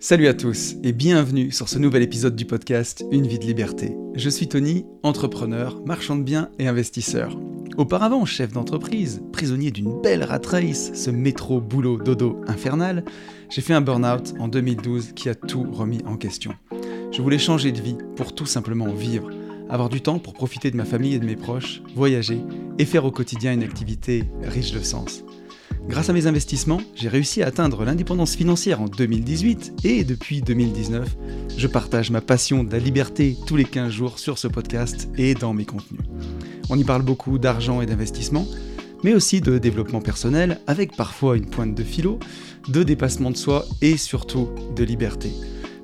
Salut à tous et bienvenue sur ce nouvel épisode du podcast Une vie de liberté. Je suis Tony, entrepreneur, marchand de biens et investisseur. Auparavant chef d'entreprise, prisonnier d'une belle rat race, ce métro boulot dodo infernal, j'ai fait un burn-out en 2012 qui a tout remis en question. Je voulais changer de vie pour tout simplement vivre, avoir du temps pour profiter de ma famille et de mes proches, voyager et faire au quotidien une activité riche de sens. Grâce à mes investissements, j'ai réussi à atteindre l'indépendance financière en 2018 et depuis 2019, je partage ma passion de la liberté tous les 15 jours sur ce podcast et dans mes contenus. On y parle beaucoup d'argent et d'investissement, mais aussi de développement personnel avec parfois une pointe de philo, de dépassement de soi et surtout de liberté.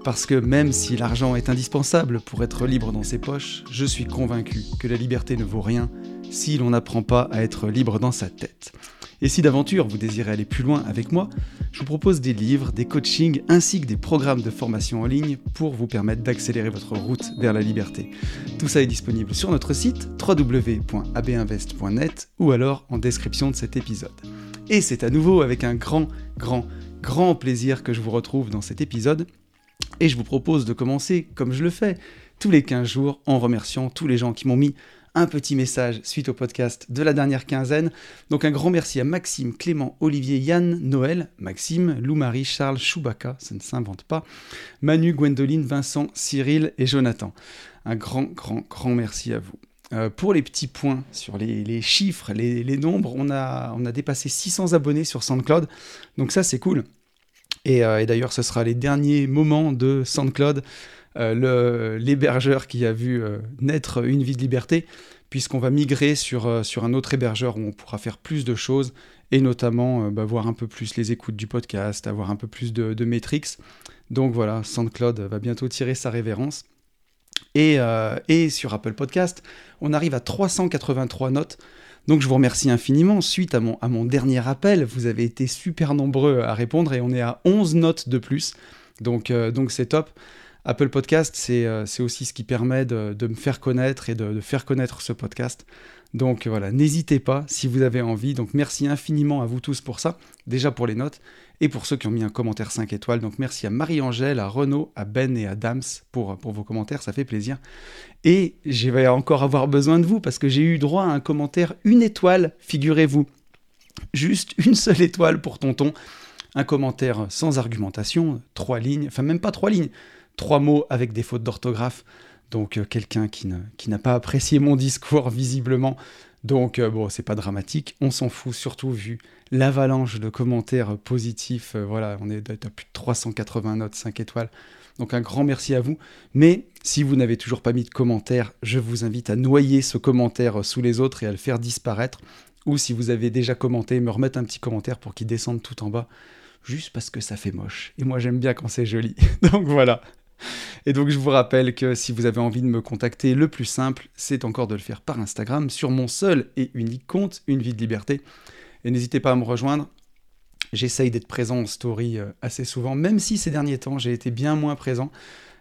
Parce que même si l'argent est indispensable pour être libre dans ses poches, je suis convaincu que la liberté ne vaut rien si l'on n'apprend pas à être libre dans sa tête. Et si d'aventure vous désirez aller plus loin avec moi, je vous propose des livres, des coachings ainsi que des programmes de formation en ligne pour vous permettre d'accélérer votre route vers la liberté. Tout ça est disponible sur notre site www.abinvest.net ou alors en description de cet épisode. Et c'est à nouveau avec un grand, grand, grand plaisir que je vous retrouve dans cet épisode. Et je vous propose de commencer comme je le fais tous les 15 jours en remerciant tous les gens qui m'ont mis un petit message suite au podcast de la dernière quinzaine. Donc un grand merci à Maxime, Clément, Olivier, Yann, Noël, Maxime, Lou-Marie, Charles, Chewbacca, ça ne s'invente pas, Manu, Gwendoline, Vincent, Cyril et Jonathan. Un grand, grand, grand merci à vous. Euh, pour les petits points sur les, chiffres, les, nombres, on a, on a dépassé 600 abonnés sur SoundCloud. Donc ça, c'est cool. Et, euh, et d'ailleurs, ce sera les derniers moments de SoundCloud euh, l'hébergeur qui a vu euh, naître une vie de liberté, puisqu'on va migrer sur, euh, sur un autre hébergeur où on pourra faire plus de choses, et notamment bah, voir un peu plus les écoutes du podcast, avoir un peu plus de, de. Donc voilà, SoundCloud va bientôt tirer sa révérence. Et, et, sur Apple Podcast, on arrive à 383 notes. Donc je vous remercie infiniment. Suite à mon, à mon dernier appel, vous avez été super nombreux à répondre et on est à 11 notes de plus. Donc donc c'est top. Apple Podcast, euh, c'est aussi ce qui permet de, me faire connaître et de, faire connaître ce podcast. Donc voilà, n'hésitez pas si vous avez envie. Donc merci infiniment à vous tous pour ça, déjà pour les notes, et pour ceux qui ont mis un commentaire 5 étoiles. Donc merci à Marie-Angèle, à Renaud, à Ben et à Dams pour, pour vos commentaires, ça fait plaisir. Et je vais encore avoir besoin de vous parce que j'ai eu droit à un commentaire une étoile, figurez-vous. Juste une seule étoile pour Tonton. Un commentaire sans argumentation, trois lignes, enfin même pas trois lignes, trois mots avec des fautes d'orthographe. Donc euh, quelqu'un qui, n'a pas apprécié mon discours visiblement. Donc euh, bon, c'est pas dramatique, on s'en fout surtout vu l'avalanche de commentaires positifs. Euh, voilà, on est à plus de 380 notes 5 étoiles. Donc un grand merci à vous. Mais si vous n'avez toujours pas mis de commentaire, je vous invite à noyer ce commentaire sous les autres et à le faire disparaître. Ou si vous avez déjà commenté, me remettre un petit commentaire pour qu'il descende tout en bas. Juste parce que ça fait moche. Et moi j'aime bien quand c'est joli. Donc voilà. Et donc je vous rappelle que si vous avez envie de me contacter, le plus simple, c'est encore de le faire par Instagram sur mon seul et unique compte, Une vie de liberté. Et n'hésitez pas à me rejoindre. J'essaye d'être présent en story euh, assez souvent, même si ces derniers temps j'ai été bien moins présent.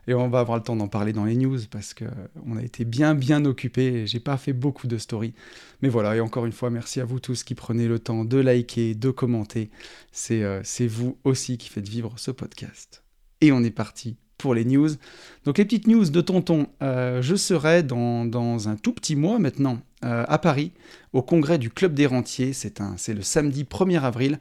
Et on va avoir le temps d'en parler dans les news parce qu'on euh, a été bien bien occupé j'ai pas fait beaucoup de stories. Mais voilà, et encore une fois, merci à vous tous qui prenez le temps de liker, de commenter. C'est euh, vous aussi qui faites vivre ce podcast. Et on est parti les news. Donc les petites news de Tonton, euh, je serai dans, un tout petit mois maintenant euh, à Paris, au congrès du Club des Rentiers, c'est le samedi 1er avril.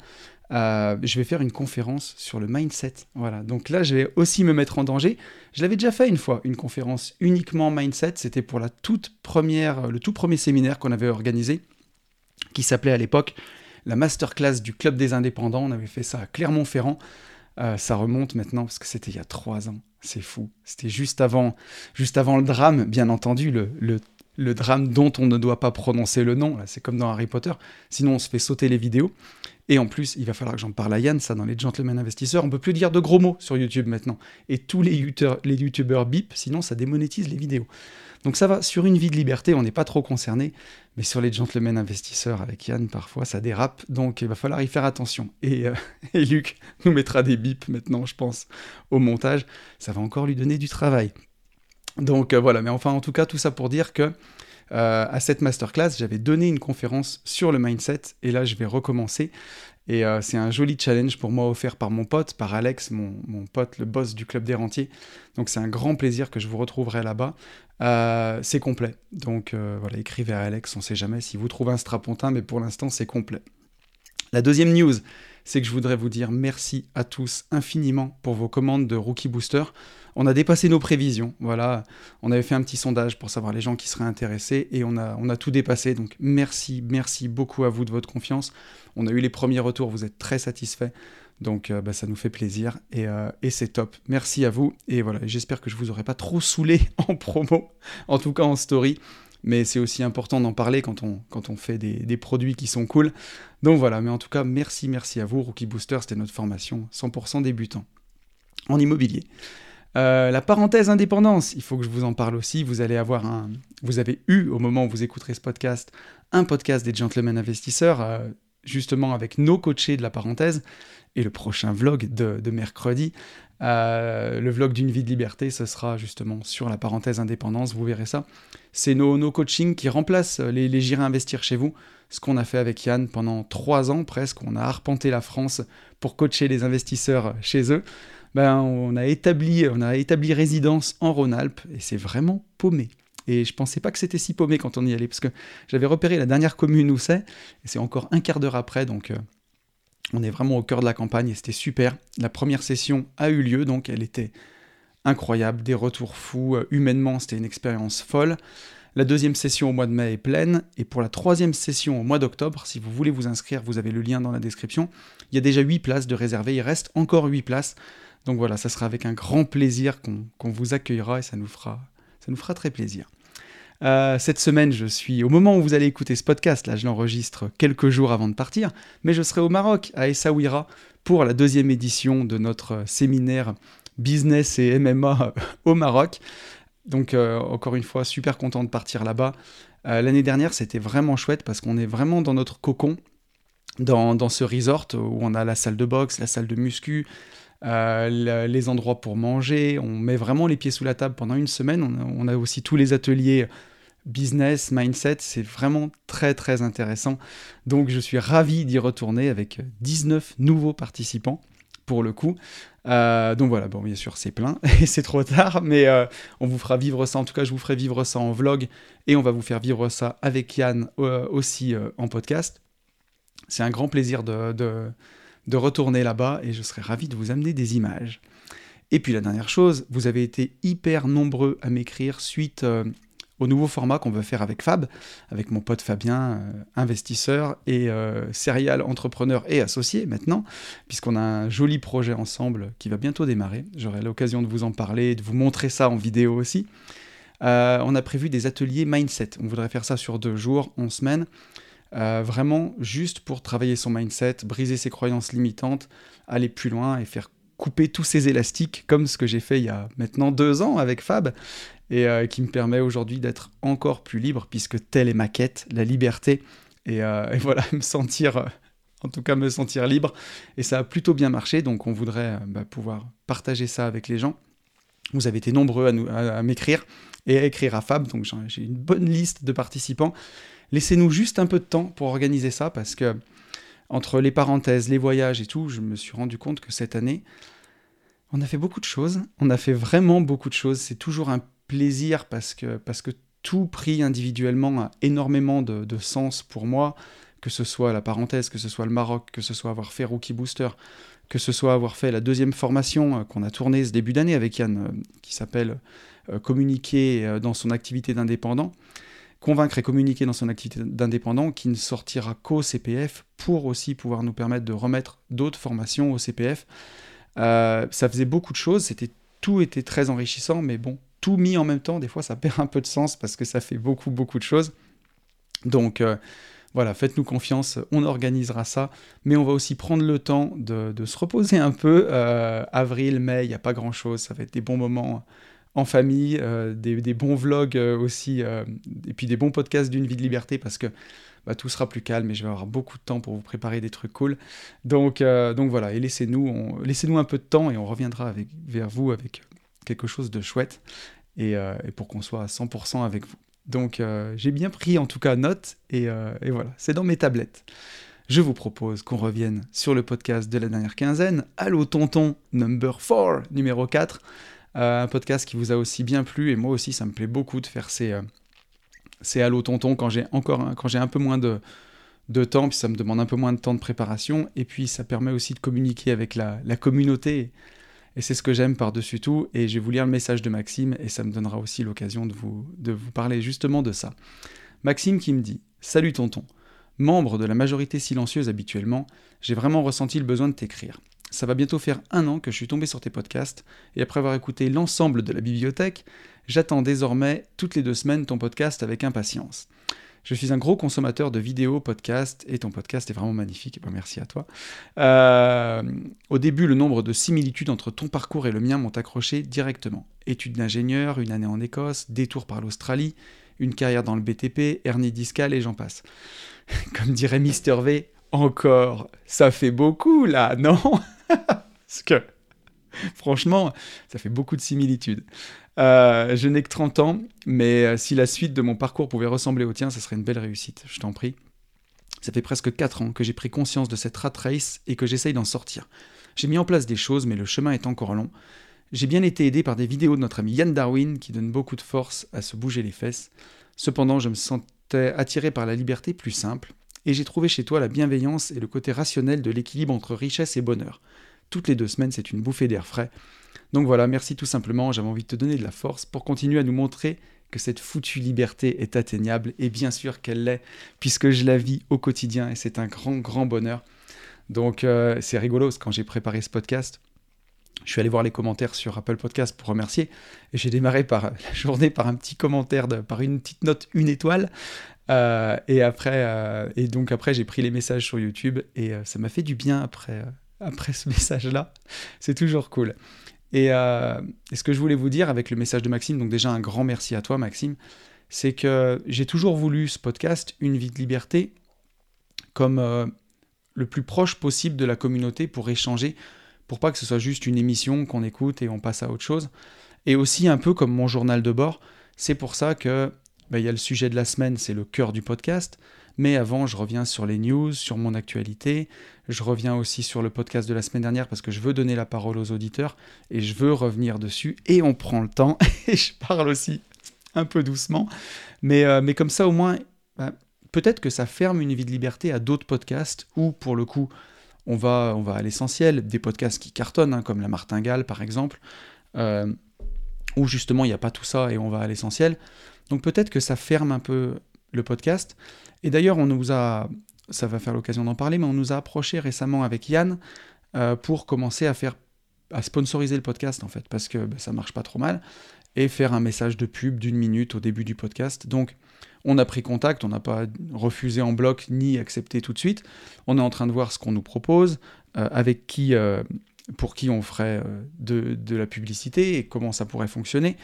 Euh, je vais faire une conférence sur le mindset. Voilà, donc là je vais aussi me mettre en danger. Je l'avais déjà fait une fois, une conférence uniquement mindset, c'était pour la toute première, le tout premier séminaire qu'on avait organisé, qui s'appelait à l'époque la masterclass du Club des Indépendants. On avait fait ça à Clermont-Ferrand. ça remonte maintenant parce que c'était il y a trois ans. C'est fou. C'était juste avant, juste avant le drame, bien entendu, le, le, drame dont on ne doit pas prononcer le nom. C'est comme dans Harry Potter. Sinon, on se fait sauter les vidéos. Et en plus, il va falloir que j'en parle à Yann, ça, dans les Gentlemen Investisseurs. On peut plus dire de gros mots sur YouTube maintenant. Et tous les, les YouTubeurs bip, sinon ça démonétise les vidéos. Donc ça va, sur une vie de liberté, on n'est pas trop concerné, mais sur les gentlemen investisseurs avec Yann, parfois ça dérape, donc il va falloir y faire attention. Et, euh, Luc nous mettra des bips maintenant, je pense, au montage. Ça va encore lui donner du travail. Donc euh, voilà, mais enfin en tout cas, tout ça pour dire que euh, à cette masterclass, j'avais donné une conférence sur le mindset, et là je vais recommencer. Et euh, c'est un joli challenge pour moi offert par mon pote, par Alex, mon, pote, le boss du club des rentiers. Donc c'est un grand plaisir que je vous retrouverai là-bas. Euh, c'est complet. Donc euh, voilà, écrivez à Alex, on ne sait jamais si vous trouvez un strapontin, mais pour l'instant c'est complet. La deuxième news, c'est que je voudrais vous dire merci à tous infiniment pour vos commandes de Rookie Booster. On a dépassé nos prévisions, voilà. On avait fait un petit sondage pour savoir les gens qui seraient intéressés et on a, tout dépassé. Donc merci, merci beaucoup à vous de votre confiance. On a eu les premiers retours, vous êtes très satisfaits. Donc euh, bah, ça nous fait plaisir euh, et, c'est top. Merci à vous et voilà, j'espère que je vous aurai pas trop saoulé en promo, en tout cas en story. Mais c'est aussi important d'en parler quand on, fait des, produits qui sont cool. Donc voilà, mais en tout cas, merci, merci à vous. Rookie Booster, c'était notre formation 100% débutant en immobilier. Euh, la parenthèse indépendance, il faut que je vous en parle aussi. Vous allez avoir un, vous avez eu au moment où vous écouterez ce podcast, un podcast des gentlemen investisseurs justement avec nos coachés de la parenthèse, et le prochain vlog de, mercredi, euh, le vlog d'une vie de liberté, ce sera justement sur la parenthèse indépendance, vous verrez ça. C'est nos, nos coachings qui remplacent les, les J'irai investir chez vous, ce qu'on a fait avec Yann pendant trois ans presque, on a arpenté la France pour coacher les investisseurs chez eux. Ben, on, a établi, on a établi résidence en Rhône-Alpes, et c'est vraiment paumé. Et je pensais pas que c'était si paumé quand on y allait, parce que j'avais repéré la dernière commune où c'est, et c'est encore un quart d'heure après, donc euh, on est vraiment au cœur de la campagne, et c'était super. La première session a eu lieu, donc elle était incroyable, des retours fous, euh, humainement c'était une expérience folle. La deuxième session au mois de mai est pleine, et pour la troisième session au mois d'octobre, si vous voulez vous inscrire, vous avez le lien dans la description, il y a déjà 8 places de réservées, il reste encore 8 places. Donc voilà, ça sera avec un grand plaisir qu'on vous accueillera et ça nous fera ça nous fera très plaisir. Euh, cette semaine, je suis au moment où vous allez écouter ce podcast, là je l'enregistre quelques jours avant de partir, mais je serai au Maroc, à Essaouira, pour la deuxième édition de notre séminaire business et MMA au Maroc. Donc euh, encore une fois, super content de partir là-bas. Euh, l'année dernière, c'était vraiment chouette parce qu'on est vraiment dans notre cocon, dans, dans, ce resort où on a la salle de boxe, la salle de muscu, les endroits pour manger. On met vraiment les pieds sous la table pendant une semaine. On a, aussi tous les ateliers business, mindset. C'est vraiment très très intéressant. Donc je suis ravi d'y retourner avec 19 nouveaux participants pour le coup. Euh, donc voilà, bon, bien sûr, c'est plein et c'est trop tard, mais euh, on vous fera vivre ça. En tout cas, je vous ferai vivre ça en vlog et on va vous faire vivre ça avec Yann aussi en podcast. C'est un grand plaisir de, de retourner là-bas et je serais ravi de vous amener des images. Et puis la dernière chose, vous avez été hyper nombreux à m'écrire suite euh, au nouveau format qu'on veut faire avec Fab, avec mon pote Fabien, euh, investisseur et euh, serial entrepreneur et associé maintenant, puisqu'on a un joli projet ensemble qui va bientôt démarrer. J'aurai l'occasion de vous en parler, de vous montrer ça en vidéo aussi. on a prévu des ateliers mindset. On voudrait faire ça sur deux jours, en semaine. Euh, vraiment juste pour travailler son mindset, briser ses croyances limitantes, aller plus loin et faire couper tous ces élastiques, comme ce que j'ai fait il y a maintenant deux ans avec Fab, et euh, qui me permet aujourd'hui d'être encore plus libre, puisque telle est ma quête, la liberté, et, euh, voilà, me sentir, en tout cas me sentir libre, et ça a plutôt bien marché, donc on voudrait bah, pouvoir partager ça avec les gens. Vous avez été nombreux à, à m'écrire et à écrire à Fab, donc j'ai une bonne liste de participants. Laissez-nous juste un peu de temps pour organiser ça parce que entre les parenthèses, les voyages et tout, je me suis rendu compte que cette année, on a fait beaucoup de choses. On a fait vraiment beaucoup de choses. C'est toujours un plaisir parce que, parce que tout pris individuellement a énormément de, sens pour moi, que ce soit la parenthèse, que ce soit le Maroc, que ce soit avoir fait Rookie Booster, que ce soit avoir fait la deuxième formation euh, qu'on a tournée ce début d'année avec Yann, euh, qui s'appelle euh, Communiquer dans son activité d'indépendant convaincre et communiquer dans son activité d'indépendant qui ne sortira qu'au CPF pour aussi pouvoir nous permettre de remettre d'autres formations au CPF. Ça faisait beaucoup de choses, c'était tout était très enrichissant, mais bon, tout mis en même temps, des fois ça perd un peu de sens parce que ça fait beaucoup beaucoup de choses. Donc euh, voilà, faites-nous confiance, on organisera ça, mais on va aussi prendre le temps de, se reposer un peu. Euh, avril, mai, il n'y a pas grand-chose, ça va être des bons moments en famille, euh, des, bons vlogs aussi, et puis des bons podcasts d'une vie de liberté parce que bah, tout sera plus calme et je vais avoir beaucoup de temps pour vous préparer des trucs cool. Donc, donc voilà, et laissez-nous laissez-nous un peu de temps et on reviendra vers vous avec quelque chose de chouette. Et, pour qu'on soit à 100% avec vous. Donc j'ai bien pris en tout cas note et, et voilà, c'est dans mes tablettes. je vous propose qu'on revienne sur le podcast de la dernière quinzaine, Allo Tonton number 4, numéro 4, euh, un podcast qui vous a aussi bien plu, et moi aussi ça me plaît beaucoup de faire ces, euh, ces Allo Tonton quand j'ai encore quand j'ai un peu moins de, de temps, puis ça me demande un peu moins de temps de préparation, et puis ça permet aussi de communiquer avec la communauté, et c'est ce que j'aime par-dessus tout, et je vais vous lire le message de Maxime, et ça me donnera aussi l'occasion de vous, de vous parler justement de ça. Maxime qui me dit « Salut tonton !» Membre de la majorité silencieuse habituellement, j'ai vraiment ressenti le besoin de t'écrire. Ça va bientôt faire un an que je suis tombé sur tes podcasts, et après avoir écouté l'ensemble de la bibliothèque, j'attends désormais toutes les deux semaines ton podcast avec impatience. Je suis un gros consommateur de vidéos, podcasts, et ton podcast est vraiment magnifique. Ben, merci à toi. Euh, au début, le nombre de similitudes entre ton parcours et le mien m'ont accroché directement. Études d'ingénieur, une année en Écosse, détour par l'Australie, une carrière dans le BTP, hernie discale et j'en passe. Comme dirait Mister V, encore, ça fait beaucoup là, non? Parce que, franchement, ça fait beaucoup de similitudes. Euh, je n'ai que 30 ans, mais euh, si la suite de mon parcours pouvait ressembler au tien, ça serait une belle réussite, je t'en prie. Ça fait presque 4 ans que j'ai pris conscience de cette rat race et que j'essaye d'en sortir. J'ai mis en place des choses, mais le chemin est encore long. J'ai bien été aidé par des vidéos de notre ami Yann Darwin qui donne beaucoup de force à se bouger les fesses. Cependant, je me sentais attiré par la liberté plus simple, et j'ai trouvé chez toi la bienveillance et le côté rationnel de l'équilibre entre richesse et bonheur. Toutes les deux semaines, c'est une bouffée d'air frais. Donc voilà, merci tout simplement, j'avais envie de te donner de la force pour continuer à nous montrer que cette foutue liberté est atteignable, et bien sûr qu'elle l'est, puisque je la vis au quotidien, et c'est un grand, grand bonheur. Donc euh, c'est rigolo, quand j'ai préparé ce podcast, je suis allé voir les commentaires sur Apple Podcast pour remercier. Et j'ai démarré par la journée par un petit commentaire, de, par une petite note, une étoile. Euh, et après, euh, et donc après, j'ai pris les messages sur YouTube et ça m'a fait du bien après, après ce message-là. C'est toujours cool. Et, et, ce que je voulais vous dire avec le message de Maxime, donc déjà un grand merci à toi, Maxime, c'est que j'ai toujours voulu ce podcast, Une vie de liberté, comme le plus proche possible de la communauté pour échanger pour pas que ce soit juste une émission qu'on écoute et on passe à autre chose. Et aussi un peu comme mon journal de bord, c'est pour ça que bah, il y a le sujet de la semaine, c'est le cœur du podcast. Mais avant, je reviens sur les news, sur mon actualité. Je reviens aussi sur le podcast de la semaine dernière parce que je veux donner la parole aux auditeurs et je veux revenir dessus. Et on prend le temps et je parle aussi un peu doucement. Mais, euh, mais comme ça, au moins, bah, peut-être que ça ferme une vie de liberté à d'autres podcasts où, pour le coup, on va, on va à l'essentiel, des podcasts qui cartonnent, hein, comme la Martingale par exemple, euh, où justement il n'y a pas tout ça et on va à l'essentiel. Donc peut-être que ça ferme un peu le podcast. Et d'ailleurs, on nous a, ça va faire l'occasion d'en parler, mais on nous a approché récemment avec Yann euh, pour commencer à faire, à sponsoriser le podcast en fait, parce que bah, ça marche pas trop mal, et faire un message de pub d'une minute au début du podcast. Donc on a pris contact, on n'a pas refusé en bloc ni accepté tout de suite. On est en train de voir ce qu'on nous propose, euh, avec qui, euh, pour qui on ferait euh, de, la publicité et comment ça pourrait fonctionner.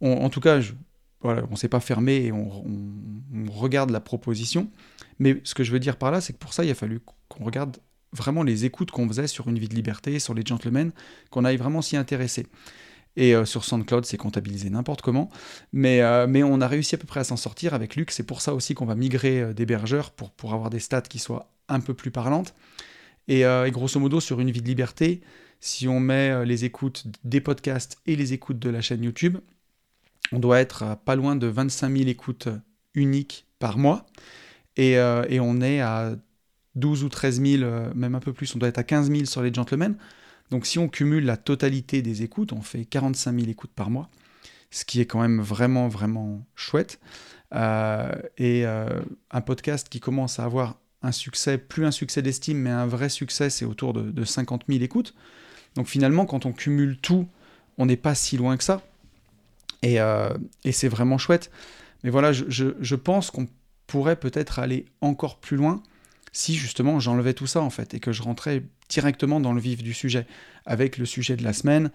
en tout cas, voilà, on ne s'est pas fermé et on, regarde la proposition. Mais ce que je veux dire par là, c'est que pour ça, il a fallu qu'on regarde vraiment les écoutes qu'on faisait sur Une vie de liberté, sur les gentlemen, qu'on aille vraiment s'y intéresser. Et euh, sur SoundCloud, c'est comptabilisé n'importe comment. Mais, euh, mais on a réussi à peu près à s'en sortir avec Luc. C'est pour ça aussi qu'on va migrer euh, d'hébergeurs pour, pour avoir des stats qui soient un peu plus parlantes. Et, grosso modo, sur une vie de liberté, si on met les écoutes des podcasts et les écoutes de la chaîne YouTube, on doit être pas loin de 25 000 écoutes uniques par mois. Et, et on est à 12 ou 13 000, même un peu plus, on doit être à 15 000 sur les gentlemen. Donc si on cumule la totalité des écoutes, on fait 45 000 écoutes par mois, ce qui est quand même vraiment, vraiment chouette. Euh, et euh, un podcast qui commence à avoir un succès, plus un succès d'estime, mais un vrai succès, c'est autour de, 50 000 écoutes. Donc finalement, quand on cumule tout, on n'est pas si loin que ça. Et, euh, c'est vraiment chouette. Mais voilà, je pense qu'on pourrait peut-être aller encore plus loin si justement j'enlevais tout ça en fait et que je rentrais directement dans le vif du sujet avec le sujet de la semaine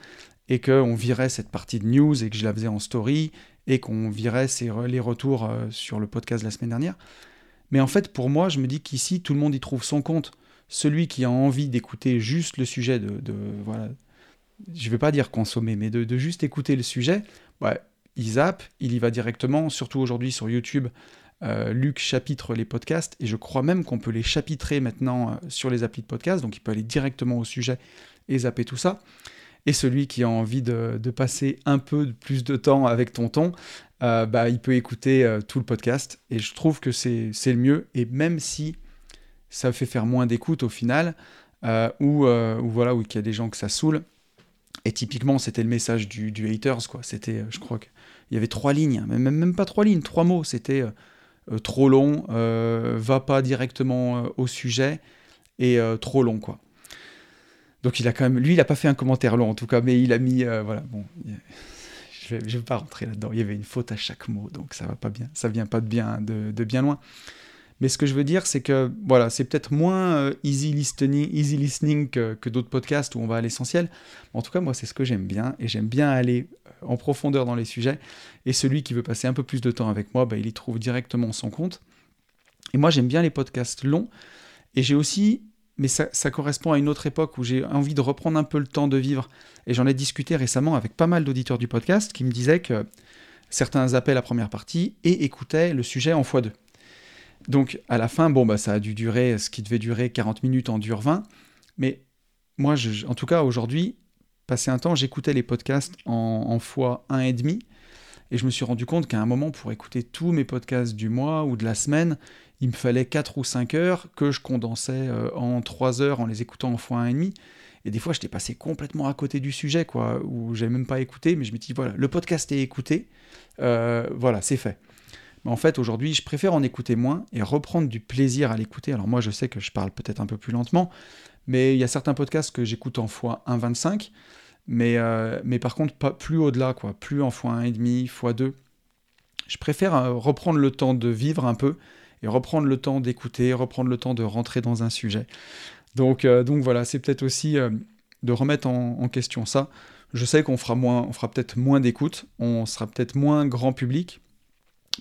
et qu'on virait cette partie de news et que je la faisais en story et qu'on virait les retours euh, sur le podcast de la semaine dernière. Mais en fait, pour moi, je me dis qu'ici, tout le monde y trouve son compte. Celui qui a envie d'écouter juste le sujet, de, de voilà, je vais pas dire consommer, mais de juste écouter le sujet, ouais, il zappe, il y va directement, surtout aujourd'hui sur YouTube, Luc chapitre les podcasts, et je crois même qu'on peut les chapitrer maintenant sur les applis de podcast, donc il peut aller directement au sujet et zapper tout ça. Et celui qui a envie de, passer un peu plus de temps avec Tonton, bah, il peut écouter tout le podcast, et je trouve que c'est le mieux, et même si ça fait faire moins d'écoute au final, ou, voilà, ou qu'il y a des gens que ça saoule, et typiquement, c'était le message du, haters, quoi. C'était, euh, je crois qu'il y avait trois lignes, même, même pas trois lignes, trois mots. C'était euh, euh, trop long, va pas directement au sujet, et trop long, quoi. Donc il a quand même, lui, il a pas fait un commentaire long en tout cas, mais il a mis, voilà, bon, je vais, vais pas rentrer là-dedans. Il y avait une faute à chaque mot, donc ça va pas bien, ça vient pas de bien, de bien loin. Mais ce que je veux dire, c'est que voilà, c'est peut-être moins euh, easy listening, que, d'autres podcasts où on va à l'essentiel. En tout cas, moi, c'est ce que j'aime bien et j'aime bien aller euh, en profondeur dans les sujets. Et celui qui veut passer un peu plus de temps avec moi, bah, il y trouve directement son compte. Et moi, j'aime bien les podcasts longs. Et j'ai aussi, mais ça, ça, correspond à une autre époque où j'ai envie de reprendre un peu le temps de vivre. Et j'en ai discuté récemment avec pas mal d'auditeurs du podcast qui me disaient que certains appellent la première partie et écoutaient le sujet en x2. Donc à la fin, bon, bah, ça a dû durer, ce qui devait durer 40 minutes en dure 20. Mais moi, en tout cas, aujourd'hui, passé un temps, j'écoutais les podcasts en, en fois 1,5. Et je me suis rendu compte qu'à un moment, pour écouter tous mes podcasts du mois ou de la semaine, il me fallait 4 ou 5 heures que je condensais euh, en 3 heures en les écoutant en fois 1,5. Et des fois, j'étais passé complètement à côté du sujet, quoi, où j'avais même pas écouté, mais je me dis, voilà, le podcast est écouté, euh, voilà, c'est fait en fait, aujourd'hui, je préfère en écouter moins et reprendre du plaisir à l'écouter. Alors moi, je sais que je parle peut-être un peu plus lentement, mais il y a certains podcasts que j'écoute en fois 1.25, mais, euh, mais par contre, pas plus au-delà, quoi, plus en fois 1,5, fois 2. Je préfère euh, reprendre le temps de vivre un peu et reprendre le temps d'écouter, reprendre le temps de rentrer dans un sujet. Donc, euh, voilà, c'est peut-être aussi de remettre en, question ça. Je sais qu'on fera fera peut-être moins d'écoute, on sera peut-être moins grand public,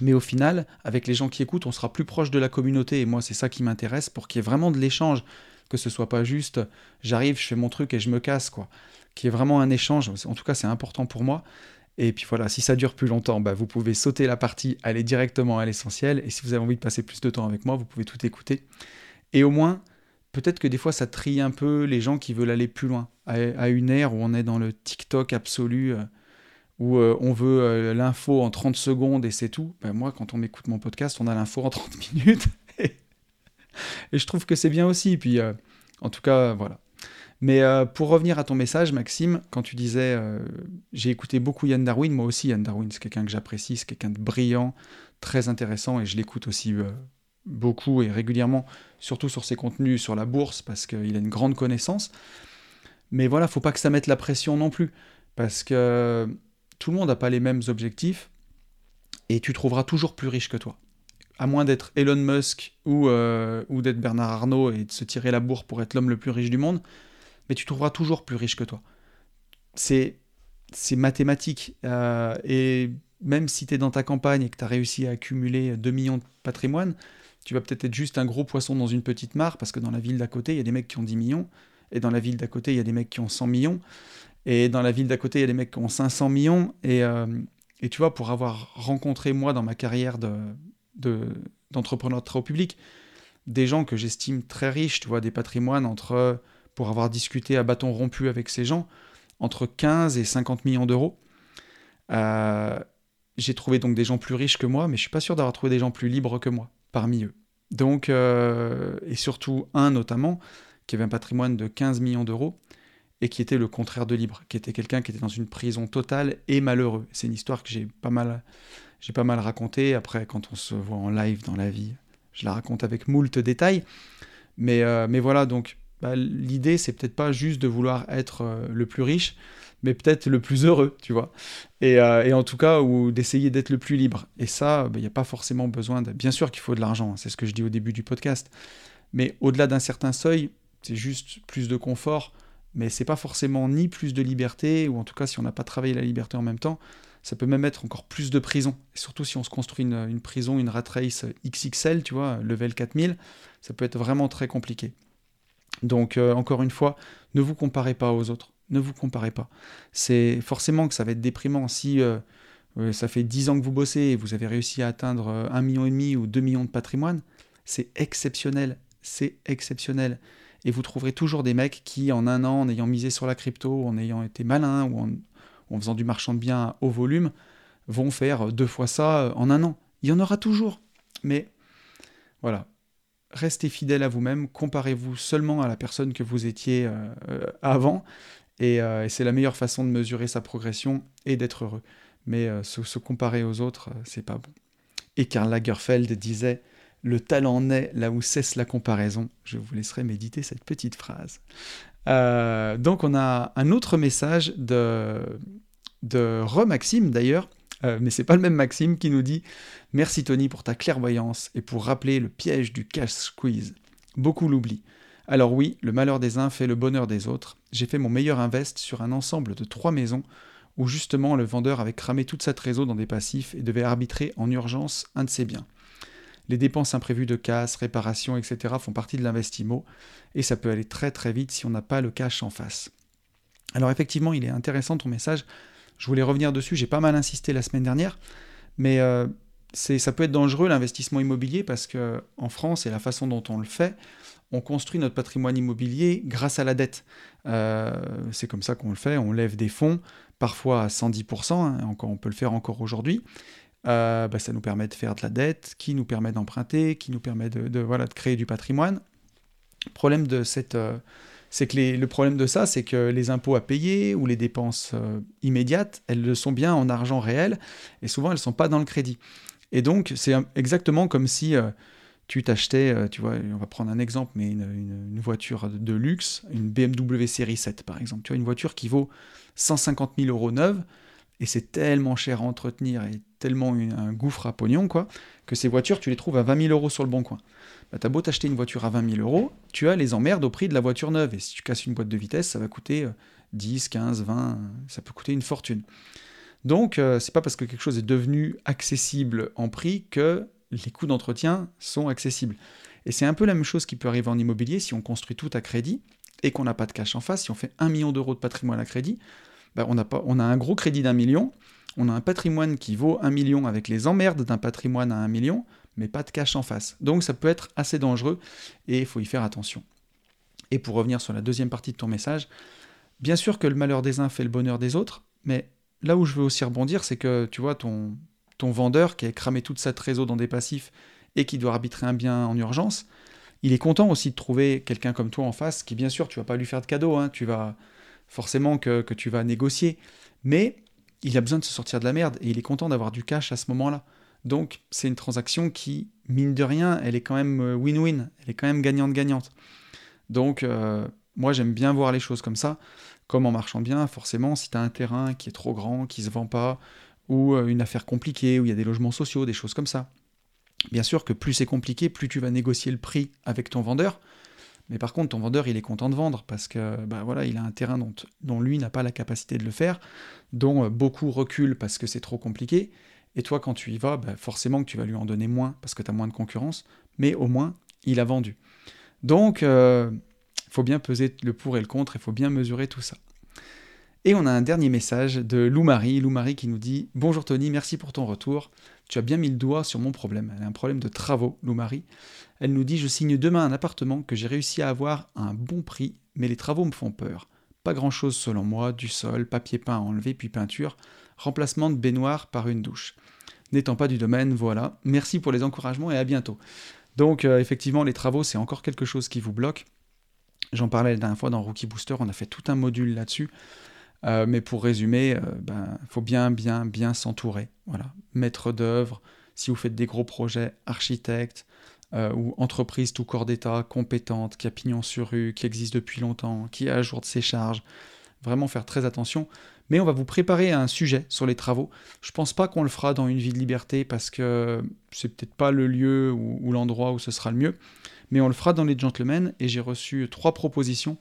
mais au final, avec les gens qui écoutent, on sera plus proche de la communauté. Et moi, c'est ça qui m'intéresse pour qu'il y ait vraiment de l'échange. Que ce soit pas juste j'arrive, je fais mon truc et je me casse, quoi. Qu'il y ait vraiment un échange. En tout cas, c'est important pour moi. Et puis voilà, si ça dure plus longtemps, bah, vous pouvez sauter la partie, aller directement à l'essentiel. Et si vous avez envie de passer plus de temps avec moi, vous pouvez tout écouter. Et au moins, peut-être que des fois, ça trie un peu les gens qui veulent aller plus loin. À, une ère où on est dans le TikTok absolu. Où euh, on veut euh, l'info en 30 secondes et c'est tout. Ben moi, quand on m'écoute mon podcast, on a l'info en 30 minutes. et je trouve que c'est bien aussi. Puis, euh, en tout cas, voilà. Mais pour revenir à ton message, Maxime, quand tu disais j'ai écouté beaucoup Yann Darwin, moi aussi Yann Darwin, c'est quelqu'un que j'apprécie, c'est quelqu'un de brillant, très intéressant et je l'écoute aussi beaucoup et régulièrement, surtout sur ses contenus sur la bourse parce qu'il a une grande connaissance. Mais voilà, faut pas que ça mette la pression non plus parce que tout le monde n'a pas les mêmes objectifs, et tu trouveras toujours plus riche que toi. À moins d'être Elon Musk ou, euh, ou d'être Bernard Arnault et de se tirer la bourre pour être l'homme le plus riche du monde, mais tu trouveras toujours plus riche que toi. C'est, c'est mathématique. Euh, et même si tu es dans ta campagne et que tu as réussi à accumuler 2 millions de patrimoine, tu vas peut-être être juste un gros poisson dans une petite mare, parce que dans la ville d'à côté, il y a des mecs qui ont 10 millions, et dans la ville d'à côté, il y a des mecs qui ont 100 millions. Et dans la ville d'à côté, il y a des mecs qui ont 500 millions. Et, euh, et tu vois, pour avoir rencontré, moi, dans ma carrière d'entrepreneur de, très haut public, des gens que j'estime très riches, tu vois, des patrimoines entre, pour avoir discuté à bâton rompu avec ces gens, entre 15 et 50 millions d'euros. Euh, j'ai trouvé donc des gens plus riches que moi, mais je suis pas sûr d'avoir trouvé des gens plus libres que moi parmi eux. Donc, euh, et surtout un notamment, qui avait un patrimoine de 15 millions d'euros, et qui était le contraire de libre, qui était quelqu'un qui était dans une prison totale et malheureux. C'est une histoire que j'ai pas mal, j'ai pas mal racontée. Après, quand on se voit en live dans la vie, je la raconte avec moult détails. Mais, euh, mais voilà, donc bah, l'idée, c'est peut-être pas juste de vouloir être euh, le plus riche, mais peut-être le plus heureux, tu vois. Et, euh, et en tout cas, ou d'essayer d'être le plus libre. Et ça, il n'y a pas forcément besoin de... Bien sûr qu'il faut de l'argent, hein, c'est ce que je dis au début du podcast. Mais au-delà d'un certain seuil, c'est juste plus de confort mais c'est pas forcément ni plus de liberté, ou en tout cas si on n'a pas travaillé la liberté en même temps, ça peut même être encore plus de prison. Surtout si on se construit une, prison, une rat race XXL, tu vois, level 4000, ça peut être vraiment très compliqué. Donc euh, encore une fois, ne vous comparez pas aux autres. Ne vous comparez pas. C'est forcément que ça va être déprimant si euh, ça fait 10 ans que vous bossez et vous avez réussi à atteindre 1,5 million ou 2 millions de patrimoine, c'est exceptionnel, c'est exceptionnel. Et vous trouverez toujours des mecs qui, en un an, en ayant misé sur la crypto, en ayant été malins ou en, faisant du marchand de biens haut volume, vont faire deux fois ça en un an. Il y en aura toujours. Mais voilà, restez fidèle à vous-même, comparez-vous seulement à la personne que vous étiez euh, euh, avant, euh, et, c'est la meilleure façon de mesurer sa progression et d'être heureux. Mais se, comparer aux autres, c'est pas bon. Et Karl Lagerfeld disait Le talent naît là où cesse la comparaison. Je vous laisserai méditer cette petite phrase. donc on a un autre message de, de Re Maxime d'ailleurs, euh, mais c'est pas le même Maxime qui nous dit Merci Tony pour ta clairvoyance et pour rappeler le piège du cash squeeze. Beaucoup l'oublient. Alors oui, le malheur des uns fait le bonheur des autres. J'ai fait mon meilleur invest sur un ensemble de trois maisons où justement le vendeur avait cramé toute sa trésor dans des passifs et devait arbitrer en urgence un de ses biens. Les dépenses imprévues de casse, réparations, etc. font partie de l'investimo et ça peut aller très très vite si on n'a pas le cash en face. Alors effectivement, il est intéressant ton message je voulais revenir dessus, j'ai pas mal insisté la semaine dernière, mais euh, ça peut être dangereux l'investissement immobilier parce que en France et la façon dont on le fait, on construit notre patrimoine immobilier grâce à la dette. Euh, c'est comme ça qu'on le fait, on lève des fonds, parfois à 110%, hein, on peut le faire encore aujourd'hui. Euh, bah, ça nous permet de faire de la dette, qui nous permet d'emprunter, qui nous permet de, voilà, de créer du patrimoine. Le problème de cette, c'est que le problème de ça, c'est que les impôts à payer ou les dépenses euh, immédiates, elles le sont bien en argent réel, et souvent elles ne sont pas dans le crédit. Et donc, c'est exactement comme si euh, tu t'achetais, euh, tu vois, on va prendre un exemple, mais une, voiture de luxe, une BMW série 7 par exemple, tu vois, une voiture qui vaut 150 000 euros neuve, et c'est tellement cher à entretenir et tellement un gouffre à pognon, quoi, que ces voitures, tu les trouves à 20 000 euros sur le bon coin. Bah, t'as beau t'acheter une voiture à 20 000 euros, tu as les emmerdes au prix de la voiture neuve. Et si tu casses une boîte de vitesse, ça va coûter 10, 15, 20, ça peut coûter une fortune. Donc, euh, c'est pas parce que quelque chose est devenu accessible en prix que les coûts d'entretien sont accessibles. Et c'est un peu la même chose qui peut arriver en immobilier si on construit tout à crédit et qu'on n'a pas de cash en face. Si on fait 1 million d'euros de patrimoine à crédit, bah, on, a un gros crédit d'un million, on a un patrimoine qui vaut 1 million avec les emmerdes d'un patrimoine à 1 million, mais pas de cash en face. Donc ça peut être assez dangereux et il faut y faire attention. Et pour revenir sur la deuxième partie de ton message, bien sûr que le malheur des uns fait le bonheur des autres, mais là où je veux aussi rebondir, c'est que tu vois, ton, ton vendeur qui a cramé toute sa trésor dans des passifs et qui doit arbitrer un bien en urgence, il est content aussi de trouver quelqu'un comme toi en face qui, bien sûr, tu vas pas lui faire de cadeau, hein, tu vas forcément que, tu vas négocier, mais il a besoin de se sortir de la merde et il est content d'avoir du cash à ce moment-là. Donc c'est une transaction qui, mine de rien, elle est quand même euh, win-win, elle est quand même gagnante-gagnante. Donc euh, moi j'aime bien voir les choses comme ça, comme en marchant bien, forcément, si tu as un terrain qui est trop grand, qui se vend pas, ou euh, une affaire compliquée, où il y a des logements sociaux, des choses comme ça. Bien sûr que plus c'est compliqué, plus tu vas négocier le prix avec ton vendeur, mais par contre, ton vendeur, il est content de vendre parce que bah, voilà, il a un terrain dont, lui n'a pas la capacité de le faire, dont beaucoup reculent parce que c'est trop compliqué, et toi, quand tu y vas, bah, forcément que tu vas lui en donner moins parce que tu as moins de concurrence, mais au moins, il a vendu. Donc, il euh, faut bien peser le pour et le contre, il faut bien mesurer tout ça. Et on a un dernier message de Lou-Marie, Lou-Marie qui nous dit Bonjour Tony, merci pour ton retour. Tu as bien mis le doigt sur mon problème. Elle a un problème de travaux, Lou-Marie. Elle nous dit Je signe demain un appartement que j'ai réussi à avoir à un bon prix, mais les travaux me font peur. Pas grand chose selon moi, du sol, papier peint à enlever, puis peinture, remplacement de baignoire par une douche n'étant pas du domaine, voilà. Merci pour les encouragements et à bientôt. Donc euh, effectivement, les travaux, c'est encore quelque chose qui vous bloque. J'en parlais la dernière fois dans Rookie Booster, on a fait tout un module là-dessus. Euh, mais pour résumer, il euh, ben, faut bien, bien, bien s'entourer. Voilà. Maître d'œuvre, si vous faites des gros projets, architecte, ou entreprise tout corps d'état, compétente, qui a pignon sur rue, qui existe depuis longtemps, qui est à jour de ses charges. Vraiment faire très attention mais on va vous préparer un sujet sur les travaux. Je pense pas qu'on le fera dans une vie de liberté parce que c'est peut-être pas le lieu ou, l'endroit où ce sera le mieux, mais on le fera dans les gentlemen et j'ai reçu trois propositions.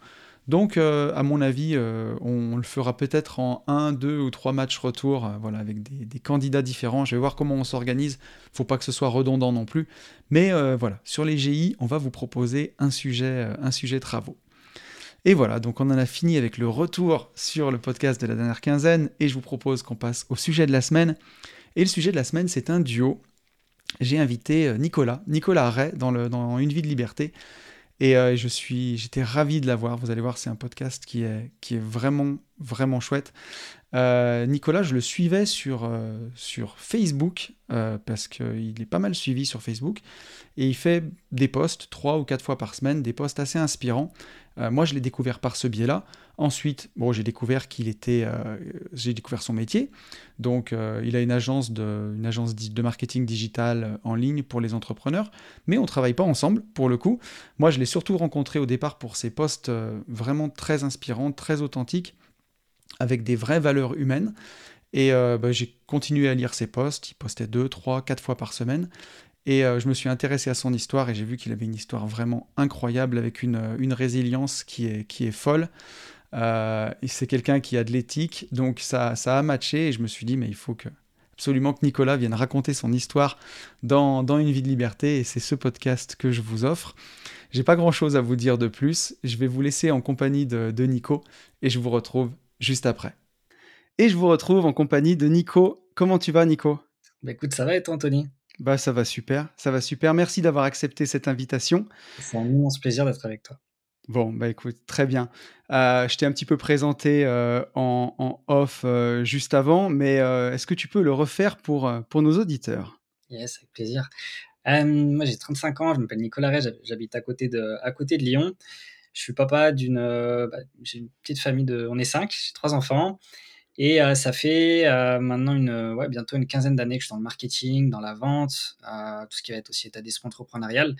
Donc, euh, à mon avis, euh, on, le fera peut-être en un, deux ou trois matchs retour, euh, voilà, avec des, candidats différents. Je vais voir comment on s'organise. Faut pas que ce soit redondant non plus. Mais voilà, sur les GI, on va vous proposer un sujet, un sujet travaux. Et voilà, donc on en a fini avec le retour sur le podcast de la dernière quinzaine et je vous propose qu'on passe au sujet de la semaine. Et le sujet de la semaine, c'est un duo. J'ai invité Nicolas, Nicolas Ray dans Une vie de liberté. Et euh, je suis, j'étais ravi de l'avoir. Vous allez voir, c'est un podcast qui est, qui est vraiment, vraiment chouette. Euh, Nicolas, je le suivais sur, sur Facebook parce qu'il est pas mal suivi sur Facebook et il fait des posts trois ou quatre fois par semaine, des posts assez inspirants. Euh, moi, je l'ai découvert par ce biais-là. Ensuite, bon, j'ai découvert qu'il était, euh, j'ai découvert son métier. Donc, euh, il a une agence de, une agence de marketing digital en ligne pour les entrepreneurs, mais on travaille pas ensemble pour le coup. Moi, je l'ai surtout rencontré au départ pour ses posts vraiment très inspirants, très authentiques, avec des vraies valeurs humaines. Et bah, j'ai continué à lire ses posts. Il postait deux, trois, quatre fois par semaine. Et euh, je me suis intéressé à son histoire et j'ai vu qu'il avait une histoire vraiment incroyable avec une, euh, une résilience qui est, qui est folle. Euh, c'est quelqu'un qui a de l'éthique, donc ça, ça a matché et je me suis dit, mais il faut absolument que Nicolas vienne raconter son histoire dans, dans Une vie de liberté et c'est ce podcast que je vous offre. J'ai pas grand chose à vous dire de plus, je vais vous laisser en compagnie de, de Nico et je vous retrouve juste après. Et je vous retrouve en compagnie de Nico. Comment tu vas, Nico? Bah écoute, ça va et toi, Anthony? Bah, ça va super, ça va super. Merci d'avoir accepté cette invitation. C'est un immense plaisir d'être avec toi. Bon, bah écoute, très bien. Euh, je t'ai un petit peu présenté euh, en, off euh, juste avant, mais est-ce que tu peux le refaire pour, pour nos auditeurs? Yes, avec plaisir. moi, j'ai 35 ans, je m'appelle Nicolas Ray, j'habite à, côté de, à côté de Lyon. Je suis papa d'une. Bah, j'ai une petite famille de. On est cinq, j'ai trois enfants. Et euh, ça fait euh, maintenant une, ouais, bientôt une quinzaine d'années que je suis dans le marketing, dans la vente, euh, tout ce qui va être aussi état d'esprit entrepreneurial.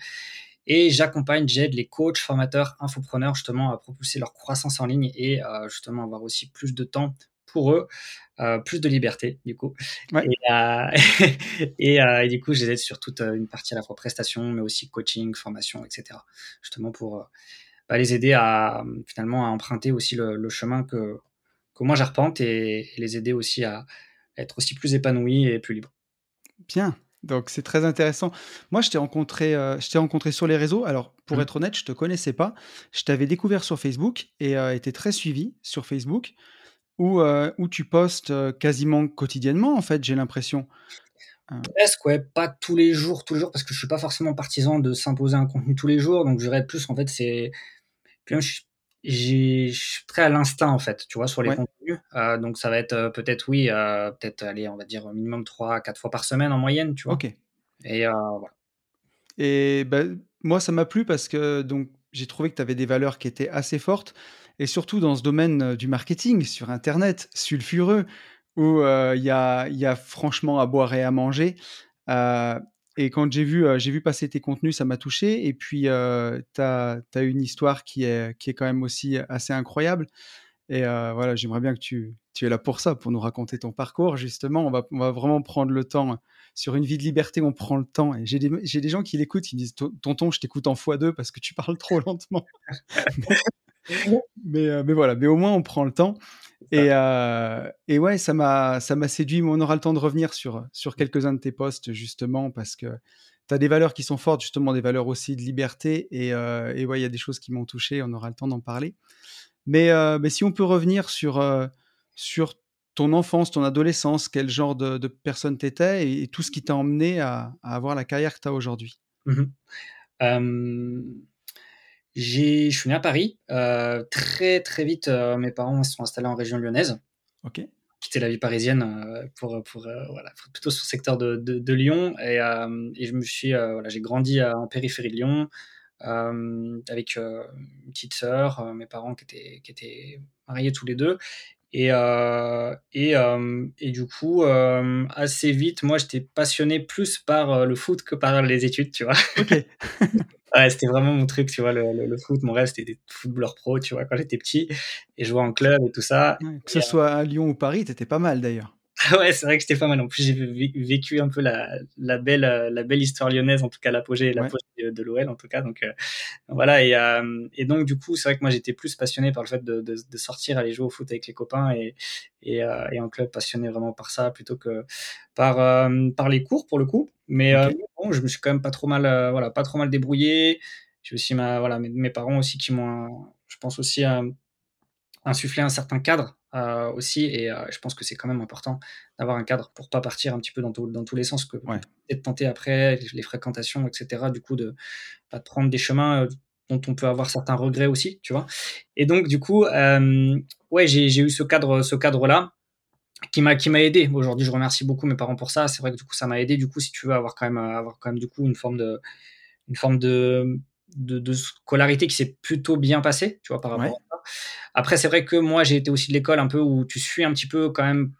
Et j'accompagne, j'aide les coachs, formateurs, infopreneurs justement à propulser leur croissance en ligne et justement avoir aussi plus de temps pour eux, plus de liberté du coup. Ouais. Et, et, du coup, je les aide sur toute une partie à la fois prestation, mais aussi coaching, formation, etc. Justement pour bah, les aider à finalement à emprunter aussi le, le chemin que que moi j'arpente et, les aider aussi à être aussi plus épanouis et plus libres. Bien, donc c'est très intéressant. Moi, je t'ai rencontré, euh, je t'ai rencontré sur les réseaux. Alors, pour mmh. être honnête, je te connaissais pas. Je t'avais découvert sur Facebook et euh, été très suivi sur Facebook, où, euh, où tu postes quasiment quotidiennement, en fait, j'ai l'impression. Presque, ouais, pas tous les jours, tous les jours, parce que je suis pas forcément partisan de s'imposer un contenu tous les jours. Donc, je dirais plus, en fait, c'est. Puis, je je suis très à l'instinct en fait, tu vois, sur les contenus. Euh, donc ça va être euh, peut-être oui, euh, peut-être aller, on va dire minimum 3 4 fois par semaine en moyenne, tu vois. Ok. Et voilà. Et bah, moi ça m'a plu parce que donc j'ai trouvé que tu avais des valeurs qui étaient assez fortes et surtout dans ce domaine du marketing sur internet sulfureux où il y a, y, a, franchement à boire et à manger. Et quand j'ai vu, j'ai vu passer tes contenus, ça m'a touché. Et puis, tu as, une histoire qui est, qui est quand même aussi assez incroyable. Et voilà, j'aimerais bien que tu, tu es là pour ça, pour nous raconter ton parcours. Justement, on va, on va vraiment prendre le temps. Sur une vie de liberté, on prend le temps. Et j'ai des, des, gens qui l'écoutent, qui me disent Tonton, je t'écoute en x2 parce que tu parles trop lentement. mais, mais voilà, mais au moins, on prend le temps. Et, euh, et, ouais, ça m'a, ça m'a séduit, mais on aura le temps de revenir sur, sur quelques-uns de tes posts, justement, parce que tu as des valeurs qui sont fortes, justement, des valeurs aussi de liberté. Et, euh, et ouais, il y a des choses qui m'ont touché, on aura le temps d'en parler. Mais, euh, mais, si on peut revenir sur, sur ton enfance, ton adolescence, quel genre de, de personne tu étais et, tout ce qui t'a emmené à, à, avoir la carrière que tu as aujourd'hui? Mmh je suis né à Paris. Euh, très, très vite, euh, mes parents se sont installés en région lyonnaise. Ok. Quitté la vie parisienne euh, pour, pour voilà, plutôt sur le secteur de, de, Lyon. Et, et, je me suis, voilà, j'ai grandi en périphérie de Lyon avec une petite sœur, mes parents qui étaient, qui étaient mariés tous les deux. Et, et, et, du coup, assez vite, moi, j'étais passionné plus par le foot que par les études, tu vois. Ok. ouais, c'était vraiment mon truc, tu vois, le, le, foot. Mon rêve, c'était des footballeurs pro, tu vois, quand j'étais petit et jouer en club et tout ça. que ce soit à Lyon ou Paris, t'étais pas mal d'ailleurs. ouais, c'est vrai que c'était pas mal. En plus, j'ai vécu un peu la, la, belle, la belle histoire lyonnaise, en tout cas l'apogée ouais. de, l'OL, en tout cas. Donc euh, voilà. Et, euh, et, donc du coup, c'est vrai que moi j'étais plus passionné par le fait de, de, de, sortir, aller jouer au foot avec les copains et, et, euh, et en club passionné vraiment par ça plutôt que par par les cours pour le coup. Mais bon, je me suis quand même pas trop mal, voilà, pas trop mal débrouillé. J'ai aussi ma, voilà, mes, mes parents aussi qui m'ont je pense aussi à insuffler un certain cadre euh, aussi. Et euh, je pense que c'est quand même important d'avoir un cadre pour pas partir un petit peu dans, dans tous les sens, que Ouais. peut-être tenter après les, les fréquentations, etc. Du coup, de, prendre des chemins euh, dont on peut avoir certains regrets aussi, tu vois. Et donc, du coup, euh, ouais, j'ai j'ai eu ce cadre, ce cadre-là qui m'a qui m'a aidé. Aujourd'hui, je remercie beaucoup mes parents pour ça. C'est vrai que du coup, ça m'a aidé. Du coup, si tu veux avoir quand même avoir quand même du coup une forme de une forme de de, de scolarité qui s'est plutôt bien passée, tu vois, par rapport Ouais. à ça. Après, c'est vrai que moi, j'ai été aussi de l'école un peu où tu suis un petit peu quand même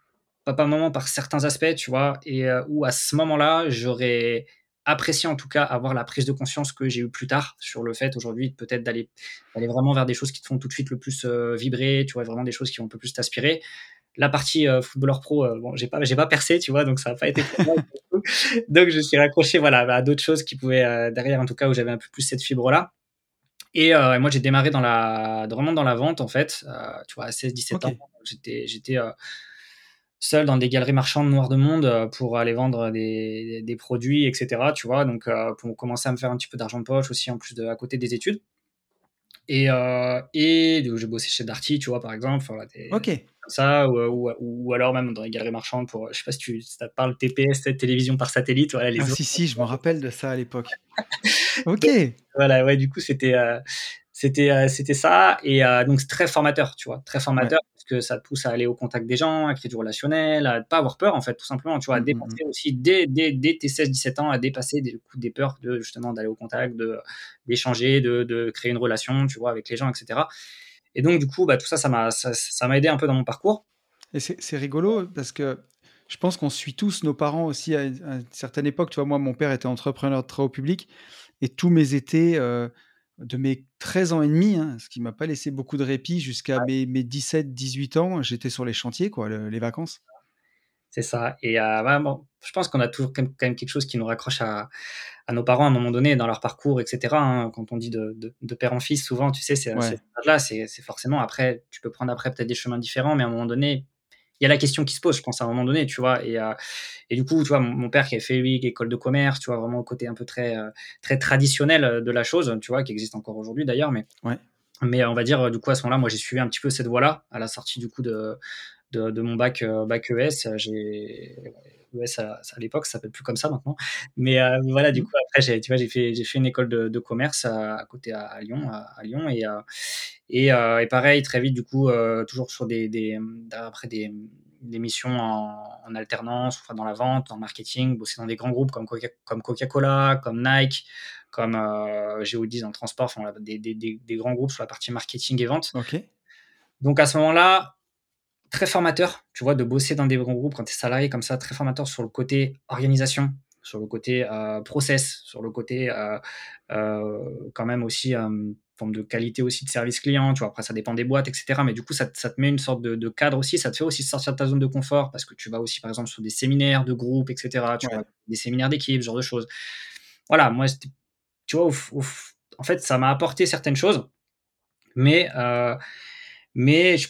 papa maman par certains aspects, tu vois, et euh, où à ce moment-là, j'aurais apprécié en tout cas avoir la prise de conscience que j'ai eu plus tard sur le fait aujourd'hui peut-être d'aller d'aller vraiment vers des choses qui te font tout de suite le plus euh, vibrer, tu vois, vraiment des choses qui vont un peu plus t'aspirer la partie euh, footballeur pro, euh, bon, j'ai pas, j'ai pas percé, tu vois, donc ça n'a pas été donc je suis raccroché, voilà, à d'autres choses qui pouvaient euh, derrière, en tout cas, où j'avais un peu plus cette fibre-là. Et euh, moi, j'ai démarré dans la, vraiment dans la vente, en fait, tu vois, à 16-17 Ok. ans. J'étais, j'étais seul dans des galeries marchandes noires de monde pour aller vendre des, des produits, etc. Tu vois, donc pour commencer à me faire un petit peu d'argent de poche aussi, en plus de à côté des études. Et, euh, et j'ai bossé chez Darty, tu vois, par exemple. Ok. comme ça, ou, ou, ou alors même dans les galeries marchandes pour, je sais pas si tu ça te parle, TPS, télévision par satellite, voilà, les Ah autres. si, si, je me rappelle de ça à l'époque. Ok. Voilà, ouais, du coup, c'était euh, c'était euh, c'était ça. Et euh, donc, c'est très formateur, tu vois, très formateur, que ça te pousse à aller au contact des gens, à créer du relationnel, à ne pas avoir peur, en fait, tout simplement, tu vois, à Mm, mm, dépasser aussi dès, dès, dès tes 16-17 ans, à dépasser des, des peurs de justement d'aller au contact, de d'échanger, de, de créer une relation, tu vois, avec les gens, etc. Et donc, du coup, bah, tout ça, ça m'a ça, ça aidé un peu dans mon parcours. Et c'est c'est rigolo parce que je pense qu'on suit tous nos parents aussi à une, à une certaine époque. Tu vois, moi, mon père était entrepreneur de travaux publics et tous mes étés, euh, de mes 13 ans et demi, hein, ce qui m'a pas laissé beaucoup de répit jusqu'à mes, mes 17, 18 ans, j'étais sur les chantiers, quoi, le- les vacances. C'est ça. Et euh, ouais, bon, je pense qu'on a toujours quand même, quelque chose qui nous raccroche à, à nos parents à un moment donné dans leur parcours, etc. hein. Quand on dit de, de, de père en fils, souvent, tu sais, c'est Ouais. là, c'est c'est forcément après, tu peux prendre après peut-être des chemins différents, mais à un moment donné, il y a la question qui se pose, je pense, à un moment donné, tu vois. Et, euh, et du coup, tu vois, mon, mon père qui a fait, lui, école de commerce, tu vois, vraiment le côté un peu très, euh, très traditionnel euh, de la chose, tu vois, qui existe encore aujourd'hui d'ailleurs, mais, Ouais. mais on va dire, du coup, à ce moment-là, moi, j'ai suivi un petit peu cette voie-là à la sortie, du coup, de, de, de mon bac, bac ES. euh, À, à l'époque, ça s'appelle plus comme ça maintenant. Mais euh, voilà, du Mm. coup, après, j'ai, tu vois, j'ai fait, j'ai fait une école de, de commerce à, à côté à, Lyon, à, à Lyon, et, euh, et, euh, et pareil, très vite, du coup, toujours sur des, des après des, des missions en, en alternance, enfin dans la vente, le marketing, bosser dans des grands groupes comme Coca- comme Coca-Cola, comme Nike, comme euh, Geodis dans le transport, enfin, des, des, des, des grands groupes sur la partie marketing et vente. Donc à ce moment-là, très formateur, tu vois, de bosser dans des grands groupes quand tu es salarié comme ça, très formateur sur le côté organisation, sur le côté euh, process, sur le côté euh, euh, quand même aussi forme de qualité aussi de service client, tu vois, après ça dépend des boîtes, etc. Mais du coup, ça, te- ça te met une sorte de, de cadre aussi, ça te fait aussi sortir de ta zone de confort parce que tu vas aussi, par exemple, sur des séminaires de groupe, etc. Tu Ouais. vois, des séminaires d'équipe, ce genre de choses. Voilà, moi, tu vois, en fait, ça m'a apporté certaines choses, mais, mais je-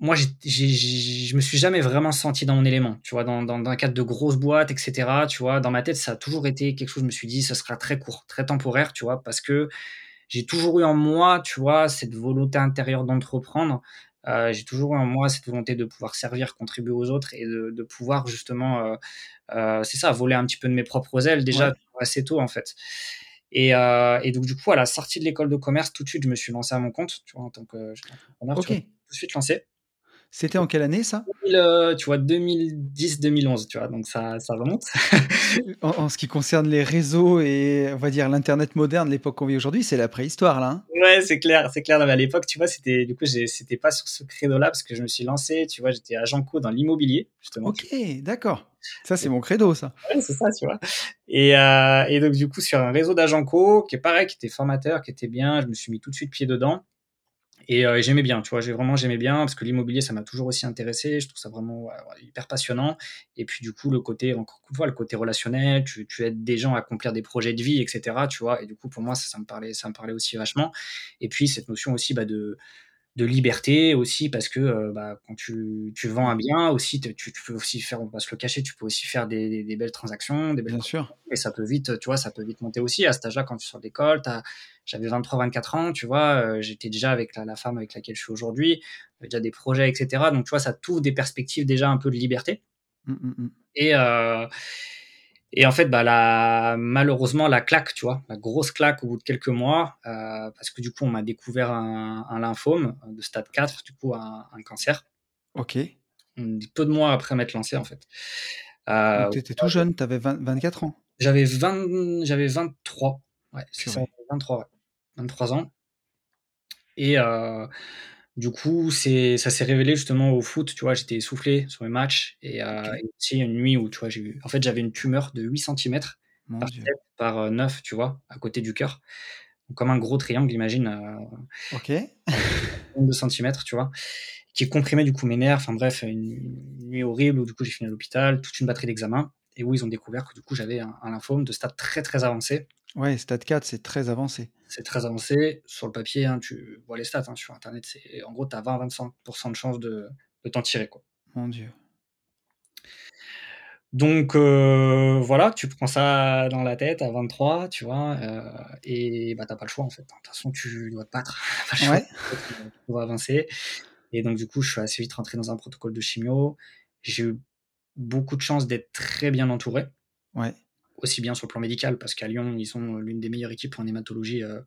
moi, j'ai- j'ai- je me suis jamais vraiment senti dans mon élément, tu vois, dans, dans, dans un cadre de grosses boîtes, etc. Tu vois, dans ma tête, ça a toujours été quelque chose, je me suis dit, ce sera très court, très temporaire, tu vois, parce que j'ai toujours eu en moi, tu vois, cette volonté intérieure d'entreprendre. Euh, j'ai toujours eu en moi cette volonté de pouvoir servir, contribuer aux autres et de, de pouvoir justement, euh, euh, c'est ça, voler un petit peu de mes propres ailes déjà Ouais. assez tôt en fait. Et, et donc du coup, à la sortie de l'école de commerce, tout de suite, je me suis lancé à mon compte, tu vois, en tant que entrepreneur, Ok. vois, tout de suite lancé. C'était en quelle année ça? 2000, euh, tu vois, 2010-2011, tu vois, donc ça, ça remonte. en, en ce qui concerne les réseaux et on va dire l'internet moderne, l'époque qu'on vit aujourd'hui, c'est la préhistoire là. hein Ouais, c'est clair, c'est clair. Non, mais à l'époque, tu vois, c'était, du coup, c'était pas sur ce credo-là parce que je me suis lancé, tu vois, j'étais agent co dans l'immobilier, justement. ok, d'accord. Ça c'est mon credo ça. Ouais, c'est ça, tu vois. Et, euh, et donc, du coup, sur un réseau d'agents co, qui est pareil, qui était formateur, qui était bien, je me suis mis tout de suite pied dedans. Et euh, j'aimais bien, tu vois, j'ai vraiment j'aimais bien parce que l'immobilier, ça m'a toujours aussi intéressé. Je trouve ça vraiment hyper passionnant. Et puis, du coup, le côté, encore une fois, le côté relationnel, tu, tu aides des gens à accomplir des projets de vie, etc. Tu vois. Et du coup, pour moi, ça, ça me parlait, ça me parlait aussi vachement. Et puis, cette notion aussi bah, de, de liberté aussi parce que euh, bah, quand tu, tu, vends un bien aussi, tu, tu, peux aussi faire, on va se le cacher, tu peux aussi faire des, des, belles transactions, des belles bien sûr. Et ça peut vite, tu vois, ça peut vite monter aussi. À cet âge-là, quand tu sors d'école, j'avais 23-24 ans, tu vois, euh, j'étais déjà avec la, la, femme avec laquelle je suis aujourd'hui, déjà des projets, etc. Donc, tu vois, ça t'ouvre des perspectives déjà un peu de liberté. Mmh, mmh, mmh. Et, euh, et en fait, bah, la, malheureusement, la claque, tu vois, la grosse claque au bout de quelques mois, euh, parce que du coup, on m'a découvert un, un, lymphome de stade 4, du coup, un, un cancer. Ok. Peu de mois après m'être lancé, en fait. Euh, tu étais tout jeune, tu avais 20, 24 ans J'avais 20, j'avais 23. Ouais, c'est ça, 23, ouais. 23 ans. Et euh, du coup, c'est, ça s'est révélé justement au foot. Tu vois, j'étais essoufflé sur les matchs. Et, euh, et aussi, une nuit où, tu vois, j'ai eu. En fait, j'avais une tumeur de 8 cm Mon par Dieu. tête, par euh, 9, tu vois, à côté du cœur. Donc, comme un gros triangle, imagine, euh, Ok. 2 cm, tu vois, qui comprimait du coup mes nerfs. Enfin bref, une, une nuit horrible où du coup j'ai fini à l'hôpital, toute une batterie d'examens. Et où ils ont découvert que du coup j'avais un, un lymphome de stade très très avancé. Ouais, stade 4, c'est très avancé. C'est très avancé. Sur le papier, hein, tu vois les stats hein, sur internet, c'est en gros, tu as 20-25% de chance de, de t'en tirer. Quoi. Mon Dieu. Donc euh, voilà, tu prends ça dans la tête à 23, tu vois, euh, et bah t'as pas le choix en fait. De toute façon, tu dois te battre, pas choix. Ouais. Tu dois avancer. Et donc du coup, je suis assez vite rentré dans un protocole de chimio. J'ai eu beaucoup de chance d'être très bien entouré, Ouais. Aussi bien sur le plan médical, parce qu'à Lyon, ils sont l'une des meilleures équipes en hématologie euh,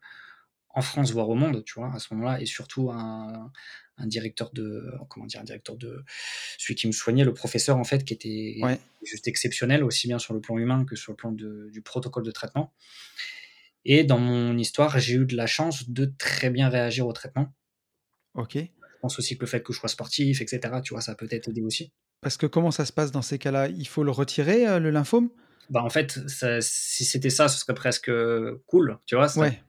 en France, voire au monde, tu vois, à ce moment-là, et surtout un, un directeur de, comment dire, un directeur de, celui qui me soignait, le professeur en fait, qui était Ouais. juste exceptionnel, aussi bien sur le plan humain que sur le plan de- du protocole de traitement. Et dans mon histoire, j'ai eu de la chance de très bien réagir au traitement. Ok. Je pense aussi que le fait que je sois sportif, etc., tu vois, ça a peut-être aidé aussi. Parce que comment ça se passe dans ces cas-là? Il faut le retirer, euh, le lymphome? Bah, en fait, ça- si c'était ça, ce serait presque cool, tu vois. serait Ouais.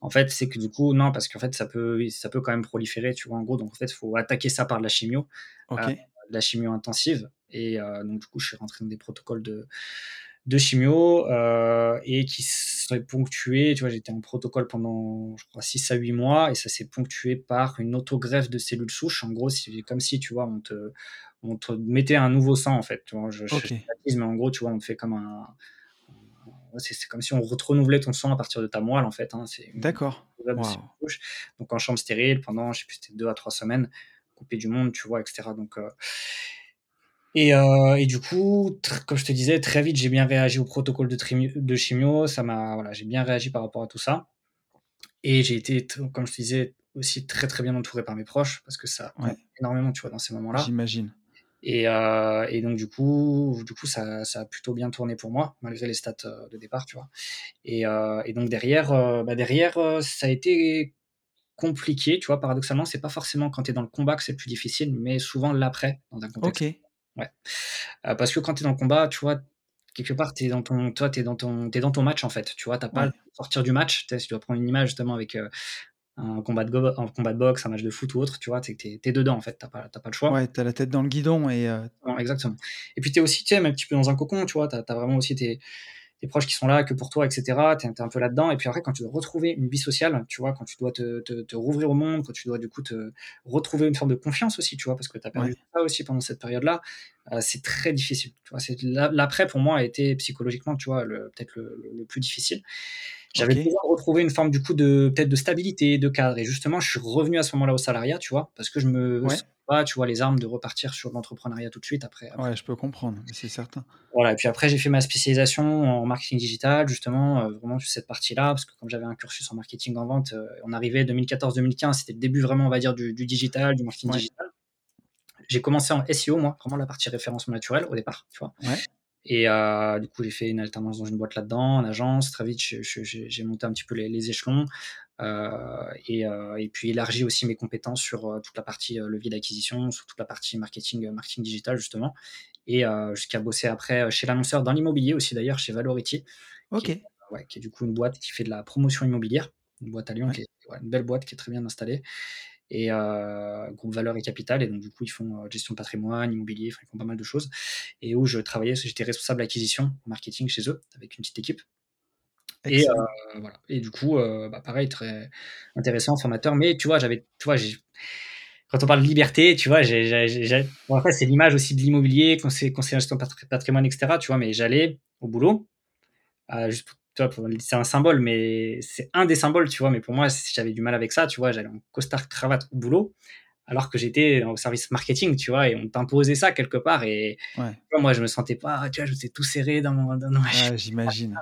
En fait, c'est que du coup, non, parce qu'en fait, ça peut, ça peut quand même proliférer, tu vois, en gros. Donc, en fait, il faut attaquer ça par de la chimio, euh, de la chimio intensive. Et euh, donc, du coup, je suis rentré dans des protocoles de, de chimio euh, et qui seraient ponctués. Tu vois, j'étais en protocole pendant, je crois, 6 à 8 mois et ça s'est ponctué par une autogreffe de cellules souches. En gros, c'est comme si, tu vois, on te, on te mettait un nouveau sang, en fait. Tu vois, je, je Ok. schématise, mais en gros, tu vois, on te fait comme un. un- C'est comme si on re- renouvelait ton sang à partir de ta moelle, en fait. hein. D'accord. Donc, en chambre stérile pendant, je sais plus, c'était 2 à 3 semaines, coupé du monde, tu vois, etc. Donc. euh, et, euh, et du coup, comme je te disais, très vite, j'ai bien réagi au protocole de, chimio. Ça m'a, voilà, j'ai bien réagi par rapport à tout ça. Et j'ai été, comme je te disais, aussi très très bien entouré par mes proches parce que ça Ouais. énormément, tu vois, dans ces moments-là. J'imagine. Et, euh, et donc du coup, du coup, ça, ça a plutôt bien tourné pour moi malgré les stats euh, de départ, tu vois. Et, euh, et donc derrière, euh, bah derrière, ça a été compliqué, tu vois. Paradoxalement, c'est pas forcément quand tu es dans le combat que c'est le plus difficile, mais souvent l'après dans un contexte. Ok. Ouais. Parce que quand tu es dans le combat, tu vois, quelque part, tu es dans ton, toi, t'es dans ton, t'es dans ton match en fait. Tu vois, t'as pas Ouais. de sortir du match. Tu dois prendre une image justement avec euh, un combat de go- un combat de boxe, un match de foot ou autre, tu vois, t'es, t'es, t'es dedans en fait. T'as pas, t'as pas le choix. Ouais, t'as la tête dans le guidon et euh, Non, exactement. Et puis tu es aussi, tu sais, un petit peu dans un cocon, tu vois, tu as, vraiment aussi tes, tes proches qui sont là que pour toi, etc. Tu es, un peu là-dedans. Et puis après, quand tu dois retrouver une vie sociale, tu vois, quand tu dois te, te, te rouvrir au monde, quand tu dois du coup te retrouver une forme de confiance aussi, tu vois, parce que tu as perdu Ouais. ça aussi pendant cette période-là, euh, c'est très difficile. Tu vois, l'après, pour moi, a été psychologiquement, tu vois, peut-être le plus difficile. J'avais Ok. besoin de retrouver une forme du coup de peut-être de stabilité, de cadre. Et justement, je suis revenu à ce moment-là au salariat, tu vois, parce que je me Ouais. pas, tu vois, les armes de repartir sur l'entrepreneuriat tout de suite après, après Ouais, je peux comprendre, c'est certain. voilà, et puis après, j'ai fait ma spécialisation en marketing digital, justement, euh, vraiment sur cette partie-là, parce que comme j'avais un cursus en marketing en vente, euh, on arrivait 2014-2015, c'était le début vraiment, on va dire, du, du digital, du marketing Ouais. digital. J'ai commencé en SEO, moi, vraiment la partie référencement naturel au départ, tu vois. Ouais. Et euh, du coup, j'ai fait une alternance dans une boîte là-dedans, en agence. Très vite, j'ai monté un petit peu les, les échelons euh, et, euh, et puis élargi aussi mes compétences sur euh, toute la partie levier d'acquisition, sur toute la partie marketing, marketing digital, justement. Et jusqu'à bosser après chez l'annonceur dans l'immobilier aussi, d'ailleurs, chez Valority, qui Ok. est, ouais, qui est du coup une boîte qui fait de la promotion immobilière, une boîte à Lyon, Ouais. qui est ouais, une belle boîte qui est très bien installée et euh, groupe Valeur et Capital. Et donc, du coup, ils font euh, gestion de patrimoine, immobilier, ils font pas mal de choses. Et où je travaillais, j'étais responsable acquisition, marketing chez eux, avec une petite équipe. Et, voilà. et du coup, bah, pareil, très intéressant, formateur. Mais tu vois, j'avais, tu vois, quand on parle de liberté, tu vois, j'ai, bon, après, c'est l'image aussi de l'immobilier, conseiller, conseiller gestion patrimoine, etc. Tu vois, mais j'allais au boulot, juste c'est un symbole, mais c'est un des symboles, tu vois. Mais pour moi, j'avais du mal avec ça, tu vois. J'allais en costard cravate au boulot, alors que j'étais au service marketing, tu vois, et on t'imposait ça quelque part. Et moi, je me sentais pas, tu vois, j'étais tout serré dans mon. Dans J'imagine.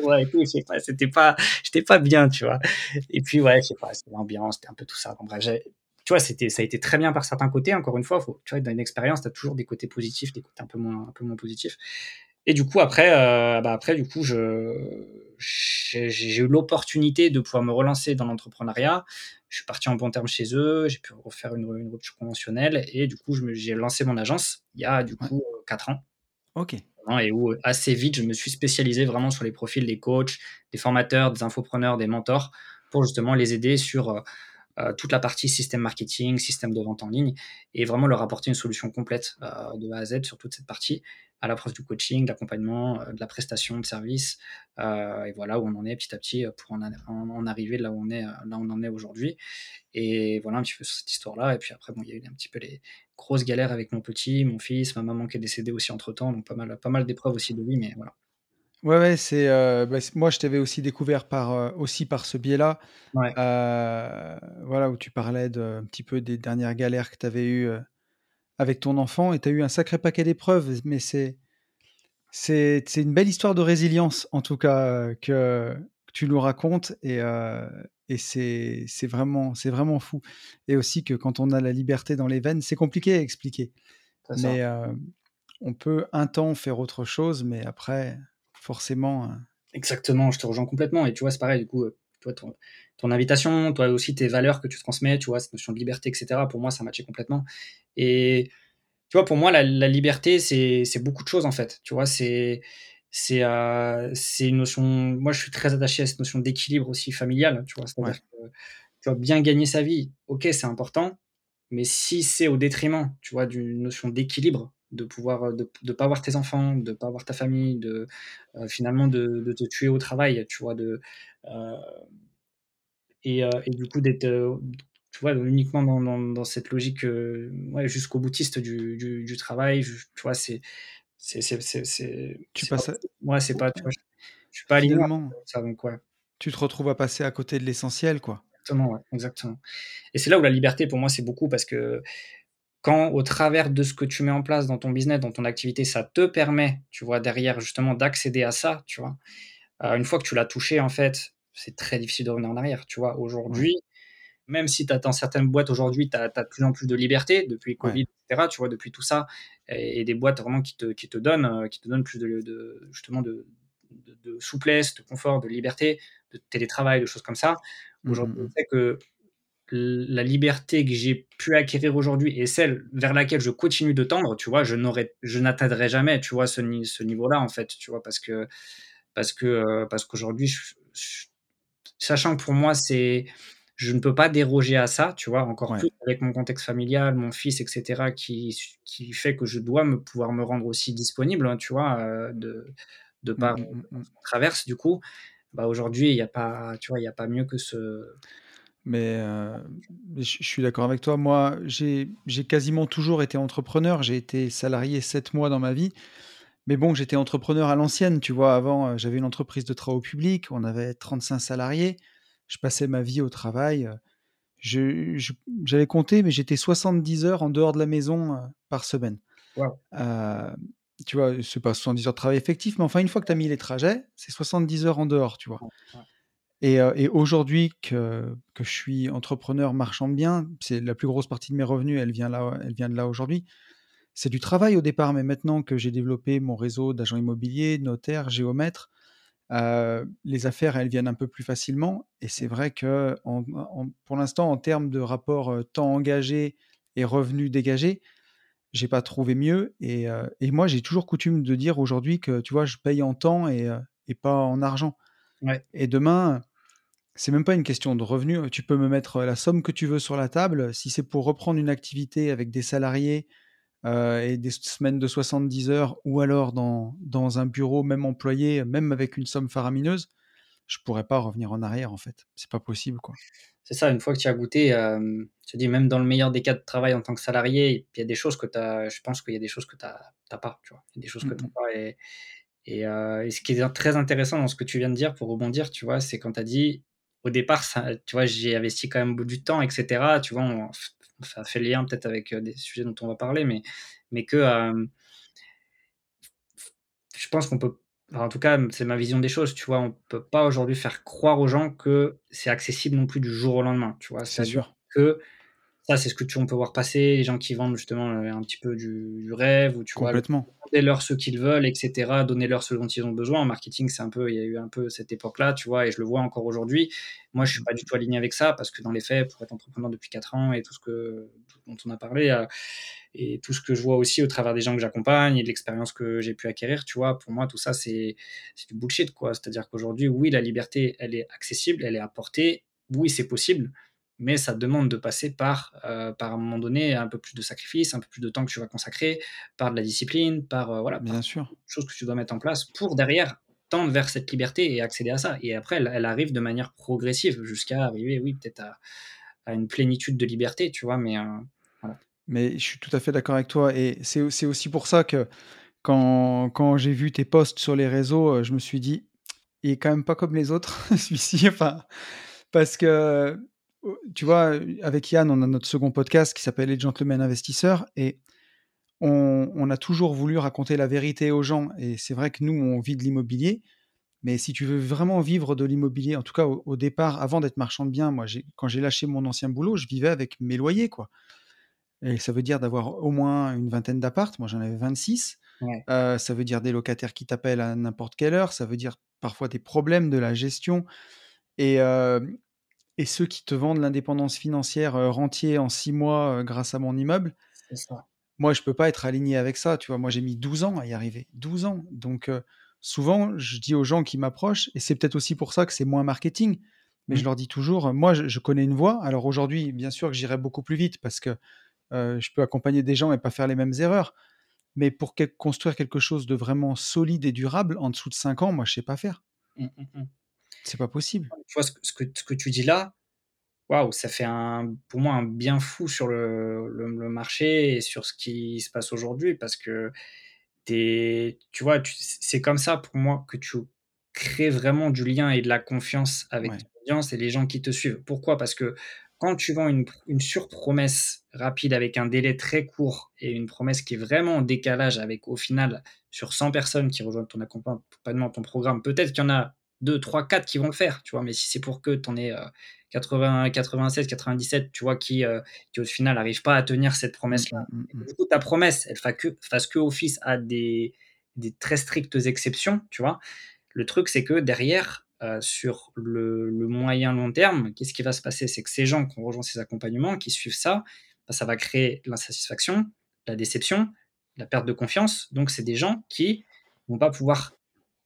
Ouais, je c'était pas, j'étais pas bien, tu vois. Et puis, ouais, je sais pas, c'était l'ambiance, c'était un peu tout ça. En bref, tu vois, c'était, ça a été très bien par certains côtés. Encore une fois, faut, tu vois, dans une expérience, tu as toujours des côtés positifs, des côtés un peu moins, un peu moins positifs. Et du coup, après, euh, bah après, du coup, je, j'ai eu l'opportunité de pouvoir me relancer dans l'entrepreneuriat. Je suis parti en bon terme chez eux, j'ai pu refaire une, une, rupture conventionnelle et du coup, j'ai lancé mon agence il y a du coup 4 ans. Ok. Et où assez vite, je me suis spécialisé vraiment sur les profils des coachs, des formateurs, des infopreneurs, des mentors pour justement les aider sur euh, toute la partie système marketing, système de vente en ligne, et vraiment leur apporter une solution complète euh, de A à Z sur toute cette partie, à l'approche du coaching, de l'accompagnement, euh, de la prestation de service, et voilà où on en est petit à petit pour en, en, arriver là où on est, là où on en est aujourd'hui. Et voilà un petit peu sur cette histoire-là. Et puis après, bon, il y a eu un petit peu les grosses galères avec mon petit, mon fils, ma maman qui est décédée aussi entre temps, donc pas mal, pas mal d'épreuves aussi de lui, mais voilà. Ouais, ouais, c'est, bah, moi je t'avais aussi découvert par, aussi par ce biais-là. voilà, où tu parlais de un petit peu des dernières galères que tu avais eues, avec ton enfant et tu as eu un sacré paquet d'épreuves, mais c'est c'est une belle histoire de résilience en tout cas, que tu nous racontes et et c'est c'est vraiment c'est vraiment fou et aussi que quand on a la liberté dans les veines, c'est compliqué à expliquer. Mais on peut un temps faire autre chose, mais après forcément. Euh. Exactement, je te rejoins complètement. Et tu vois, c'est pareil, du coup, euh, toi, ton, invitation, toi aussi, tes valeurs que tu transmets, tu vois, cette notion de liberté, etc., pour moi, ça matchait complètement. Et tu vois, pour moi, la, liberté, c'est beaucoup de choses, en fait. Tu vois, c'est. C'est euh, une notion. Moi, je suis très attaché à cette notion d'équilibre aussi familial. Tu vois, c'est-à-dire que tu vois, bien gagner sa vie, ok, c'est important, mais si c'est au détriment, tu vois, d'une notion d'équilibre, de pouvoir de ne pas voir tes enfants, de ne pas voir ta famille, de euh, finalement de, de, te tuer au travail, tu vois, de euh, et, euh, et, du coup d'être tu vois uniquement dans, dans, dans cette logique ouais, jusqu'au boutiste du, du, du, travail, tu vois, c'est c'est c'est tu passes moi c'est pas tu vois, je, je, suis pas aligné ça donc ouais. Tu te retrouves à passer à côté de l'essentiel quoi. Exactement, ouais, exactement. Et c'est là où la liberté pour moi c'est beaucoup parce que quand au travers de ce que tu mets en place dans ton business, dans ton activité, ça te permet, tu vois, derrière justement d'accéder à ça, tu vois. Euh, une fois que tu l'as touché, en fait, c'est très difficile de revenir en arrière, tu vois. Aujourd'hui, même si tu as dans certaines boîtes aujourd'hui, tu as, de plus en plus de liberté depuis Covid, etc., tu vois, depuis tout ça, et, des boîtes vraiment qui te, qui te donnent, euh, qui te donnent plus de, justement de, de, souplesse, de confort, de liberté, de télétravail, de choses comme ça. Mmh, aujourd'hui, mmh, mmh. sais que la liberté que j'ai pu acquérir aujourd'hui et celle vers laquelle je continue de tendre, tu vois, je n'aurais, je n'atteindrai jamais, tu vois, ce, ce niveau-là en fait, tu vois, parce que parce que euh, parce qu'aujourd'hui, sachant que pour moi c'est, je ne peux pas déroger à ça, tu vois, encore plus avec mon contexte familial, mon fils, etc., qui qui fait que je dois me pouvoir me rendre aussi disponible, hein, tu vois, euh, de de mmh, par mmh, mmh, traverse du coup. Bah aujourd'hui, il n'y a pas, tu vois, il y a pas mieux que ce mais, je suis d'accord avec toi. Moi, j'ai quasiment toujours été entrepreneur. J'ai été salarié 7 mois dans ma vie. Mais bon, j'étais entrepreneur à l'ancienne, tu vois? Avant, j'avais une entreprise de travaux publics, on avait 35 salariés. Je passais ma vie au travail, j'avais compté, mais j'étais 70 heures en dehors de la maison, par semaine. tu vois? C'est pas 70 heures de travail effectif, mais enfin, une fois que tu as mis les trajets, c'est 70 heures en dehors, tu vois? Et, aujourd'hui que, que je suis entrepreneur marchand de biens, c'est la plus grosse partie de mes revenus, elle vient, là, elle vient de là aujourd'hui. C'est du travail au départ, mais maintenant que j'ai développé mon réseau d'agents immobiliers, notaires, géomètres, les affaires, elles viennent un peu plus facilement. Et c'est vrai que pour l'instant, en termes de rapport temps engagé et revenus dégagés, j'ai pas trouvé mieux. Et, et moi, j'ai toujours coutume de dire aujourd'hui que, tu vois, je paye en temps et, et pas en argent. Et demain, c'est même pas une question de revenus. Tu peux me mettre la somme que tu veux sur la table. Si c'est pour reprendre une activité avec des salariés euh, et des semaines de 70 heures, ou alors dans, dans un bureau même employé, même avec une somme faramineuse, je pourrais pas revenir en arrière en fait. C'est pas possible quoi. C'est ça, une fois que tu as goûté, euh, je dis même dans le meilleur des cas de travail en tant que salarié, il y a des choses que tu as, je pense qu'il y a des choses que tu n'as pas, tu vois. Il y a des choses que tu n'as pas. Et, et, euh, et, ce qui est très intéressant dans ce que tu viens de dire, pour rebondir, tu vois, c'est quand tu as dit, au départ, ça, tu vois, j'ai investi quand même du temps, etc. Tu vois, on, ça fait lien peut-être avec euh, des sujets dont on va parler, mais, mais que euh, je pense qu'on peut en tout cas, c'est ma vision des choses, tu vois. On peut pas aujourd'hui faire croire aux gens que c'est accessible non plus du jour au lendemain, tu vois. C'est sûr. Que ça, c'est ce que tu, on peut voir passer, les gens qui vendent justement euh, un petit peu du, rêve, ou tu Complètement. vois, donnez-leur ce qu'ils veulent, etc. Donnez-leur ce dont ils ont besoin. En marketing, c'est un peu, il y a eu un peu cette époque-là, tu vois, et je le vois encore aujourd'hui. Moi, je suis pas du tout aligné avec ça parce que dans les faits, pour être entrepreneur depuis 4 ans et tout ce que dont on a parlé, euh, et tout ce que je vois aussi au travers des gens que j'accompagne et de l'expérience que j'ai pu acquérir, tu vois, pour moi, tout ça, c'est du bullshit, quoi. C'est-à-dire qu'aujourd'hui, oui, la liberté, elle est accessible, elle est à portée, oui, c'est possible, mais ça demande de passer par, euh, par un moment donné un peu plus de sacrifice, un peu plus de temps que tu vas consacrer, par de la discipline, par euh, voilà, bien sûr, choses que tu dois mettre en place pour derrière tendre vers cette liberté et accéder à ça. Et après, elle, arrive de manière progressive jusqu'à arriver, oui, peut-être à, à, une plénitude de liberté, tu vois, mais euh, voilà. Mais je suis tout à fait d'accord avec toi et c'est aussi pour ça que quand, quand j'ai vu tes posts sur les réseaux, je me suis dit, il est quand même pas comme les autres, celui-ci, enfin, parce que tu vois, avec Yann, on a notre second podcast qui s'appelle Les Gentlemen Investisseurs et on, a toujours voulu raconter la vérité aux gens. Et c'est vrai que nous, on vit de l'immobilier. Mais si tu veux vraiment vivre de l'immobilier, en tout cas au, départ, avant d'être marchand de biens, moi, quand j'ai lâché mon ancien boulot, je vivais avec mes loyers, quoi. Et ça veut dire d'avoir au moins une vingtaine d'appartes. Moi, j'en avais 26. Euh, ça veut dire des locataires qui t'appellent à n'importe quelle heure. Ça veut dire parfois des problèmes de la gestion. Et, euh, et ceux qui te vendent l'indépendance financière rentier en six mois grâce à mon immeuble. Moi, je peux pas être aligné avec ça. Tu vois, moi, j'ai mis 12 ans à y arriver. 12 ans. Donc, souvent, je dis aux gens qui m'approchent, et c'est peut-être aussi pour ça que c'est moins marketing, mais je mmh. leur dis toujours, moi, je, connais une voie. Alors aujourd'hui, bien sûr que j'irai beaucoup plus vite parce que je peux accompagner des gens et pas faire les mêmes erreurs. Mais pour construire quelque chose de vraiment solide et durable, en dessous de 5 ans, moi, je sais pas faire. Mmh, mmh, c'est pas possible. Tu vois, ce que, ce que, ce que tu dis là, waouh, ça fait un, pour moi un bien fou sur le, le, marché et sur ce qui se passe aujourd'hui parce que es, tu vois, c'est comme ça pour moi que tu crées vraiment du lien et de la confiance avec ton audience et les gens qui te suivent. Pourquoi? Parce que quand tu vends une, une surpromesse rapide avec un délai très court et une promesse qui est vraiment en décalage avec au final sur 100 personnes qui rejoignent ton accompagnement, ton programme, peut-être qu'il y en a 2, 3, 4 qui vont le faire, tu vois. Mais si c'est pour que tu en aies 80, 96, 97, tu vois, qui, euh, qui au final n'arrivent pas à tenir cette promesse-là. Mmh, mmh, mmh. Du coup, ta promesse, elle fasse que, fasse que office à des, des très strictes exceptions, tu vois. Le truc, c'est que derrière, euh, sur le, moyen long terme, qu'est-ce qui va se passer? C'est que ces gens qui ont rejoint ces accompagnements, qui suivent ça, bah, ça va créer l'insatisfaction, la déception, la perte de confiance. Donc, c'est des gens qui vont pas pouvoir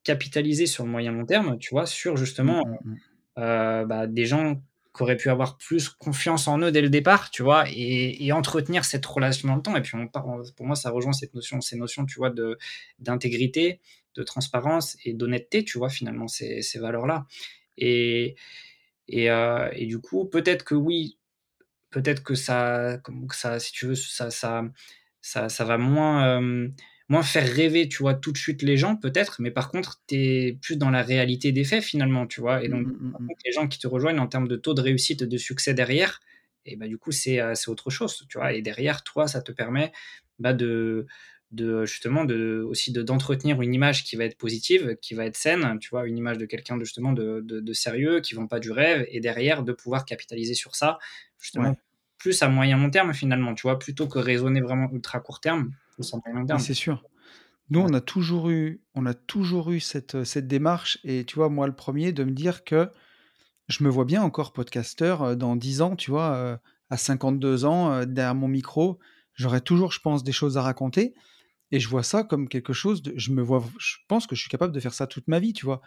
capitaliser sur le moyen long terme, tu vois, sur justement mmh, mmh. Euh, bah, des gens qui auraient pu avoir plus confiance en eux dès le départ, tu vois, et, entretenir cette relation dans le temps. Et puis, on, pour moi, ça rejoint cette notion, ces notions, tu vois, de, d'intégrité, de transparence et d'honnêteté, tu vois, finalement, ces, ces valeurs-là. Et, et, euh, et, du coup, peut-être que oui, peut-être que ça, comme ça, si tu veux, ça, ça, ça, ça va moins. Euh, moins faire rêver, tu vois, tout de suite les gens, peut-être, mais par contre, tu es plus dans la réalité des faits, finalement, tu vois. Et donc, mmh, mmh, mmh. les gens qui te rejoignent en termes de taux de réussite, de succès derrière, et bah, du coup, c'est euh, autre chose, tu vois. Et derrière, toi, ça te permet bah, de, de justement de aussi d'entretenir une image qui va être positive, qui va être saine, tu vois, une image de quelqu'un de justement de, de, sérieux, qui vont pas du rêve, et derrière de pouvoir capitaliser sur ça, justement, plus à moyen long terme finalement, tu vois, plutôt que raisonner vraiment ultra court terme. C'est sûr. Nous, on a toujours eu, on a toujours eu cette, cette démarche, et tu vois, moi, le premier, de me dire que je me vois bien encore podcasteur euh, dans 10 ans, tu vois, euh, à 52 ans, euh, derrière mon micro, j'aurai toujours, je pense, des choses à raconter, et je vois ça comme quelque chose de, je me vois, je pense que je suis capable de faire ça toute ma vie, tu vois.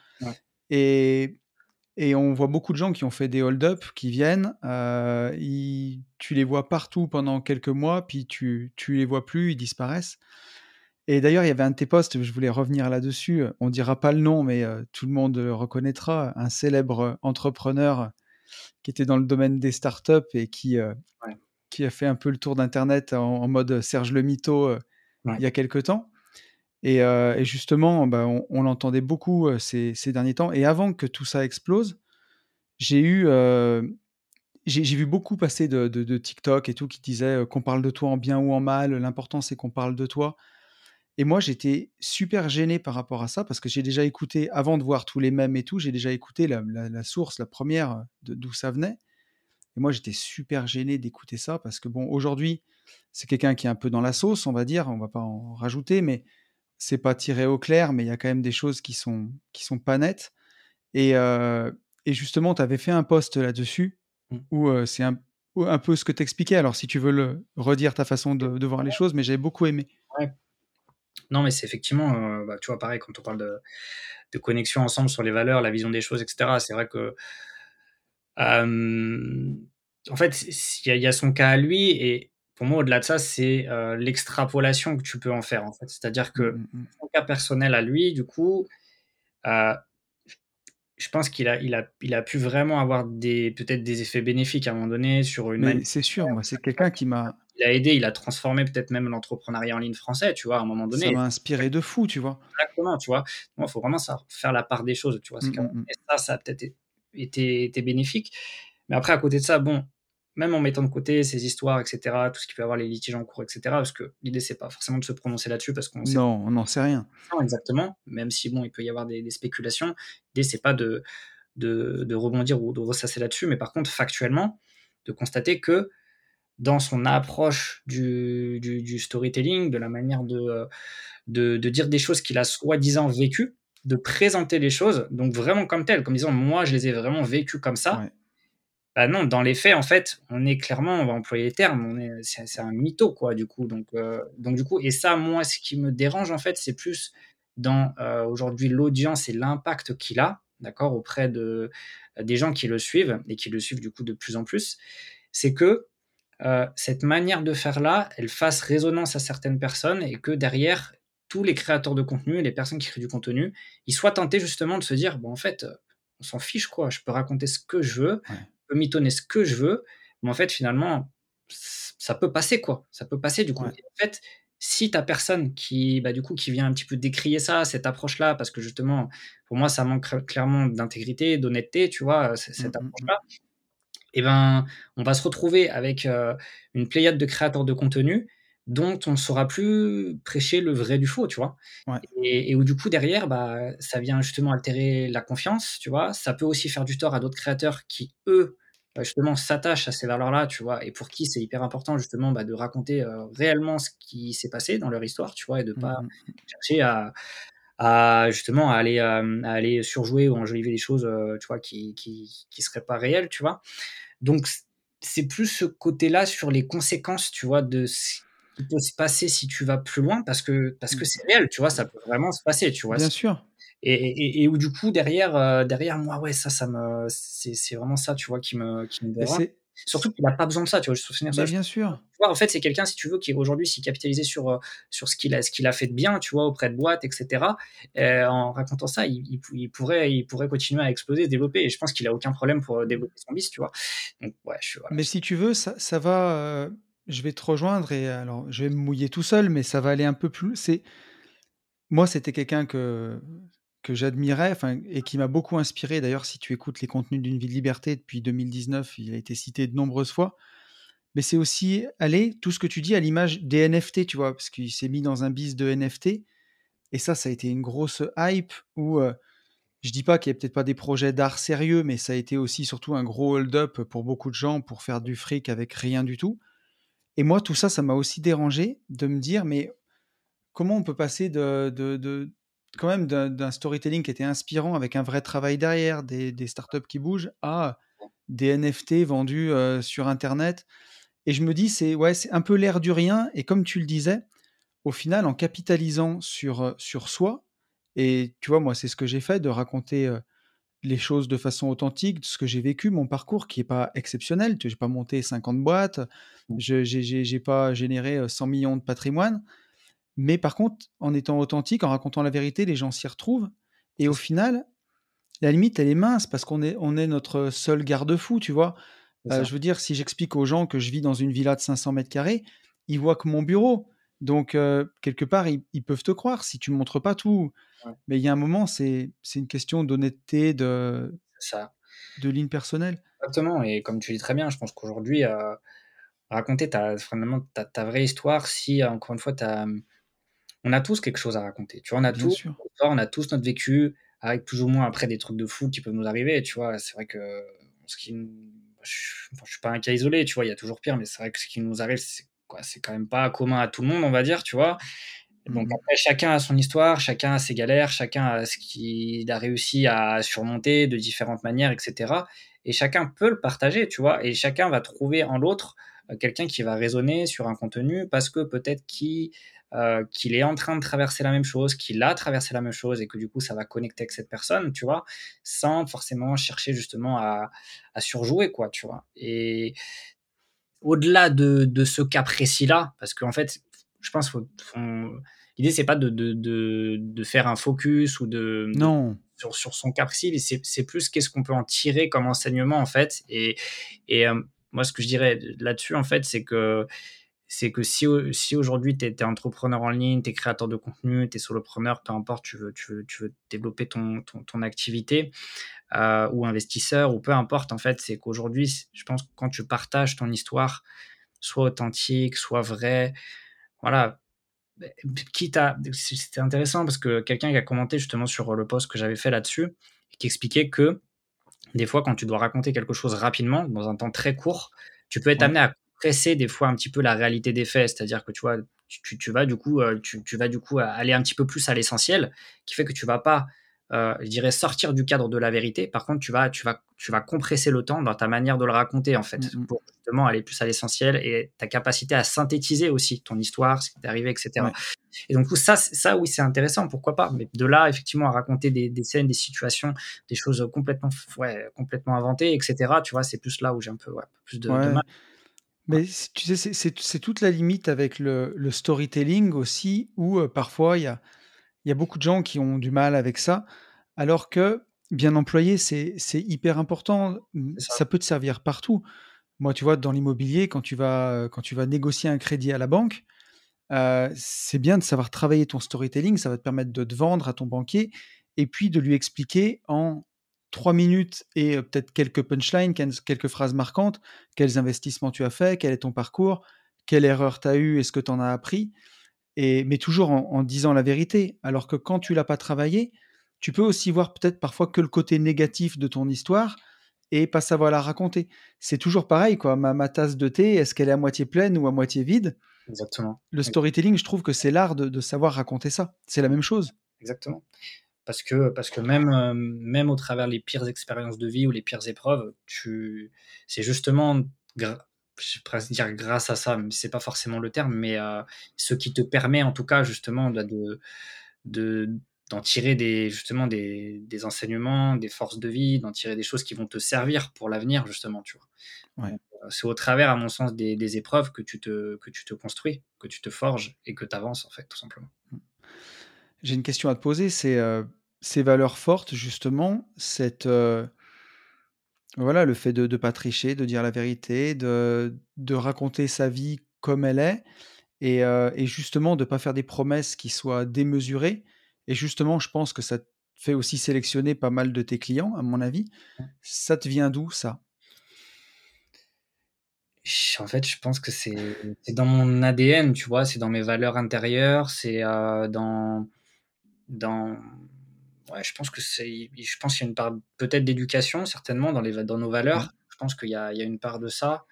Et, et on voit beaucoup de gens qui ont fait des hold-up, qui viennent, tu les vois partout pendant quelques mois, puis tu, tu les vois plus, ils disparaissent. Et d'ailleurs, il y avait un de tes posts, je voulais revenir là-dessus. On dira pas le nom, mais euh, tout le monde le reconnaîtra. Un célèbre entrepreneur qui était dans le domaine des startups et qui, euh, qui a fait un peu le tour d'Internet en, mode Serge Le Mito euh, il y a quelques temps. Et, et justement, bah, on, l'entendait beaucoup ces, ces, derniers temps. Et avant que tout ça explose, j'ai eu j'ai vu beaucoup passer de, TikTok et tout qui disaient qu'on parle de toi en bien ou en mal. L'important, c'est qu'on parle de toi. Et moi, j'étais super gêné par rapport à ça parce que j'ai déjà écouté, avant de voir tous les mêmes et tout, j'ai déjà écouté la, la, source, la première d'où ça venait. Et moi, j'étais super gêné d'écouter ça parce que, bon, aujourd'hui, c'est quelqu'un qui est un peu dans la sauce, on va dire, on va pas en rajouter, mais c'est pas tiré au clair, mais il y a quand même des choses qui sont, qui sont pas nettes. Et, euh, et justement, tu avais fait un post là-dessus mmh. où euh, c'est un, un, peu ce que tu expliquais. Alors, si tu veux le redire ta façon de, de voir les choses, mais j'avais beaucoup aimé. Ouais. Non, mais c'est effectivement, euh, bah, tu vois, pareil, quand on parle de, de, connexion ensemble sur les valeurs, la vision des choses, etc., c'est vrai que. en fait, il y, a son cas à lui, et pour moi, au-delà de ça, c'est euh, l'extrapolation que tu peux en faire, en fait. C'est-à-dire que mmh, mmh, mmh. son cas personnel à lui, du coup, euh, je pense qu'il a, il a, il a pu vraiment avoir des, peut-être des effets bénéfiques à un moment donné sur une. C'est sûr, moi, c'est quelqu'un qui m'a il a aidé, il a transformé peut-être même l'entrepreneuriat en ligne français, tu vois, à un moment donné. Ça m'a inspiré de fou, tu vois. Exactement, tu vois. Il faut vraiment ça, faire la part des choses, tu vois. Mmh, mmh, mmh. Et ça, ça a peut-être été, été, bénéfique. Mais après, à côté de ça, bon, même en mettant de côté ces histoires, etc., tout ce qui peut avoir les litiges en cours, etc., parce que l'idée, c'est pas forcément de se prononcer là-dessus, parce qu'on Non, on n'en sait rien. Non, exactement. Même si, bon, il peut y avoir des, spéculations. L'idée, c'est pas de, de, de, rebondir ou de ressasser là-dessus, mais par contre, factuellement, de constater que dans son approche du, du, storytelling, de la manière de, euh, de, de dire des choses qu'il a soi-disant vécues, de présenter les choses, donc vraiment comme telles, comme disant moi je les ai vraiment vécues comme ça. Bah non, dans les faits, en fait, on est clairement, on va employer les termes, on est, c'est, un mytho, quoi, du coup. Donc, euh, donc, du coup, et ça, moi, ce qui me dérange, en fait, c'est plus dans euh, aujourd'hui l'audience et l'impact qu'il a, d'accord, auprès de, des gens qui le suivent et qui le suivent, du coup, de plus en plus. C'est que euh, cette manière de faire là, elle fasse résonance à certaines personnes et que derrière, tous les créateurs de contenu les personnes qui créent du contenu, ils soient tentés justement de se dire, bon, en fait, euh, on s'en fiche, quoi, je peux raconter ce que je veux, peux mitonner ce que je veux, mais en fait, finalement, ça peut passer, quoi, ça peut passer du coup. en fait, si tu personne qui, bah, du coup, qui vient un petit peu décrier ça, cette approche-là, parce que justement, pour moi, ça manque clairement d'intégrité, d'honnêteté, tu vois, cette mmh, mmh, mmh. approche-là eh ben, on va se retrouver avec euh, une pléiade de créateurs de contenu dont on ne saura plus prêcher le vrai du faux, tu vois. Et, où du coup, derrière, bah, ça vient justement altérer la confiance, tu vois. Ça peut aussi faire du tort à d'autres créateurs qui, eux, bah, justement, s'attachent à ces valeurs-là, tu vois, et pour qui c'est hyper important, justement, bah, de raconter euh, réellement ce qui s'est passé dans leur histoire, tu vois, et de pas mmh, mmh, mmh. chercher à, à justement à aller, euh, à aller surjouer ou enjoliver des choses, tu vois, qui, qui, qui seraient pas réelles, tu vois. Donc, c'est plus ce côté-là sur les conséquences, tu vois, de ce qui peut se passer si tu vas plus loin, parce que parce que mmh. c'est réel, tu vois, ça peut vraiment se passer, tu vois. Bien sûr. Et, et, et, où du coup derrière, euh, derrière moi, ouais, ça, ça me, c'est vraiment ça, tu vois, qui me, qui me dérange. Surtout qu'il n'a pas besoin de ça, tu vois, je souvenir ça. bien sûr. Tu vois, en fait, c'est quelqu'un, si tu veux, qui aujourd'hui s'y capitalisé sur, euh, sur ce qu'il a, ce qu'il a fait de bien, tu vois, auprès de boîtes, etc. Euh, en racontant ça, il, il, pourrait, il pourrait continuer à exploser, se développer. Et je pense qu'il a aucun problème pour développer son bis, tu vois. Donc, ouais, je, Mais si tu veux, ça, ça va. Euh, je vais te rejoindre et alors, je vais me mouiller tout seul, mais ça va aller un peu plus. C'est moi, c'était quelqu'un que que j'admirais et qui m'a beaucoup inspiré. D'ailleurs, si tu écoutes les contenus d'une vie de liberté depuis 2019, il a été cité de nombreuses fois. Mais c'est aussi aller, tout ce que tu dis, à l'image des NFT, tu vois, parce qu'il s'est mis dans un bis de NFT. Et ça, ça a été une grosse hype où je euh, je dis pas qu'il n'y a peut-être pas des projets d'art sérieux, mais ça a été aussi surtout un gros hold-up pour beaucoup de gens pour faire du fric avec rien du tout. Et moi, tout ça, ça m'a aussi dérangé de me dire, mais comment on peut passer de quand même d'un storytelling qui était inspirant avec un vrai travail derrière, des, des startups qui bougent, à des NFT vendus euh, sur Internet. Et je me dis, c'est ouais, un peu l'air du rien. Et comme tu le disais, au final, en capitalisant sur, euh, sur soi, et tu vois, moi, c'est ce que j'ai fait, de raconter euh, les choses de façon authentique, de ce que j'ai vécu, mon parcours qui n'est pas exceptionnel. Je n'ai pas monté 50 boîtes, mmh. je n'ai pas généré 100 millions de patrimoine. Mais par contre, en étant authentique, en racontant la vérité, les gens s'y retrouvent. Et au final, la limite, elle est mince parce qu'on est, on est notre seul garde-fou, tu vois. Euh, je veux dire, si j'explique aux gens que je vis dans une villa de 500 mètres carrés, ils voient que mon bureau. Donc, euh, quelque part, ils, peuvent te croire si tu ne montres pas tout. Mais il y a un moment, c'est une question d'honnêteté, de, ça. de ligne personnelle. Exactement. Et comme tu dis très bien, je pense qu'aujourd'hui, euh, raconter ta, ta, ta, vraie histoire, si, encore une fois, as, on a tous quelque chose à raconter. Tu vois, on a, tous, on a tous notre vécu, avec plus ou moins après des trucs de fou qui peuvent nous arriver. Tu vois, c'est vrai que ce qui je, ne suis pas un cas isolé, tu vois, il y a toujours pire, mais c'est vrai que ce qui nous arrive, c'est quoi, c'est quand même pas commun à tout le monde, on va dire, tu vois. Donc mmh après, chacun a son histoire, chacun a ses galères, chacun a ce qu'il a réussi à surmonter de différentes manières, etc. Et chacun peut le partager, tu vois, et chacun va trouver en l'autre euh, quelqu'un qui va raisonner sur un contenu parce que peut-être qu'il euh, qu'il est en train de traverser la même chose, qu'il a traversé la même chose et que du coup ça va connecter avec cette personne, tu vois, sans forcément chercher justement à, surjouer, quoi, tu vois. Et au-delà de, ce cas précis-là, parce qu'en fait, je pense que l'idée c'est pas de, de, faire un focus ou de non sur, sur son cas précis, c'est plus qu'est-ce qu'on peut en tirer comme enseignement en fait. Et, et euh, moi ce que je dirais là-dessus en fait, c'est que c'est que si, si aujourd'hui tu es, entrepreneur en ligne, tu es créateur de contenu, tu es solopreneur, peu importe, tu veux, tu veux, tu veux développer ton, ton, activité, euh, ou investisseur, ou peu importe, en fait, c'est qu'aujourd'hui, je pense que quand tu partages ton histoire, soit authentique, soit vrai, voilà, quitte à. C'était intéressant parce que quelqu'un qui a commenté justement sur le post que j'avais fait là-dessus, qui expliquait que des fois, quand tu dois raconter quelque chose rapidement, dans un temps très court, tu peux être amené à presser des fois un petit peu la réalité des faits, c'est-à-dire que tu vois, tu, tu, vas du coup, euh, tu, tu, vas du coup aller un petit peu plus à l'essentiel, qui fait que tu vas pas, euh, je dirais, sortir du cadre de la vérité. Par contre, tu vas, tu vas, tu vas compresser le temps dans ta manière de le raconter en fait, pour justement aller plus à l'essentiel et ta capacité à synthétiser aussi ton histoire, ce qui t'est arrivé, etc. Et donc ça, ça oui, c'est intéressant, pourquoi pas. Mais de là, effectivement, à raconter des, des scènes, des situations, des choses complètement, ouais, complètement inventées, etc. Tu vois, c'est plus là où j'ai un peu ouais, plus de, de mal. Mais tu sais, c'est toute la limite avec le, storytelling aussi, où euh, parfois il y a, y a beaucoup de gens qui ont du mal avec ça, alors que bien employé, c'est hyper important. Ça. peut te servir partout. Moi, tu vois, dans l'immobilier, quand, tu vas, quand tu vas négocier un crédit à la banque, euh, c'est bien de savoir travailler ton storytelling, ça va te permettre de te vendre à ton banquier et puis de lui expliquer en trois minutes et peut-être quelques punchlines, quelques phrases marquantes, quels investissements tu as fait, quel est ton parcours, quelle erreur tu as eue, est-ce que tu en as appris, et, mais toujours en, disant la vérité. Alors que quand tu l'as pas travaillé, tu peux aussi voir peut-être parfois que le côté négatif de ton histoire et pas savoir la raconter. C'est toujours pareil, quoi. Ma, ma tasse de thé, est-ce qu'elle est à moitié pleine ou à moitié vide? Exactement. Le storytelling, je trouve que c'est l'art de, de savoir raconter ça. C'est la même chose. Exactement parce que, parce que même, euh, même au travers les pires expériences de vie ou les pires épreuves, tu, c'est justement, je vais dire grâce à ça, mais c'est pas forcément le terme, mais euh, ce qui te permet en tout cas justement de, de, d'en tirer des, justement des, des, enseignements, des forces de vie, d'en tirer des choses qui vont te servir pour l'avenir justement, tu vois. Euh, c'est au travers, à mon sens, des, des, épreuves que tu, te, que tu te construis, que tu te forges et que tu avances en fait, tout simplement. J'ai une question à te poser, c'est euh, ces valeurs fortes, justement, cette, euh, voilà, le fait de ne pas tricher, de dire la vérité, de, de raconter sa vie comme elle est, et, euh, et justement de ne pas faire des promesses qui soient démesurées. Et justement, je pense que ça te fait aussi sélectionner pas mal de tes clients, à mon avis. Ça te vient d'où, ça? En fait, je pense que c'est dans mon ADN, tu vois, c'est dans mes valeurs intérieures, c'est dans dans ouais, je pense que c'est je pense qu'il y a une part peut-être d'éducation certainement dans les dans nos valeurs. Je pense qu'il y a, il y a une part de ça.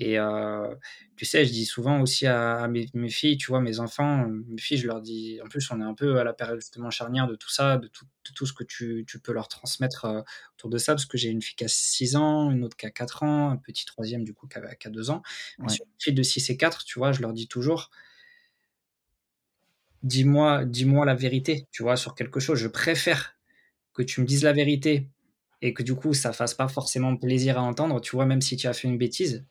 Et euh, tu sais je dis souvent aussi à, mes, mes, filles tu vois mes enfants mes filles je leur dis en plus on est un peu à la période justement charnière de tout ça de tout, tout ce que tu, tu, peux leur transmettre euh, autour de ça parce que j'ai une fille qui a 6 ans une autre qui a 4 ans un petit troisième du coup qui a, qui a 2 ans. Une fille de 6 et 4 tu vois je leur dis toujours dis-moi, dis-moi la vérité, tu vois, sur quelque chose. Je préfère que tu me dises la vérité et que du coup, ça fasse pas forcément plaisir à entendre, tu vois, même si tu as fait une bêtise,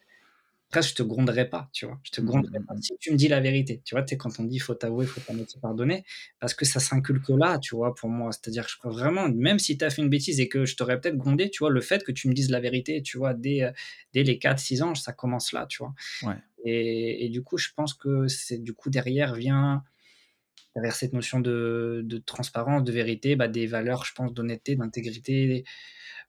après, je te gronderai pas, tu vois. Je te Mmh, gronderai pas mmh. si tu me dis la vérité. Tu vois, tu quand on dit: «Faut avouer, faut moitié pardonner», parce que ça s'inculque là, tu vois, pour moi. C'est-à-dire que je crois vraiment, même si tu as fait une bêtise et que je t'aurais peut-être grondé, tu vois, le fait que tu me dises la vérité, tu vois, dès, heu, dès les 4-6 ans, ça commence là, tu vois? Ouais. Et et du coup, je pense que c'est du coup, derrière vient derrière cette notion de de transparence, de vérité, bah, des valeurs, je pense, d'honnêteté, d'intégrité,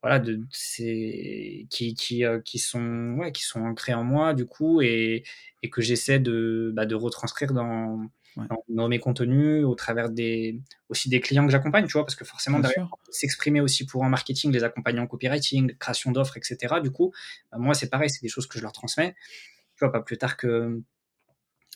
voilà, de c'est qui qui, heu, qui sont ouais, qui sont ancrées en moi, du coup et et que j'essaie de, bah, de retranscrire dans Ouais. dans dans mes contenus, au travers des aussi des clients que j'accompagne, tu vois? Parce que forcément derrière, s'exprimer aussi pour un marketing, les accompagner en copywriting, création d'offres et cetera, du coup, bah, moi, c'est pareil, c'est des choses que je leur transmets. Tu vois, pas plus tard que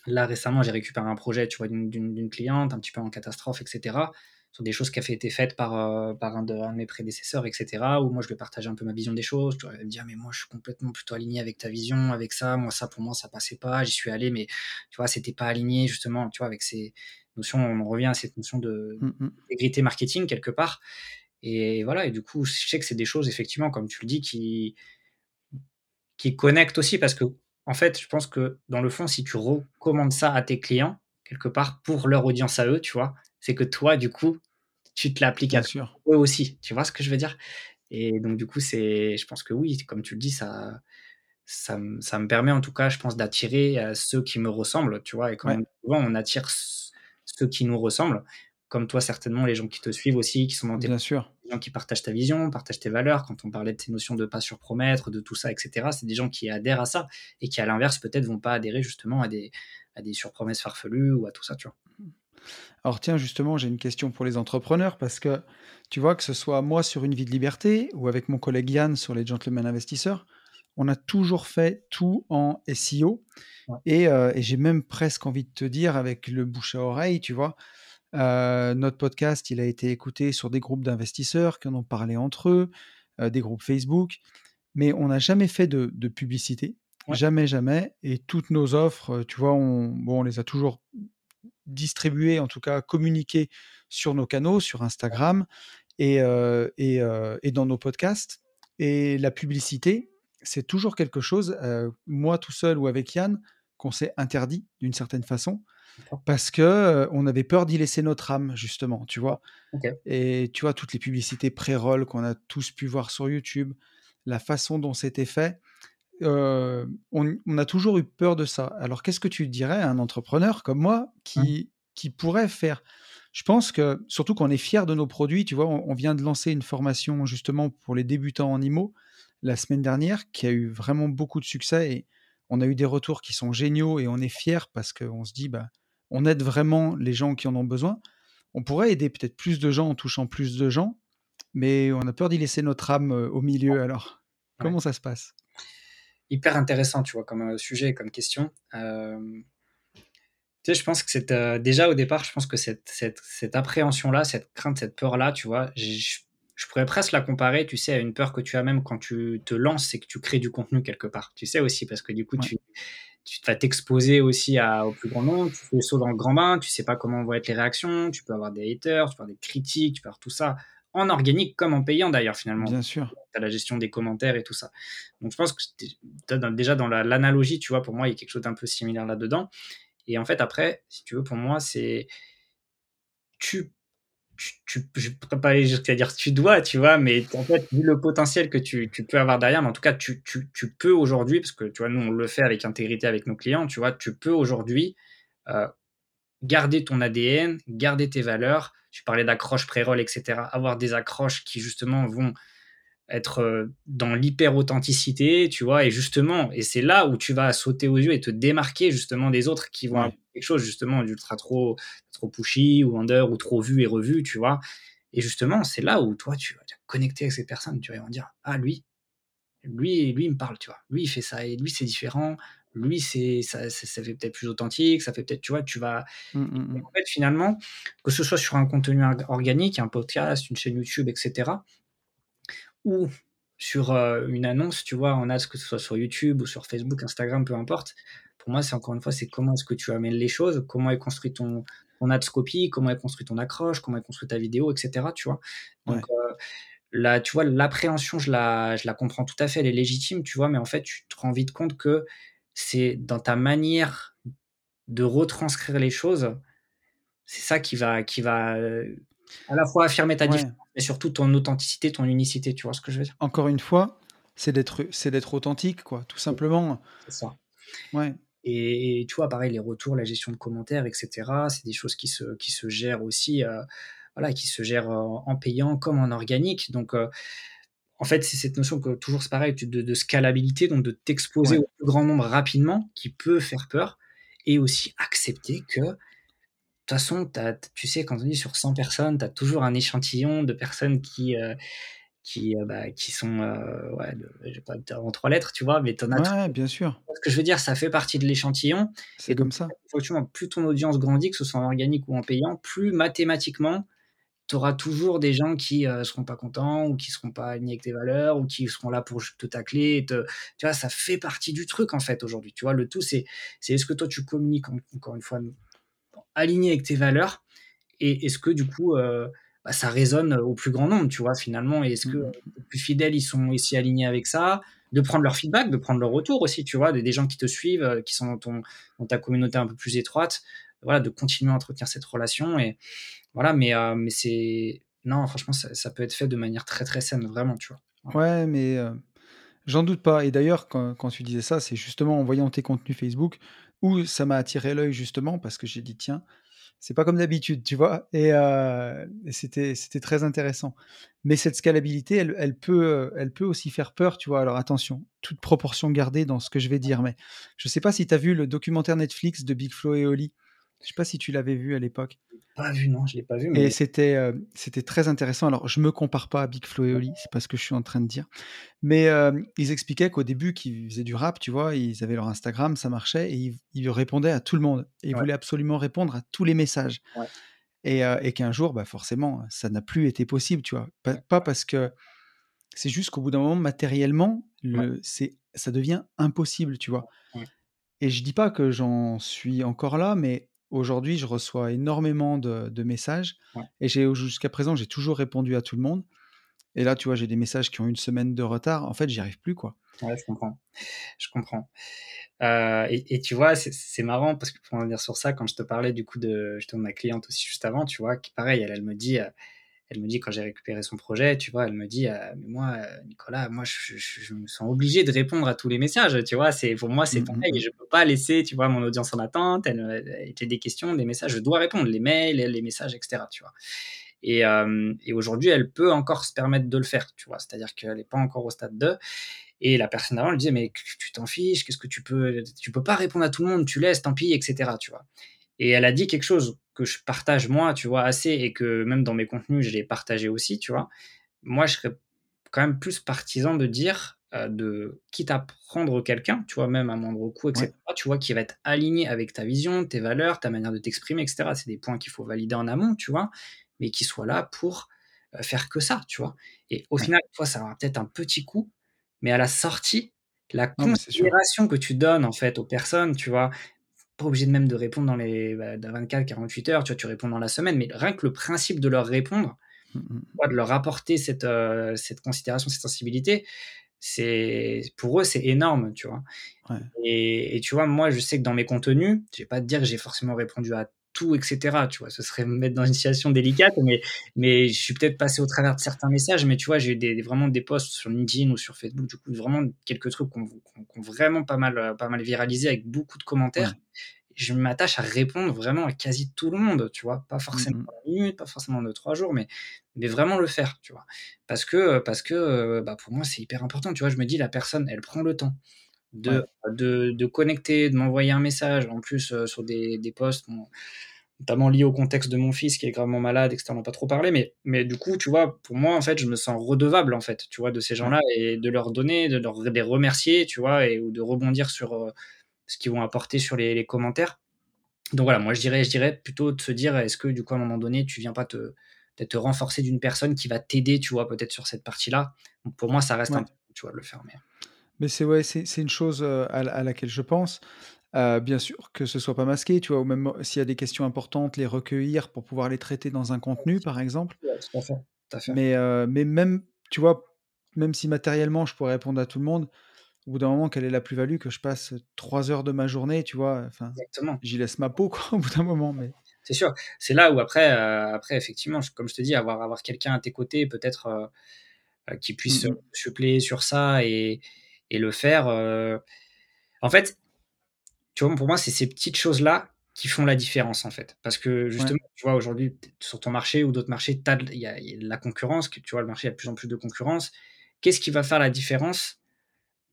là, récemment, j'ai récupéré un projet, tu vois, d'une cliente, un petit peu en catastrophe et cetera, sur des choses qui avaient été faites par, heu, par un de un de mes prédécesseurs et cetera, où moi, je lui ai partagé un peu ma vision des choses. Tu vois, elle me dit: «Ah mais moi, je suis complètement plutôt aligné avec ta vision, avec ça. Moi, ça, pour moi, ça passait pas. J'y suis allé, mais tu vois, c'était pas aligné justement», tu vois, avec ces notions on en revient à cette notion de Mmh mh. d'intégrité marketing quelque part et voilà et du coup, je sais que c'est des choses effectivement, comme tu le dis, qui qui connectent aussi parce qu'en fait, je pense que dans le fond, si tu recommandes ça à tes clients, quelque part, pour leur audience à eux, tu vois, c'est que toi, du coup, tu te l'appliques à sûr. eux aussi. Tu vois ce que je veux dire? Et donc du coup, c'est je pense que oui, comme tu le dis, ça ça me ça me permet en tout cas, je pense, d'attirer, ceux qui me ressemblent, tu vois? Et on Ouais. souvent, on attire ceux qui nous ressemblent, comme toi certainement, les gens qui te suivent aussi, qui sont dans tes Bien sûr. les gens qui partagent ta vision, partagent tes valeurs. Quand on parlait de ces notions de pas surpromettre, de tout ça et cetera, c'est des gens qui adhèrent à ça et qui, à l'inverse, peut-être, vont pas adhérer justement à des à des surpromesses farfelues ou à tout ça, tu vois? Alors tiens, justement, j'ai une question pour les entrepreneurs parce que tu vois, que ce soit moi sur Une vie de liberté ou avec mon collègue Yann sur les Gentlemen Investisseurs, on a toujours fait tout en SEO Ouais. et heu et j'ai même presque envie de te dire avec le bouche à oreille, tu vois? Notre podcast, il a été écouté sur des groupes d'investisseurs qui en ont parlé entre eux, des groupes Facebook, mais on n'a jamais fait de de publicité. Ouais. Jamais, jamais et toutes nos offres, tu vois, on bon, on les a toujours distribuées, en tout cas communiquées sur nos canaux, sur Instagram et et et dans nos podcasts et la publicité, c'est toujours quelque chose, moi tout seul ou avec Yann, qu'on s'est interdit d'une certaine façon. Parce que, on avait peur d'y laisser notre âme justement, tu vois? Et tu vois, toutes les publicités pré-roll qu'on a tous pu voir sur YouTube, la façon dont c'était fait, on on a toujours eu peur de ça. Alors qu'est-ce que tu dirais à un entrepreneur comme moi Mmh. qui qui pourrait faire? Je pense que surtout qu'on est fiers de nos produits, tu vois? On on vient de lancer une formation justement pour les débutants en IMO la semaine dernière qui a eu vraiment beaucoup de succès et on a eu des retours qui sont géniaux et on est fiers parce qu'on se dit: «Bah, on aide vraiment les gens qui en ont besoin». On pourrait aider peut-être plus de gens en touchant plus de gens, mais on a peur d'y laisser notre âme, heu, au milieu alors, Ouais. comment ça se passe? Hyper intéressant, tu vois, comme, heu, sujet et comme question. Tu sais, je pense que cette, heu, déjà au départ, je pense que cette cette cette appréhension-là, cette crainte, cette peur-là, tu vois, je je pourrais presque la comparer, tu sais, à une peur que tu as même quand tu te lances et que tu crées du contenu quelque part. Tu sais aussi parce que du coup, Ouais. tu tu vas t'exposer aussi à au plus grand nombre, tu fais le saut dans le grand bain, tu sais pas comment vont être les réactions, tu peux avoir des haters, tu peux avoir des critiques, tu peux avoir tout ça, en organique comme en payant d'ailleurs finalement. Bien sûr. Tu as la gestion des commentaires et tout ça. Donc je pense que dans déjà dans la l'analogie, tu vois, pour moi, il y a quelque chose d'un peu similaire là-dedans et en fait après, si tu veux, pour moi, c'est tu tu tu je pourrais pas aller jusqu'à dire tu dois, tu vois? Mais en fait, vu le potentiel que tu tu peux avoir derrière, mais en tout cas, tu tu tu peux aujourd'hui, parce que tu vois, nous, on le fait avec intégrité avec nos clients, tu vois? Tu peux aujourd'hui, heu, garder ton ADN, garder tes valeurs. Tu parlais d'accroche pré-roll et cetera. Avoir des accroches qui justement vont être, heu, dans l'hyper authenticité, tu vois? Et justement et c'est là où tu vas sauter aux yeux et te démarquer justement des autres qui vont Ouais. Quelque chose justement d'ultra trop trop pushy ou under ou trop vu et revu, tu vois? Et justement, c'est là où toi, tu vas te connecter avec ces personnes, tu? Ils vont dire: «Ah lui, lui lui il me parle, tu vois? Lui il fait ça et lui c'est différent, lui c'est ça ça ça fait peut-être plus authentique, ça fait peut-être» tu vois? Tu vas Mmh, mmh mh. en fait finalement, que ce soit sur un contenu org organique, un podcast, une chaîne YouTube et cetera ou sur, heu, une annonce, tu vois? En ads, que ce soit sur YouTube ou sur Facebook, Instagram, peu importe. Pour moi, c'est encore une fois, c'est comment est-ce que tu amènes les choses, comment est construit ton ton ads copy, comment est construit ton accroche, comment est construite ta vidéo et cetera, tu vois? Donc Ouais. heu, là, tu vois, l'appréhension, je la je la comprends tout à fait, elle est légitime, tu vois? Mais en fait, tu te rends vite compte que c'est dans ta manière de retranscrire les choses, c'est ça qui va, qui va euh, à la fois affirmer ta Ouais. différence, mais surtout ton authenticité, ton unicité. Tu vois ce que je veux dire? Encore une fois, c'est d'être c'est d'être authentique, quoi, tout simplement. C'est ça. Ouais. Et, et tu vois, pareil, les retours, la gestion de commentaires, etc., c'est des choses qui se, qui se gèrent aussi, euh, voilà, qui se gèrent euh, en payant comme en organique. Donc, euh, en fait, c'est cette notion que toujours c'est pareil de, de scalabilité, donc de t'exposer Ouais. au plus grand nombre rapidement, qui peut faire peur, et aussi accepter que, de toute façon, t'as- tu sais, quand on dit sur 100 personnes, tu as toujours un échantillon de personnes qui, euh, qui, euh, bah, qui sont, euh, ouais, de- je vais pas dire en trois lettres, tu vois, mais tu en as Ouais, bien sûr, ce que je veux dire, ça fait partie de l'échantillon. c'est comme ça. effectivement, plus ton audience grandit, que ce soit en organique ou en payant, plus mathématiquement, tu auras toujours des gens qui ne seront pas contents ou qui seront pas alignés avec tes valeurs ou qui seront là pour te tacler. et te- Tu vois, ça fait partie du truc en fait aujourd'hui. Tu vois, le tout, c'est est-ce que toi tu communiques en- encore une fois aligné avec tes valeurs et est-ce que du coup euh, bah, ça résonne au plus grand nombre, tu vois, finalement, et est-ce que euh, les plus fidèles ils sont aussi alignés avec ça, de prendre leur feedback, de prendre leur retour aussi, tu vois, des, des gens qui te suivent, euh, qui sont dans, ton, dans ta communauté un peu plus étroite, voilà, de continuer à entretenir cette relation et voilà, mais, euh, mais c'est non, franchement, ça, ça peut être fait de manière très très saine, vraiment, tu vois. Ouais, mais euh, j'en doute pas. Et d'ailleurs, quand, quand tu disais ça, c'est justement en voyant tes contenus Facebook où ça m'a attiré l'œil justement parce que j'ai dit tiens, c'est pas comme d'habitude, tu vois. Et, c'était c'était très intéressant. Mais cette scalabilité, elle, peut elle peut aussi faire peur, tu vois. Alors attention, toute proportion gardée dans ce que je vais dire. Mais je sais pas si tu as vu le documentaire Netflix de Big Flo et Oli. Je sais pas si tu l'avais vu à l'époque. Pas vu, non, je l'ai pas vu, Et mais c'était euh, c'était très intéressant. Alors, je me compare pas à Big Flo et Oli, c'est pas ce que je suis en train de dire. Mais euh, ils expliquaient qu'au début, qu'ils faisaient du rap, tu vois, ils avaient leur Instagram, ça marchait, et ils, ils répondaient à tout le monde. Et ils Ouais. voulaient absolument répondre à tous les messages. Ouais. Et, euh, et qu'un jour, bah, forcément, ça n'a plus été possible, tu vois. Pas, pas parce que c'est juste qu'au bout d'un moment, matériellement, le, c'est, ça devient impossible, tu vois. Et je dis pas que j'en suis encore là, mais aujourd'hui, je reçois énormément de, de messages. Ouais. Et j'ai, jusqu'à présent, j'ai toujours répondu à tout le monde. Et là, tu vois, j'ai des messages qui ont une semaine de retard. En fait, j'y arrive plus, quoi. Ouais, je comprends. Je comprends. Euh, et, et tu vois, c'est- marrant parce que pour en revenir sur ça, quand je te parlais du coup de ma cliente aussi juste avant, tu vois, qui pareil, elle, elle me dit, euh, elle me dit quand j'ai récupéré son projet, tu vois, elle me dit, euh, mais moi, euh, Nicolas, moi, je, je- je me sens obligé de répondre à tous les messages, tu vois, c'est pour moi, c'est Mm, pareil, mm, et je peux pas laisser, tu vois, mon audience en attente, elle, elle a des questions, des messages, je dois répondre, les mails, les messages, etc., tu vois. Et, euh, et aujourd'hui, elle peut encore se permettre de le faire, tu vois, c'est-à-dire qu'elle n'est pas encore au stade 2. Et la personne avant, elle disait, mais tu t'en fiches, qu'est-ce que tu peux, tu peux pas répondre à tout le monde, tu laisses, tant pis, etc., tu vois. Et elle a dit quelque chose que je partage moi, tu vois, assez, et que même dans mes contenus, je l'ai partagé aussi, tu vois. Moi, je serais quand même plus partisan de dire, euh, de quitte à prendre quelqu'un, tu vois, même à moindre coût, etc., Ouais. tu vois, qui va être aligné avec ta vision, tes valeurs, ta manière de t'exprimer, etc. C'est des points qu'il faut valider en amont, tu vois, mais qui soit là pour euh, faire que ça, tu vois. Et au Ouais. final, toi, ça aura peut-être un petit coût, mais à la sortie, la Non, considération que tu donnes en fait aux personnes, tu vois, pas obligé de même de répondre dans les bah, dans 24, 48 heures, tu vois, tu réponds dans la semaine, mais rien que le principe de leur répondre, Mm, mm. tu vois, de leur apporter cette, euh, cette considération, cette sensibilité, c'est pour eux c'est énorme, tu vois. Ouais. Et, et tu vois, moi je sais que dans mes contenus, je vais pas te dire que j'ai forcément répondu à tout, etc. Tu vois, ce serait me mettre dans une situation délicate, mais, mais je suis peut-être passé au travers de certains messages, mais tu vois, j'ai eu des, vraiment des posts sur LinkedIn ou sur Facebook, du coup, vraiment quelques trucs qui ont, vraiment pas mal, pas mal viralisé avec beaucoup de commentaires. Ouais. Je m'attache à répondre vraiment à quasi tout le monde, tu vois, pas forcément Mm, mm. la minute, pas forcément en deux, trois jours, mais, mais vraiment le faire, tu vois. Parce que, parce que bah, pour moi, c'est hyper important, tu vois, je me dis, la personne, elle prend le temps de, Ouais. de, de connecter, de m'envoyer un message, en plus euh, sur des, des posts, bon, notamment liés au contexte de mon fils qui est gravement malade, etc. On n'a pas trop parlé, mais, mais du coup, tu vois, pour moi, en fait, je me sens redevable, en fait, tu vois, de ces gens-là et de leur donner, de leur, de les remercier, tu vois, et, ou de rebondir sur euh, ce qu'ils vont apporter sur les, les commentaires. Donc voilà, moi, je dirais, je dirais plutôt de se dire, est-ce que, du coup, à un moment donné, tu viens pas te, peut-être te renforcer d'une personne qui va t'aider, tu vois, peut-être sur cette partie-là? Donc, pour moi, ça reste Ouais. un tu vois, de le faire. Mais... Mais c'est ouais, c'est c'est une chose euh, à, à laquelle je pense. Euh, bien sûr que ce soit pas masqué, tu vois, ou même s'il y a des questions importantes, les recueillir pour pouvoir les traiter dans un contenu, par exemple. Ouais, tout à fait. Tout à fait. Mais, euh, mais même, tu vois, même si matériellement je pourrais répondre à tout le monde, au bout d'un moment, quelle est la plus-value que je passe 3 heures de ma journée, tu vois? Enfin, Exactement. j'y laisse ma peau, quoi, au bout d'un moment, mais C'est sûr. C'est là où après, après effectivement, comme je te dis, avoir avoir quelqu'un à tes côtés, peut-être, qui puisse, Mmh heu, mh. suppléer sur ça et et le faire, heu en fait, tu vois, pour moi, c'est ces petites choses-là qui font la différence, en fait. Parce que Ouais. justement, tu vois, aujourd'hui, sur ton marché ou d'autres marchés, il y a il y a de la concurrence, tu vois, le marché, a de plus en plus de concurrence. Qu'est-ce qui va faire la différence,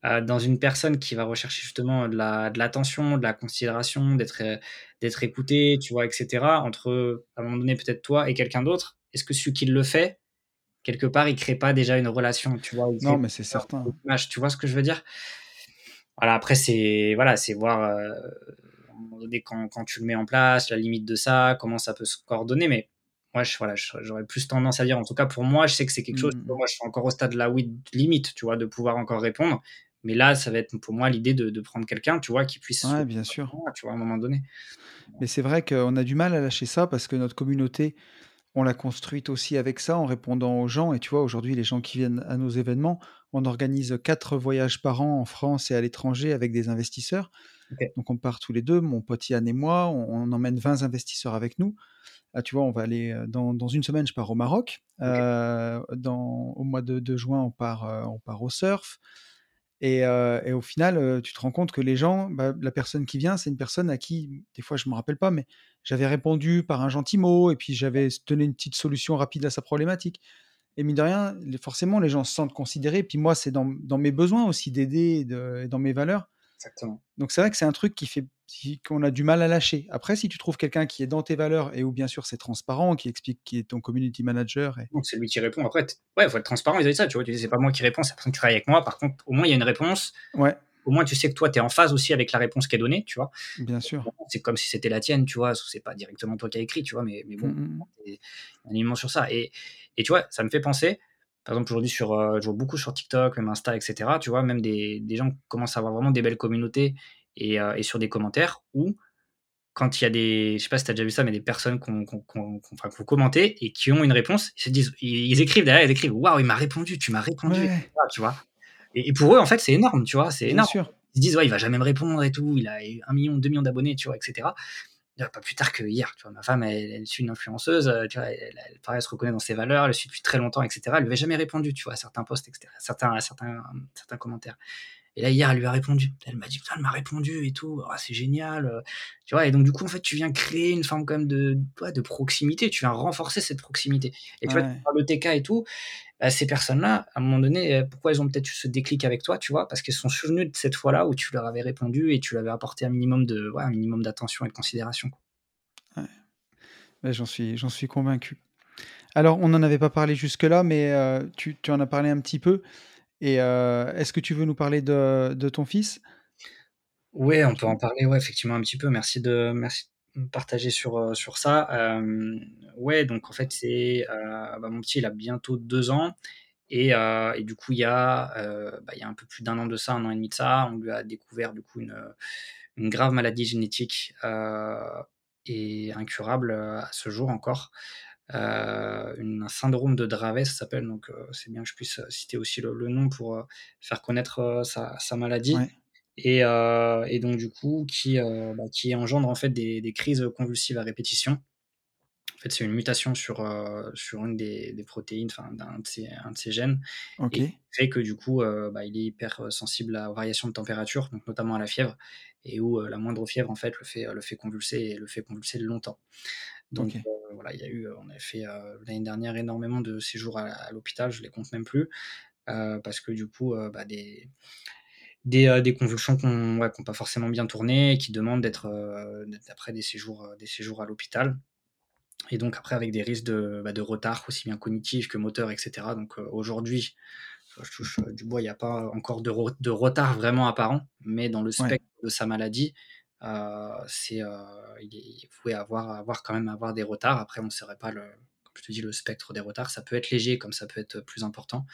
heu, dans une personne qui va rechercher justement de la de l'attention, de la considération, d'être, heu, d'être écouté, tu vois, et cetera, entre, à un moment donné, peut-être toi et quelqu'un d'autre? Est-ce que celui qui le fait, quelque part, il crée pas déjà une relation, tu vois? Il Non, mais c'est certain. tu vois ce que je veux dire? Voilà, après c'est voilà, c'est voir, heu, à un moment donné quand quand tu le mets en place, la limite de ça, comment ça peut se coordonner, mais moi je voilà, j'aurais plus tendance à dire en tout cas pour moi, je sais que c'est quelque chose, mmh. moi je suis encore au stade là, oui, limite, tu vois, de pouvoir encore répondre, mais là, ça va être pour moi l'idée de de prendre quelqu'un, tu vois, qui puisse Ouais, bien sûr. tu vois, à un moment donné. Mais c'est vrai qu'on a du mal à lâcher ça parce que notre communauté, on l'a construite aussi avec ça, en répondant aux gens. Et tu vois, aujourd'hui, les gens qui viennent à nos événements, on organise 4 voyages par an en France et à l'étranger avec des investisseurs. Donc on part tous les 2, mon pote Yann et moi, on on emmène 20 investisseurs avec nous. Là, tu vois, on va aller, heu, dans dans 1 semaine, je pars au Maroc, dans au mois de de juin, on part, heu, on part au surf et au final, tu te rends compte que les gens, bah, la personne qui vient, c'est une personne à qui, des fois, je me rappelle pas, mais j'avais répondu par un gentil mot et puis j'avais donné une petite solution rapide à sa problématique et mine de rien, forcément, les gens se sentent considérés. Puis moi, c'est dans mes besoins aussi d'aider et de et dans mes valeurs. Exactement. Donc c'est vrai que c'est un truc qui fait qu'on a du mal à lâcher. Après, si tu trouves quelqu'un qui est dans tes valeurs et où bien sûr c'est transparent, qui explique qui est ton community manager et Donc c'est lui qui répond. Après ouais, faut être transparent vis-à-vis de ça, tu vois? Tu dis: «C'est pas moi qui réponds, c'est la personne qui travaille avec moi». Par contre, au moins il y a une réponse. Ouais. Au moins tu sais que toi, tu es en phase aussi avec la réponse qui est donnée, tu vois? Bien sûr. C'est comme si c'était la tienne, tu vois? C'est pas directement toi qui as écrit, tu vois? Mais mais bon, tu es alignement sur ça et et tu vois, ça me fait penser, par exemple, aujourd'hui sur, heu, je vois beaucoup sur TikTok, même Insta et cetera, tu vois? Même des des gens commencent à avoir vraiment des belles communautés et heu et sur des commentaires où quand il y a des je sais pas si tu as déjà vu ça, mais des personnes enfin, qui ont commenté et qui ont une réponse, ils se disent ils ils écrivent derrière, ils écrivent: «Waouh, il m'a répondu, tu m'as répondu» Ouais. tu vois? Et et pour eux, en fait, c'est énorme, tu vois? C'est énorme. sûr. Ils se disent: «Ouais, il va jamais me répondre et tout, il a eu 1 000 000-2 000 000 d'abonnés», tu vois, et pas plus tard qu'hier, tu vois? Ma femme, elle elle suit une influenceuse, heu, tu vois? Elle elle pareil, elle se reconnaît dans ses valeurs, elle le suit depuis très longtemps et cetera. Elle lui avait jamais répondu, tu vois? À certains posts et cetera, certains à certains certains commentaires et là, hier, elle lui a répondu. Elle m'a dit: «Putain, elle m'a répondu et tout, oh, c'est génial, heu», tu vois? Et donc du coup, en fait, tu viens créer une forme quand même de de proximité, tu viens renforcer cette proximité et tu vois, Ouais. de tes cas et tout, bah, ces personnes-là, à un moment donné, heu, pourquoi elles ont peut-être eu ce déclic avec toi, tu vois? Parce qu'elles se sont souvenues de cette fois-là où tu leur avais répondu et tu leur avais apporté un minimum de ouais, un minimum d'attention et de considération. Ouais. Ouais, j'en suis j'en suis convaincu. Alors, on n'en avait pas parlé jusque-là, mais tu tu en as parlé un petit peu et heu, est-ce que tu veux nous parler de de ton fils? Ouais, on peut en parler, ouais, effectivement, un petit peu. Merci de merci de partager sur, heu, sur ça. Hem, ouais, donc en fait, c'est, heu, bah, mon petit, il a bientôt 2 ans et et du coup, il y a, bah, il y a un peu plus d'1 an de ça, 1 an et demi de ça, on lui a découvert du coup une, grave maladie génétique, et incurable, à ce jour encore. Une un syndrome de Dravet, ça s'appelle, donc heu, c'est bien que je puisse, heu, citer aussi le le nom pour, faire connaître, sa sa maladie Ouais. et donc du coup, qui, bah, qui engendre en fait des des crises, convulsives à répétition. En fait, c'est une mutation sur, sur une des des protéines, enfin d'un de ses un de ses gènes et fait que du coup, bah, il est hyper, sensible à aux variations de température, donc notamment à la fièvre et où, la moindre fièvre, en fait, le fait, le fait convulser et le fait convulser longtemps. Donc heu, voilà, il y a eu, on avait fait, heu, l'année dernière énormément de séjours à à l'hôpital, je les compte même plus, heu, parce que du coup, bah, des des, convulsions qui ont ouais, qui ont pas forcément bien tourné et qui demandent d'être, après des séjours, des séjours à l'hôpital et donc après avec des risques de, bah, de retard aussi bien cognitif que moteur et cetera. Donc aujourd'hui, je touche, du bois, il y a pas encore de re de retard vraiment apparent, mais dans le Ouais. spectre de sa maladie, c'est, heu, il pouvait avoir avoir quand même avoir des retards. Après, on saurait pas le comme je te dis, le spectre des retards, ça peut être léger comme ça peut être, plus important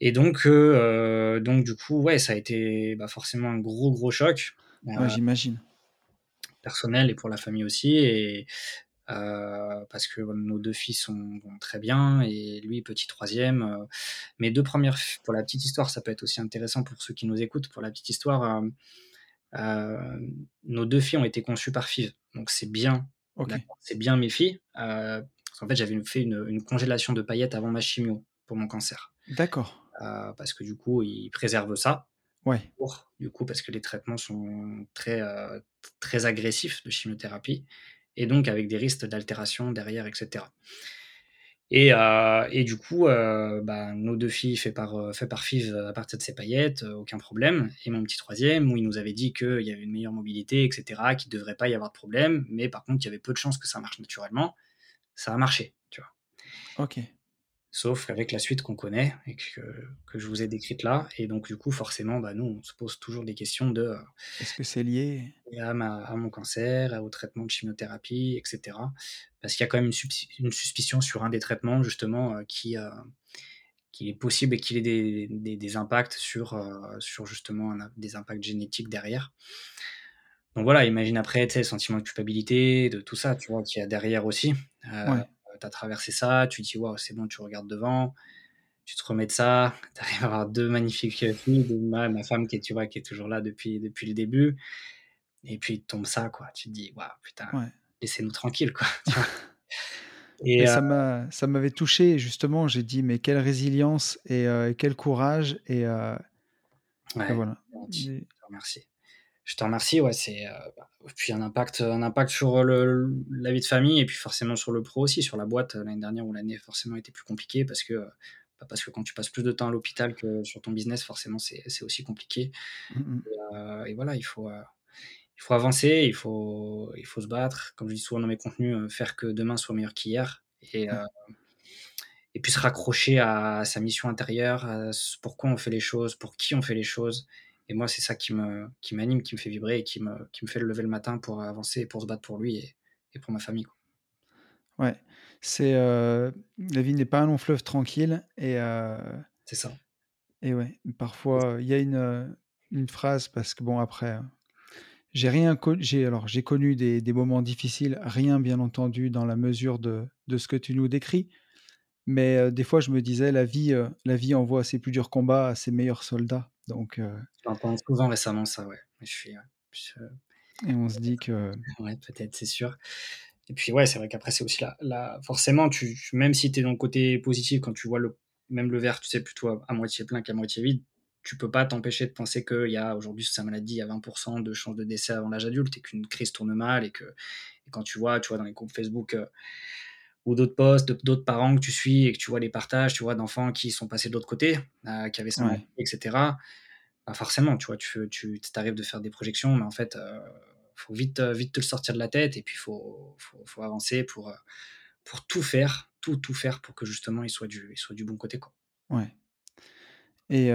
et donc heu, donc du coup, ouais, ça a été, bah, forcément un gros, gros choc, Ouais, j'imagine. personnel et pour la famille aussi et parce que nos deux filles sont, vont très bien et lui petit troisième. mes deux premières, pour la petite histoire, ça peut être aussi intéressant pour ceux qui nous écoutent. Pour la petite histoire, nos deux filles ont été conçues par FIV, donc c'est bien. C'est bien mes filles. en fait, j'avais fait une, une, congélation de paillettes avant ma chimio pour mon cancer. D'accord. parce que du coup, ils préservent ça. Ouais. du coup, parce que les traitements sont très, très agressifs de chimiothérapie et donc avec des risques d'altération derrière, etc. Et, euh, et, du coup, euh, bah, nos deux filles fait par, euh, fait par FIV à partir de ces paillettes, aucun problème. Et mon petit troisième, où il nous avait dit qu'il y avait une meilleure mobilité, etc., qu'il ne devrait pas y avoir de problème, mais par contre, il y avait peu de chances que ça marche naturellement. Ça a marché, tu vois. Ok. Sauf avec la suite qu'on connaît et que, que, je vous ai décrite là. Et donc, du coup, forcément, bah, nous, on se pose toujours des questions de. Est-ce que c'est lié? à, ma, à, mon cancer, au traitement de chimiothérapie, etc. Parce qu'il y a quand même une, une, suspicion sur un des traitements, justement, euh, qui, euh, qu'il est possible et qu'il ait des, des, des, impacts sur, euh, sur justement des impacts génétiques derrière. Donc voilà, imagine après, tu sais, le sentiment de culpabilité, de tout ça, tu vois, qu'il y a derrière aussi. Ouais as traversé ça, tu dis, waouh, c'est bon, tu regardes devant, tu te remets de ça, tu arrives à avoir deux magnifiques filles, ma, ma, femme qui est, tu vois, qui est toujours là depuis, depuis le début, et puis tombe ça, quoi. Tu te dis, waouh, putain, laissez-nous tranquilles, quoi. et, ça m'a ça m'avait touché, justement, j'ai dit, mais quelle résilience et euh, quel courage, et, euh, voilà. Merci je te remercie. Ouais, c'est euh, bah, puis un impact, un impact sur le, la vie de famille et puis forcément sur le pro aussi, sur la boîte euh, l'année dernière où l'année forcément était plus compliquée parce que bah, parce que quand tu passes plus de temps à l'hôpital que sur ton business, forcément c'est aussi compliqué. Mmh, mmh. Euh, et, voilà, il faut il faut avancer, il faut il faut se battre. Comme je dis souvent dans mes contenus, faire que demain soit meilleur qu'hier et et puis se raccrocher à sa mission intérieure, à pourquoi on fait les choses, pour qui on fait les choses et moi, c'est ça qui me qui m'anime, qui me fait vibrer et qui me, qui me fait le lever le matin pour avancer, pour se battre pour lui et, et pour ma famille. Quoi. Ouais, c'est euh, la vie n'est pas un long fleuve tranquille et euh, c'est ça. Et ouais, parfois il y a une, euh, une phrase parce que bon après j'ai rien j'ai alors j'ai connu des, des, moments difficiles, rien bien entendu dans la mesure de, de ce que tu nous décris, mais des fois je me disais la vie la vie envoie ses plus durs combats à ses meilleurs soldats donc, euh, J'entends souvent récemment ça, ouais. Je suis, Et on se dit que. Ouais, peut-être, c'est sûr. Et puis, ouais, c'est vrai qu'après, c'est aussi là. La... Forcément, tu, même si tu es dans le côté positif, quand tu vois le, même le verre, tu sais, plutôt à, moitié plein qu'à moitié vide, tu peux pas t'empêcher de penser qu'il y a aujourd'hui, sur sa maladie, il y a 20% de chances de décès avant l'âge adulte et qu'une crise tourne mal et que et quand tu vois, tu vois dans les groupes Facebook. Euh, ou d'autres posts, d'autres parents que tu suis et que tu vois les partages, tu vois, d'enfants qui sont passés de l'autre côté, euh, qui avaient ça, etc. Bah, forcément, tu vois, tu, tu arrives de faire des projections, mais en fait, il euh, faut vite, euh, vite te le sortir de la tête et puis il faut, faut, faut, avancer pour, pour tout faire, tout, tout faire pour que justement il soit du, il soit du bon côté. Quoi. Ouais. Et,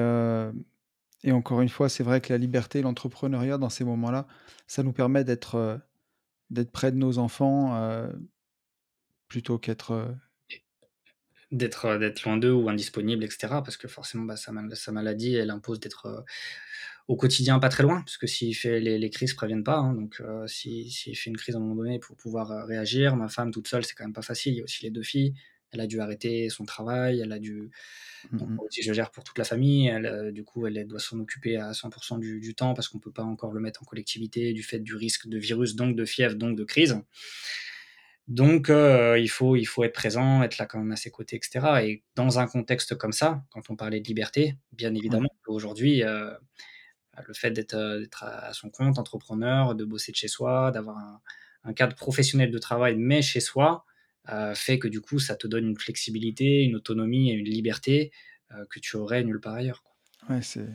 et encore une fois, c'est vrai que la liberté, l'entrepreneuriat dans ces moments-là, ça nous permet d'être d'être près de nos enfants plutôt qu'être euh, d'être euh, d'être loin d'eux ou indisponible, etc. Parce que forcément, bah, sa, sa, maladie, elle impose d'être euh, au quotidien pas très loin, parce que s'il fait les, les crises préviennent pas. Hein. donc, s'il fait une crise à un moment donné pour pouvoir réagir, ma femme toute seule, c'est quand même pas facile. Il y a aussi les deux filles. Elle a dû arrêter son travail, elle a dû. Mmh aussi, je gère pour toute la famille. Elle, du coup, elle, doit s'en occuper à 100% du, du, temps parce qu'on peut pas encore le mettre en collectivité du fait du risque de virus, donc de fièvre, donc de crise. Donc, euh, il, faut, il faut être présent, être là quand même à ses côtés, etc. Et dans un contexte comme ça, quand on parlait de liberté, bien évidemment, aujourd'hui, euh, le fait d'être euh, à son compte, entrepreneur, de bosser de chez soi, d'avoir un, cadre professionnel de travail, mais chez soi, fait que du coup, ça te donne une flexibilité, une autonomie et une liberté que tu aurais nulle part ailleurs. Quoi. Ouais, c'est.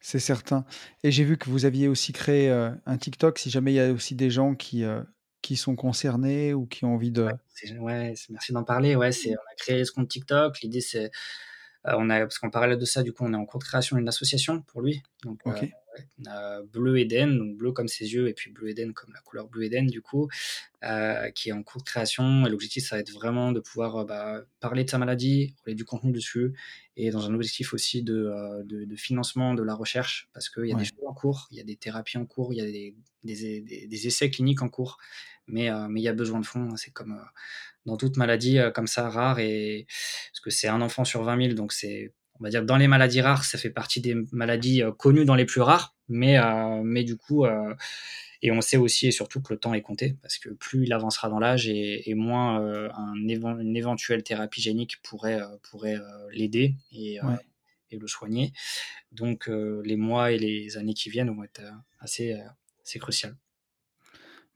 C'est certain. Et j'ai vu que vous aviez aussi créé un TikTok. Si jamais il y a aussi des gens qui, qui sont concernés ou qui ont envie de. Ouais, merci d'en parler. Ouais, c'est, on a créé ce compte TikTok. L'idée, c'est. Euh, on a, parce qu'en parallèle de ça, du coup, on est en co-création d'une association pour lui. Donc, euh, Bleu Eden, donc bleu comme ses yeux et puis Bleu Eden comme la couleur Bleu Eden du coup, qui est en cours de création et l'objectif ça va être vraiment de pouvoir, bah, parler de sa maladie, parler du contenu dessus et dans un objectif aussi de, de financement de la recherche parce qu'il y a des choses en cours, il y a des thérapies en cours, il y a des des des essais cliniques en cours, mais mais il y a besoin de fonds, hein. c'est comme, dans toute maladie, comme ça rare et parce que c'est un enfant sur 20 000 donc c'est on va dire dans les maladies rares, ça fait partie des maladies euh, connues dans les plus rares, mais, euh, mais du coup, euh, et on sait aussi et surtout que le temps est compté, parce que plus il avancera dans l'âge et, moins un une éventuelle thérapie génique pourrait, pourrait l'aider et, et, le soigner. Donc les mois et les années qui viennent vont être assez, assez cruciales.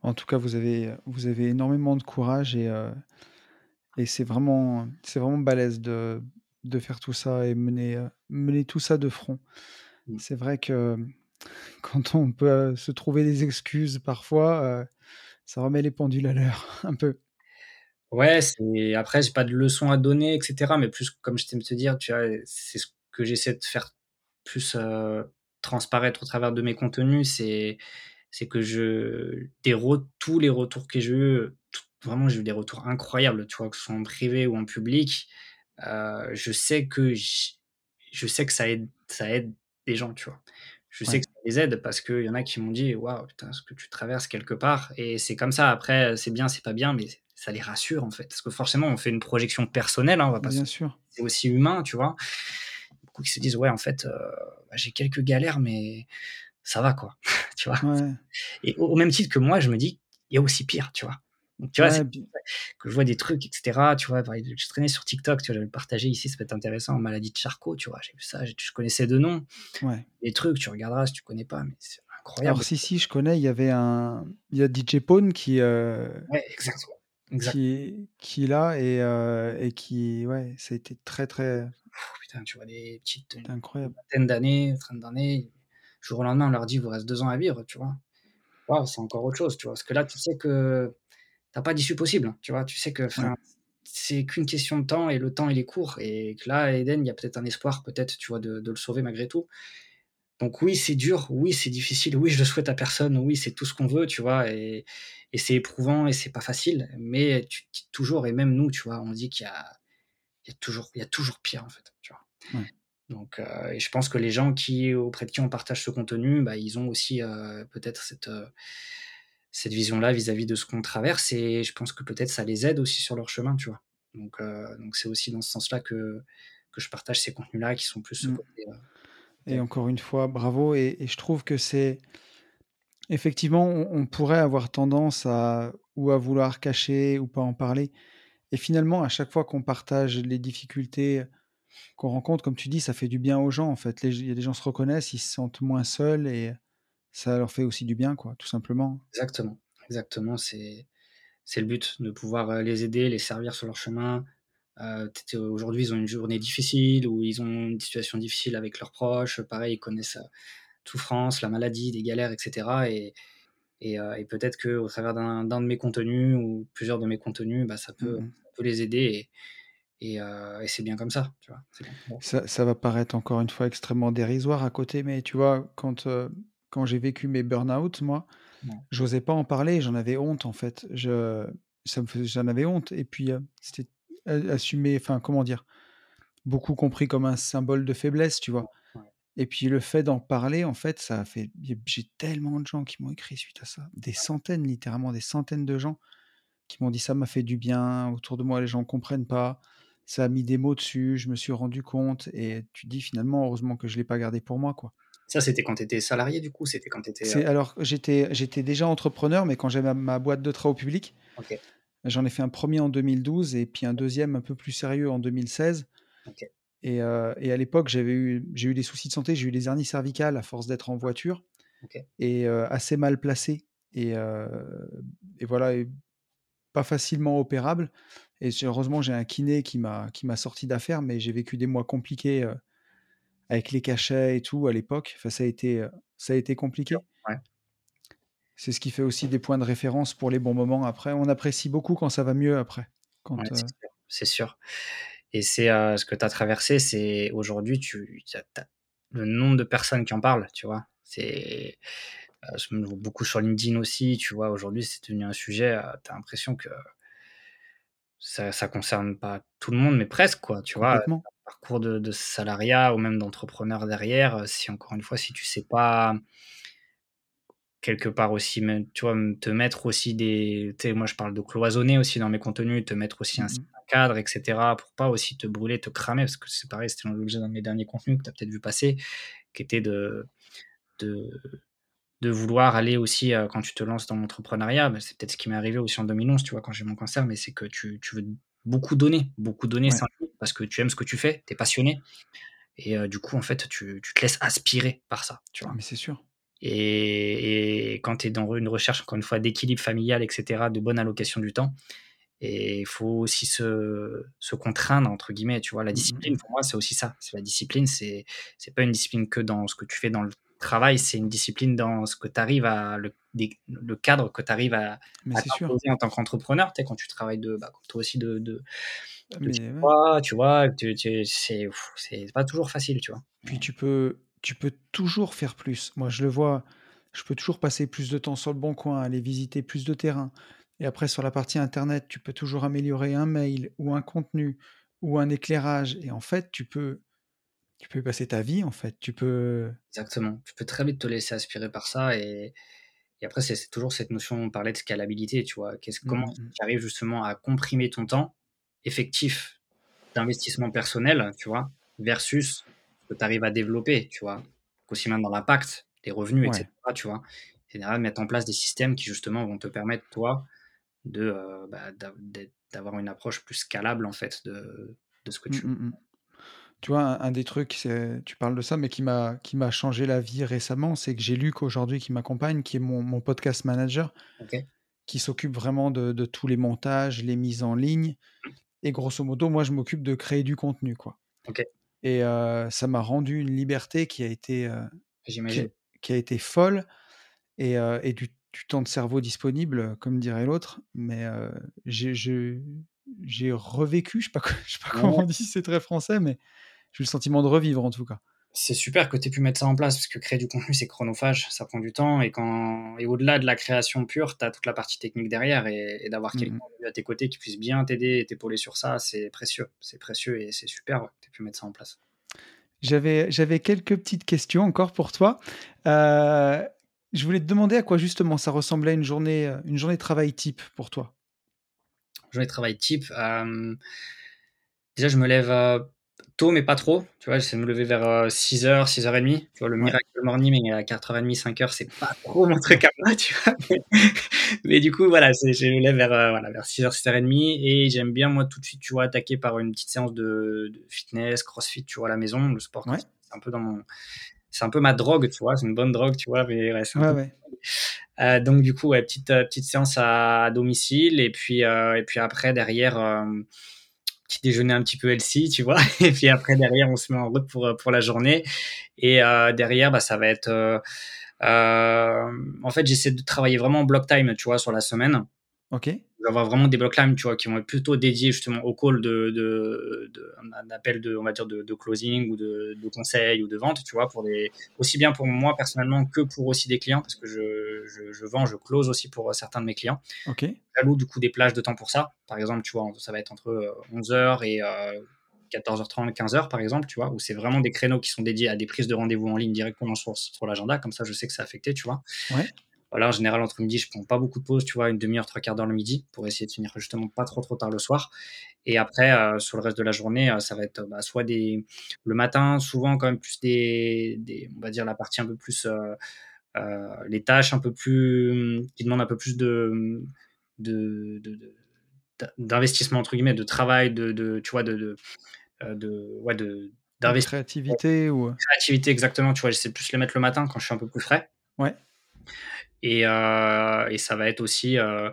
En tout cas, vous avez, vous avez énormément de courage et, et c'est vraiment, c'est vraiment balèze de, de faire tout ça et mener, euh, mener tout ça de front. Mmh. C'est vrai que quand on peut euh, se trouver des excuses parfois, euh, ça remet les pendules à l'heure un peu. Ouais, c'est après j'ai pas de leçons à donner, etc. Mais plus comme je t'aime te dire, tu vois, c'est ce que j'essaie de faire plus transparaître au travers de mes contenus, c'est c'est que je des tous les retours que j'ai eu, vraiment j'ai eu des retours incroyables, tu vois, que ce soit en privé ou en public. Euh, je sais que je sais que ça aide, ça aide des gens, tu vois. Je sais que ça les aide parce qu'il y en a qui m'ont dit waouh putain ce que tu traverses quelque part et c'est comme ça. Après c'est bien, c'est pas bien, mais ça les rassure en fait parce que forcément on fait une projection personnelle, hein, on va pas. Bien sûr. C'est aussi humain, tu vois. Beaucoup qui se disent ouais en fait euh, bah, j'ai quelques galères mais ça va quoi, tu vois? Et au, même titre que moi je me dis il y a aussi pire, tu vois? Tu vois, que je vois des trucs, etc. Tu vois, je traînais sur TikTok, tu vois, j'avais partagé ici, ça peut être intéressant, maladie de Charcot, tu vois, j'ai vu ça, je connaissais deux noms. Ouais. Les trucs, tu regarderas si tu connais pas, mais c'est incroyable. Alors, si, si, je connais, il y avait un. Il y a DJ Pone qui. Euh... Ouais, exactement. Exact. Qui, qui est là et, euh, et qui. Ouais, ça a été très, très. putain, tu vois, des petites. incroyable. Une vingtaine d'années, trentaine d'années. Jour au lendemain, on leur dit, il vous reste deux ans à vivre, tu vois. Waouh, c'est encore autre chose, tu vois. Parce que là, tu sais que t'as pas d'issue possible. Hein, tu vois, tu sais que c'est qu'une question de temps et le temps il est court et que là, Eden, il y a peut-être un espoir, peut-être, tu vois, de, le sauver malgré tout. Donc oui, c'est dur, oui, c'est difficile, oui, je le souhaite à personne, oui, c'est tout ce qu'on veut, tu vois, et, c'est éprouvant et c'est pas facile, mais tu toujours, et même nous, tu vois, on dit qu'il y a, toujours, il y a toujours pire en fait, tu vois. Donc, euh, et je pense que les gens qui auprès de qui on partage ce contenu, bah, ils ont aussi euh, peut-être cette euh, cette vision-là vis-à-vis de ce qu'on traverse et je pense que peut-être ça les aide aussi sur leur chemin, tu vois. Donc, donc c'est aussi dans ce sens-là que, que je partage ces contenus-là qui sont plus mmh. et encore une fois, bravo. Et, je trouve que c'est effectivement, on, pourrait avoir tendance à ou à vouloir cacher ou pas en parler. Et finalement, à chaque fois qu'on partage les difficultés qu'on rencontre, comme tu dis, ça fait du bien aux gens. En fait, des gens se reconnaissent, ils se sentent moins seuls et ça leur fait aussi du bien, quoi, tout simplement. Exactement, exactement. C'est c'est le but de pouvoir euh, les aider, les servir sur leur chemin. Euh, aujourd'hui, ils ont une journée difficile ou ils ont une situation difficile avec leurs proches. Pareil, ils connaissent la euh, souffrance, la maladie, des galères, etc. Et, et, et peut-être qu'au travers d'un de mes contenus ou plusieurs de mes contenus, bah, ça, peut, mmh peut les aider. Et, et, c'est bien comme ça, tu vois. Ça, ça, va paraître encore une fois extrêmement dérisoire à côté, mais tu vois, quand, quand j'ai vécu mes burn-out, moi, j'osais pas en parler, j'en avais honte en fait. Je, ça me faisait, j'en avais honte. Et puis, euh, c'était assumé, enfin, comment dire, beaucoup compris comme un symbole de faiblesse, tu vois. Et puis le fait d'en parler, en fait, ça a fait. J'ai tellement de gens qui m'ont écrit suite à ça. Des centaines, littéralement, des centaines de gens qui m'ont dit ça m'a fait du bien. Autour de moi, les gens comprennent pas. Ça a mis des mots dessus. Je me suis rendu compte. Et tu dis finalement, heureusement que je l'ai pas gardé pour moi, quoi. Ça, c'était quand tu étais salarié, du coup C'était quand tu étais. Euh alors, j'étais, j'étais déjà entrepreneur, mais quand j'avais ma, boîte de travaux publics, j'en ai fait un premier en 2012 et puis un deuxième un peu plus sérieux en 2016. Et, euh, et, à l'époque, j'avais eu, j'ai eu des soucis de santé, j'ai eu des hernies cervicales à force d'être en voiture et euh, assez mal placé. Et, et voilà, pas facilement opérable. Et heureusement, j'ai un kiné qui m'a, sorti d'affaires, mais j'ai vécu des mois compliqués avec les cachets et tout à l'époque. Enfin, ça a été, ça a été compliqué. C'est ce qui fait aussi des points de référence pour les bons moments après. On apprécie beaucoup quand ça va mieux après. c'est sûr. Et c'est ce que tu as traversé, c'est aujourd'hui, tu, le nombre de personnes qui en parlent, tu vois? C'est vois beaucoup sur LinkedIn aussi, tu vois? Aujourd'hui, c'est devenu un sujet, tu as l'impression que ça ça concerne pas tout le monde, mais presque quoi, tu vois? Complètement. parcours de de salariat ou même d'entrepreneur derrière, si encore une fois, si tu sais pas quelque part aussi même, tu vois, te mettre aussi des tu sais, moi je parle de cloisonner aussi dans mes contenus, te mettre aussi un Mmh cadre et cetera, pour pas aussi te brûler, te cramer parce que c'est pareil, c'était l'objet d'un de mes derniers contenus que tu as peut-être vu passer, qui était de de de vouloir aller aussi, heu, quand tu te lances dans l'entrepreneuriat, bah, c'est peut-être ce qui m'est arrivé aussi en 2011, tu vois, quand j'ai mon cancer, mais c'est que tu tu veux beaucoup donner, beaucoup donner Ouais. parce que tu aimes ce que tu fais, tu es passionné et heu, du coup, en fait, tu tu te laisses aspirer par ça, tu vois? mais c'est sûr. Et et quand tu es dans une recherche, encore une fois, d'équilibre familial et cetera, de bonne allocation du temps et il faut aussi se se «contraindre» entre guillemets, tu vois? La Mmh mh discipline pour moi, c'est aussi ça. C'est la discipline, c'est c'est pas une discipline que dans ce que tu fais dans le travail, c'est une discipline dans ce que tu arrives à le des le cadre que tu arrives à à t'imposer en tant qu'entrepreneur. Quand tu travailles de, bah, toi aussi de de Ah de mais ouais. toi, tu vois? Tu tu c'est c'est pas toujours facile, tu vois? Puis tu peux tu peux toujours faire plus. Moi, je le vois, je peux toujours passer plus de temps sur le bon coin, aller visiter plus de terrains et après sur la partie internet, tu peux toujours améliorer un mail ou un contenu ou un éclairage et en fait, tu peux tu peux passer ta vie, en fait. Tu peux Exactement. Tu peux très vite te laisser aspirer par ça et et après c'est toujours cette notion, on parlait de scalabilité, tu vois? Qu'est-ce mmh comment mh mh. tu arrives justement à comprimer ton temps effectif d'investissement personnel, tu vois? Versus ce que tu arrives à développer, tu vois? Aussi bien dans l'impact, des revenus et Ouais. cetera, tu vois? Derrière mettre en place des systèmes qui justement vont te permettre toi de, heu, bah, d'avoir une approche plus scalable en fait de de ce que Mmh tu mh mh. Tu vois, un un des trucs, tu parles de ça, mais qui m'a qui m'a changé la vie récemment, c'est que j'ai Luc aujourd'hui qui m'accompagne, qui est mon mon podcast manager, qui s'occupe vraiment de de tous les montages, les mises en ligne. Et grosso modo, moi, je m'occupe de créer du contenu, quoi. Et heu, ça m'a rendu une liberté qui a été, heu, qui a J'imagine. qui a été folle. Et heu et du du temps de cerveau disponible, comme dirait l'autre, mais j'ai revécu, je sais pas je sais pas comment on dit, c'est très français, mais j'ai eu le sentiment de revivre en tout cas. C'est super que tu aies pu mettre ça en place parce que créer du contenu, c'est chronophage, ça prend du temps et quand et au-delà de la création pure, tu as toute la partie technique derrière et et d'avoir Mmh quelqu'un mh. à tes côtés qui puisse bien t'aider et t'épauler sur ça, c'est précieux. C'est précieux et c'est super, ouais, que tu aies pu mettre ça en place. J'avais j'avais quelques petites questions encore pour toi. Heu, je voulais te demander à quoi justement ça ressemblait une journée, heu, une journée de travail type pour toi? Journée de travail type, hem déjà je me lève, tôt mais pas trop, tu vois? J'essaie de me lever vers, heu, 06:00-06:30, tu vois? Le miracle morning à 04:30-05:00, c'est pas trop mon truc à moi, tu vois? Mais mais du coup, voilà, je me lève vers, heu, voilà, vers 06:00-06:30 et j'aime bien moi tout de suite, tu vois, attaquer par une petite séance de de fitness, crossfit, tu vois, à la maison. Le sport Ouais. c'est un peu dans mon c'est un peu ma drogue, tu vois? C'est une bonne drogue, tu vois? Mais ouais, Ouais, peu heu, donc du coup, petite, heu, petite séance à domicile et puis, heu et puis après derrière, déjeuner un petit peu healthy, tu vois? Et puis après derrière, on se met en route pour, pour la journée et heu, derrière, bah, ça va être, heu, hem, en fait, j'essaie de travailler vraiment en block time, tu vois, sur la semaine. OK. Vais avoir vraiment des block tu vois, qui vont être plutôt dédiés justement aux calls de de de un appel de on va dire de de closing ou de de conseil ou de vente, tu vois? Pour des aussi bien pour moi personnellement que pour aussi des clients parce que je je je vends, je close aussi pour, heu, certains de mes clients. OK. J'alloue du coup des plages de temps pour ça. Par exemple, tu vois, ça va être entre, heu, 11:00 et heu, 14:30-15:00 par exemple, tu vois? Où c'est vraiment des créneaux qui sont dédiés à des prises de rendez-vous en ligne directement sur sur l'agenda, comme ça je sais que c'est affecté, tu vois? Ouais. Voilà, en général entre midi, je prends pas beaucoup de pauses, tu vois? 1/2 heure, 3/4 d'heure le midi pour essayer de finir justement pas trop, trop tard le soir et après, heu, sur le reste de la journée, heu, ça va être, bah, soit des le matin, souvent quand même plus des des on va dire la partie un peu plus, heu, les tâches un peu plus, qui demandent un peu plus de, de de de d'in «d'investissement» entre guillemets, de travail, de de tu vois? De de, ouais, de d'investissement créativité ou, créativité exactement, tu vois? J'essaie de plus les mettre le matin quand je suis un peu plus frais Ouais. Et heu et ça va être aussi, heu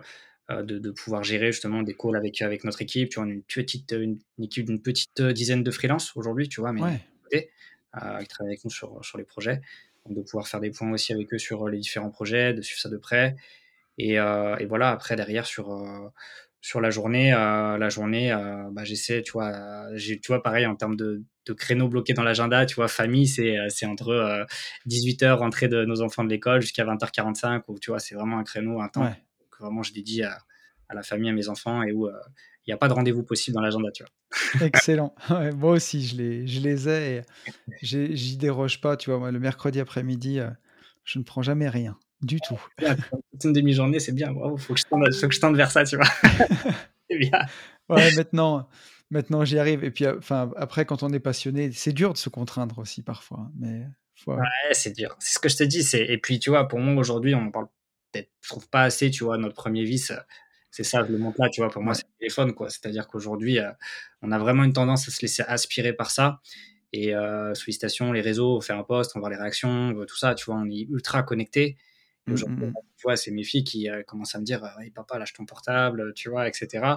heu, de de pouvoir gérer justement des calls avec avec notre équipe. Tu vois? Une petite, une équipe d'une petite, dizaine de freelance aujourd'hui, tu vois? Mais Ouais. qui travaillent avec nous sur sur les projets. Donc de pouvoir faire des points aussi avec eux sur, les différents projets, de suivre ça de près et et voilà après derrière sur, sur la journée, la journée, bah, j'essaie, tu vois, j'ai tu vois pareil en termes de de créneaux bloqués dans l'agenda. Tu vois, famille, c'est c'est entre 18h, rentrée de nos enfants de l'école, jusqu'à 20h45, où tu vois, c'est vraiment un créneau, un temps que vraiment je dédie à, à, la famille, à mes enfants, et où il n'y a pas de rendez-vous possible dans l'agenda, tu vois. Excellent. moi aussi, je les, je les ai et j'y déroge pas, tu vois. Moi, le mercredi après-midi, je ne prends jamais rien. Du tout. une demi-journée, c'est bien. il faut que je tente vers ça, tu vois. c'est bien. Ouais, maintenant, maintenant j'y arrive. Et puis, euh, enfin, après, quand on est passionné, c'est dur de se contraindre aussi parfois. Hein, mais ouais, c'est dur. C'est ce que je te dis. Et puis, tu vois, pour moi aujourd'hui, on parle peut-être, je trouve pas assez. Tu vois, notre premier vice, c'est ça, je le montre là. Tu vois, pour moi, c'est le téléphone, quoi. C'est-à-dire qu'aujourd'hui, euh, on a vraiment une tendance à se laisser aspirer par ça. Et euh, sollicitations, les réseaux, on fait un post, on voit les réactions, tout ça. Tu vois, on est ultra connecté. Mmh, mmh, mmh. tu vois, c'est mes filles qui euh, commencent à me dire hey, Papa, lâche ton portable, tu vois, etc.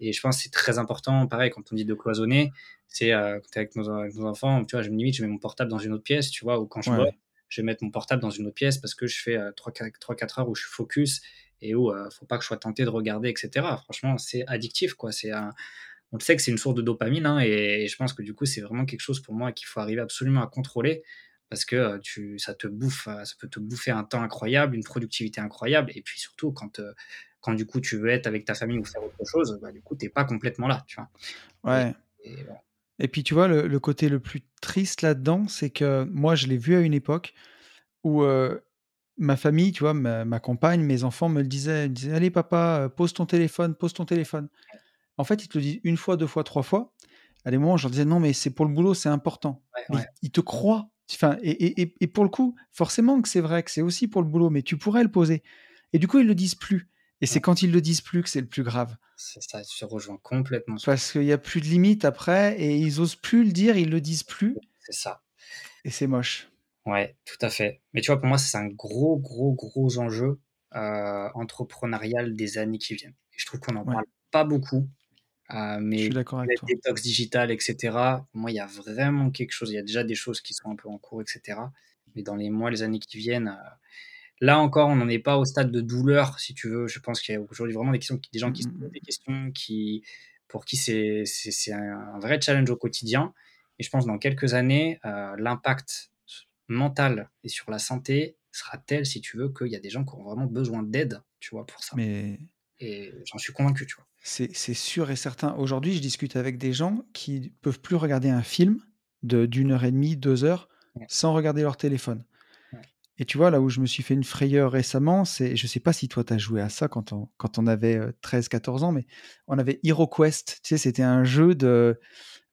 Et je pense que c'est très important, pareil, quand on dit de cloisonner, c'est euh, quand tu es avec nos, enfants, tu vois, je me limite, je mets mon portable dans une autre pièce, tu vois, ou quand je ouais. je vais mettre mon portable dans une autre pièce parce que je fais 3-4 heures où je suis focus et où ne faut pas que je sois tenté de regarder, etc. Franchement, c'est addictif, quoi. C'est un, on le sait que c'est une source de dopamine, hein, et, je pense que du coup, c'est vraiment quelque chose pour moi qu'il faut arriver absolument à contrôler parce que tu, ça te bouffe, ça peut te bouffer un temps incroyable, une productivité incroyable, et puis surtout quand, quand du coup tu veux être avec ta famille ou faire autre chose, bah, du coup t'es pas complètement là, tu vois? Ouais. Et, puis tu vois le, côté le plus triste là-dedans, c'est que moi je l'ai vu à une époque où ma famille, tu vois, ma, compagne, mes enfants me le disaient, me disaient allez papa, pose ton téléphone, pose ton téléphone. En fait, ils te le disent une fois, deux fois, trois fois. À des moments, je leur disais non mais c'est pour le boulot, c'est important. Ils, te croient Enfin, et, pour le coup, forcément que c'est vrai que c'est aussi pour le boulot, mais tu pourrais le poser. Et du coup, ils le disent plus. Et c'est quand ils le disent plus que c'est le plus grave. C'est ça, tu te rejoins complètement. Parce qu'il n'y a plus de limite après, et ils osent plus le dire, ils le disent plus. C'est ça. Et c'est moche. Ouais, tout à fait. Mais tu vois, pour moi, c'est un gros, gros, gros enjeu euh, entrepreneurial des années qui viennent. Et je trouve qu'on n'en parle pas beaucoup. Euh, mais je suis d'accord avec toi. détox digital, etc. Moi, il y a vraiment quelque chose. Il y a déjà des choses qui sont un peu en cours, etc. Mais dans les mois, les années qui viennent, euh, là encore, on n'en est pas au stade de douleur, si tu veux. Je pense qu'il y a aujourd'hui vraiment des, questions, des gens qui se mmh, posent mmh. des questions, qui, pour qui c'est un vrai challenge au quotidien. Et je pense dans quelques années, euh, l'impact mental et sur la santé sera tel, si tu veux, qu'il y a des gens qui ont vraiment besoin d'aide, tu vois, pour ça. Mais... Et j'en suis convaincu, tu vois. C'est sûr et certain. Aujourd'hui, je discute avec des gens qui peuvent plus regarder un film de d'une heure et demie, deux heures, sans regarder leur téléphone. Et tu vois, là où je me suis fait une frayeur récemment, c'est, je sais pas si toi tu as joué à ça quand on, quand on avait 13-14 euh, ans, mais on avait HeroQuest. Tu sais, c'était un jeu de,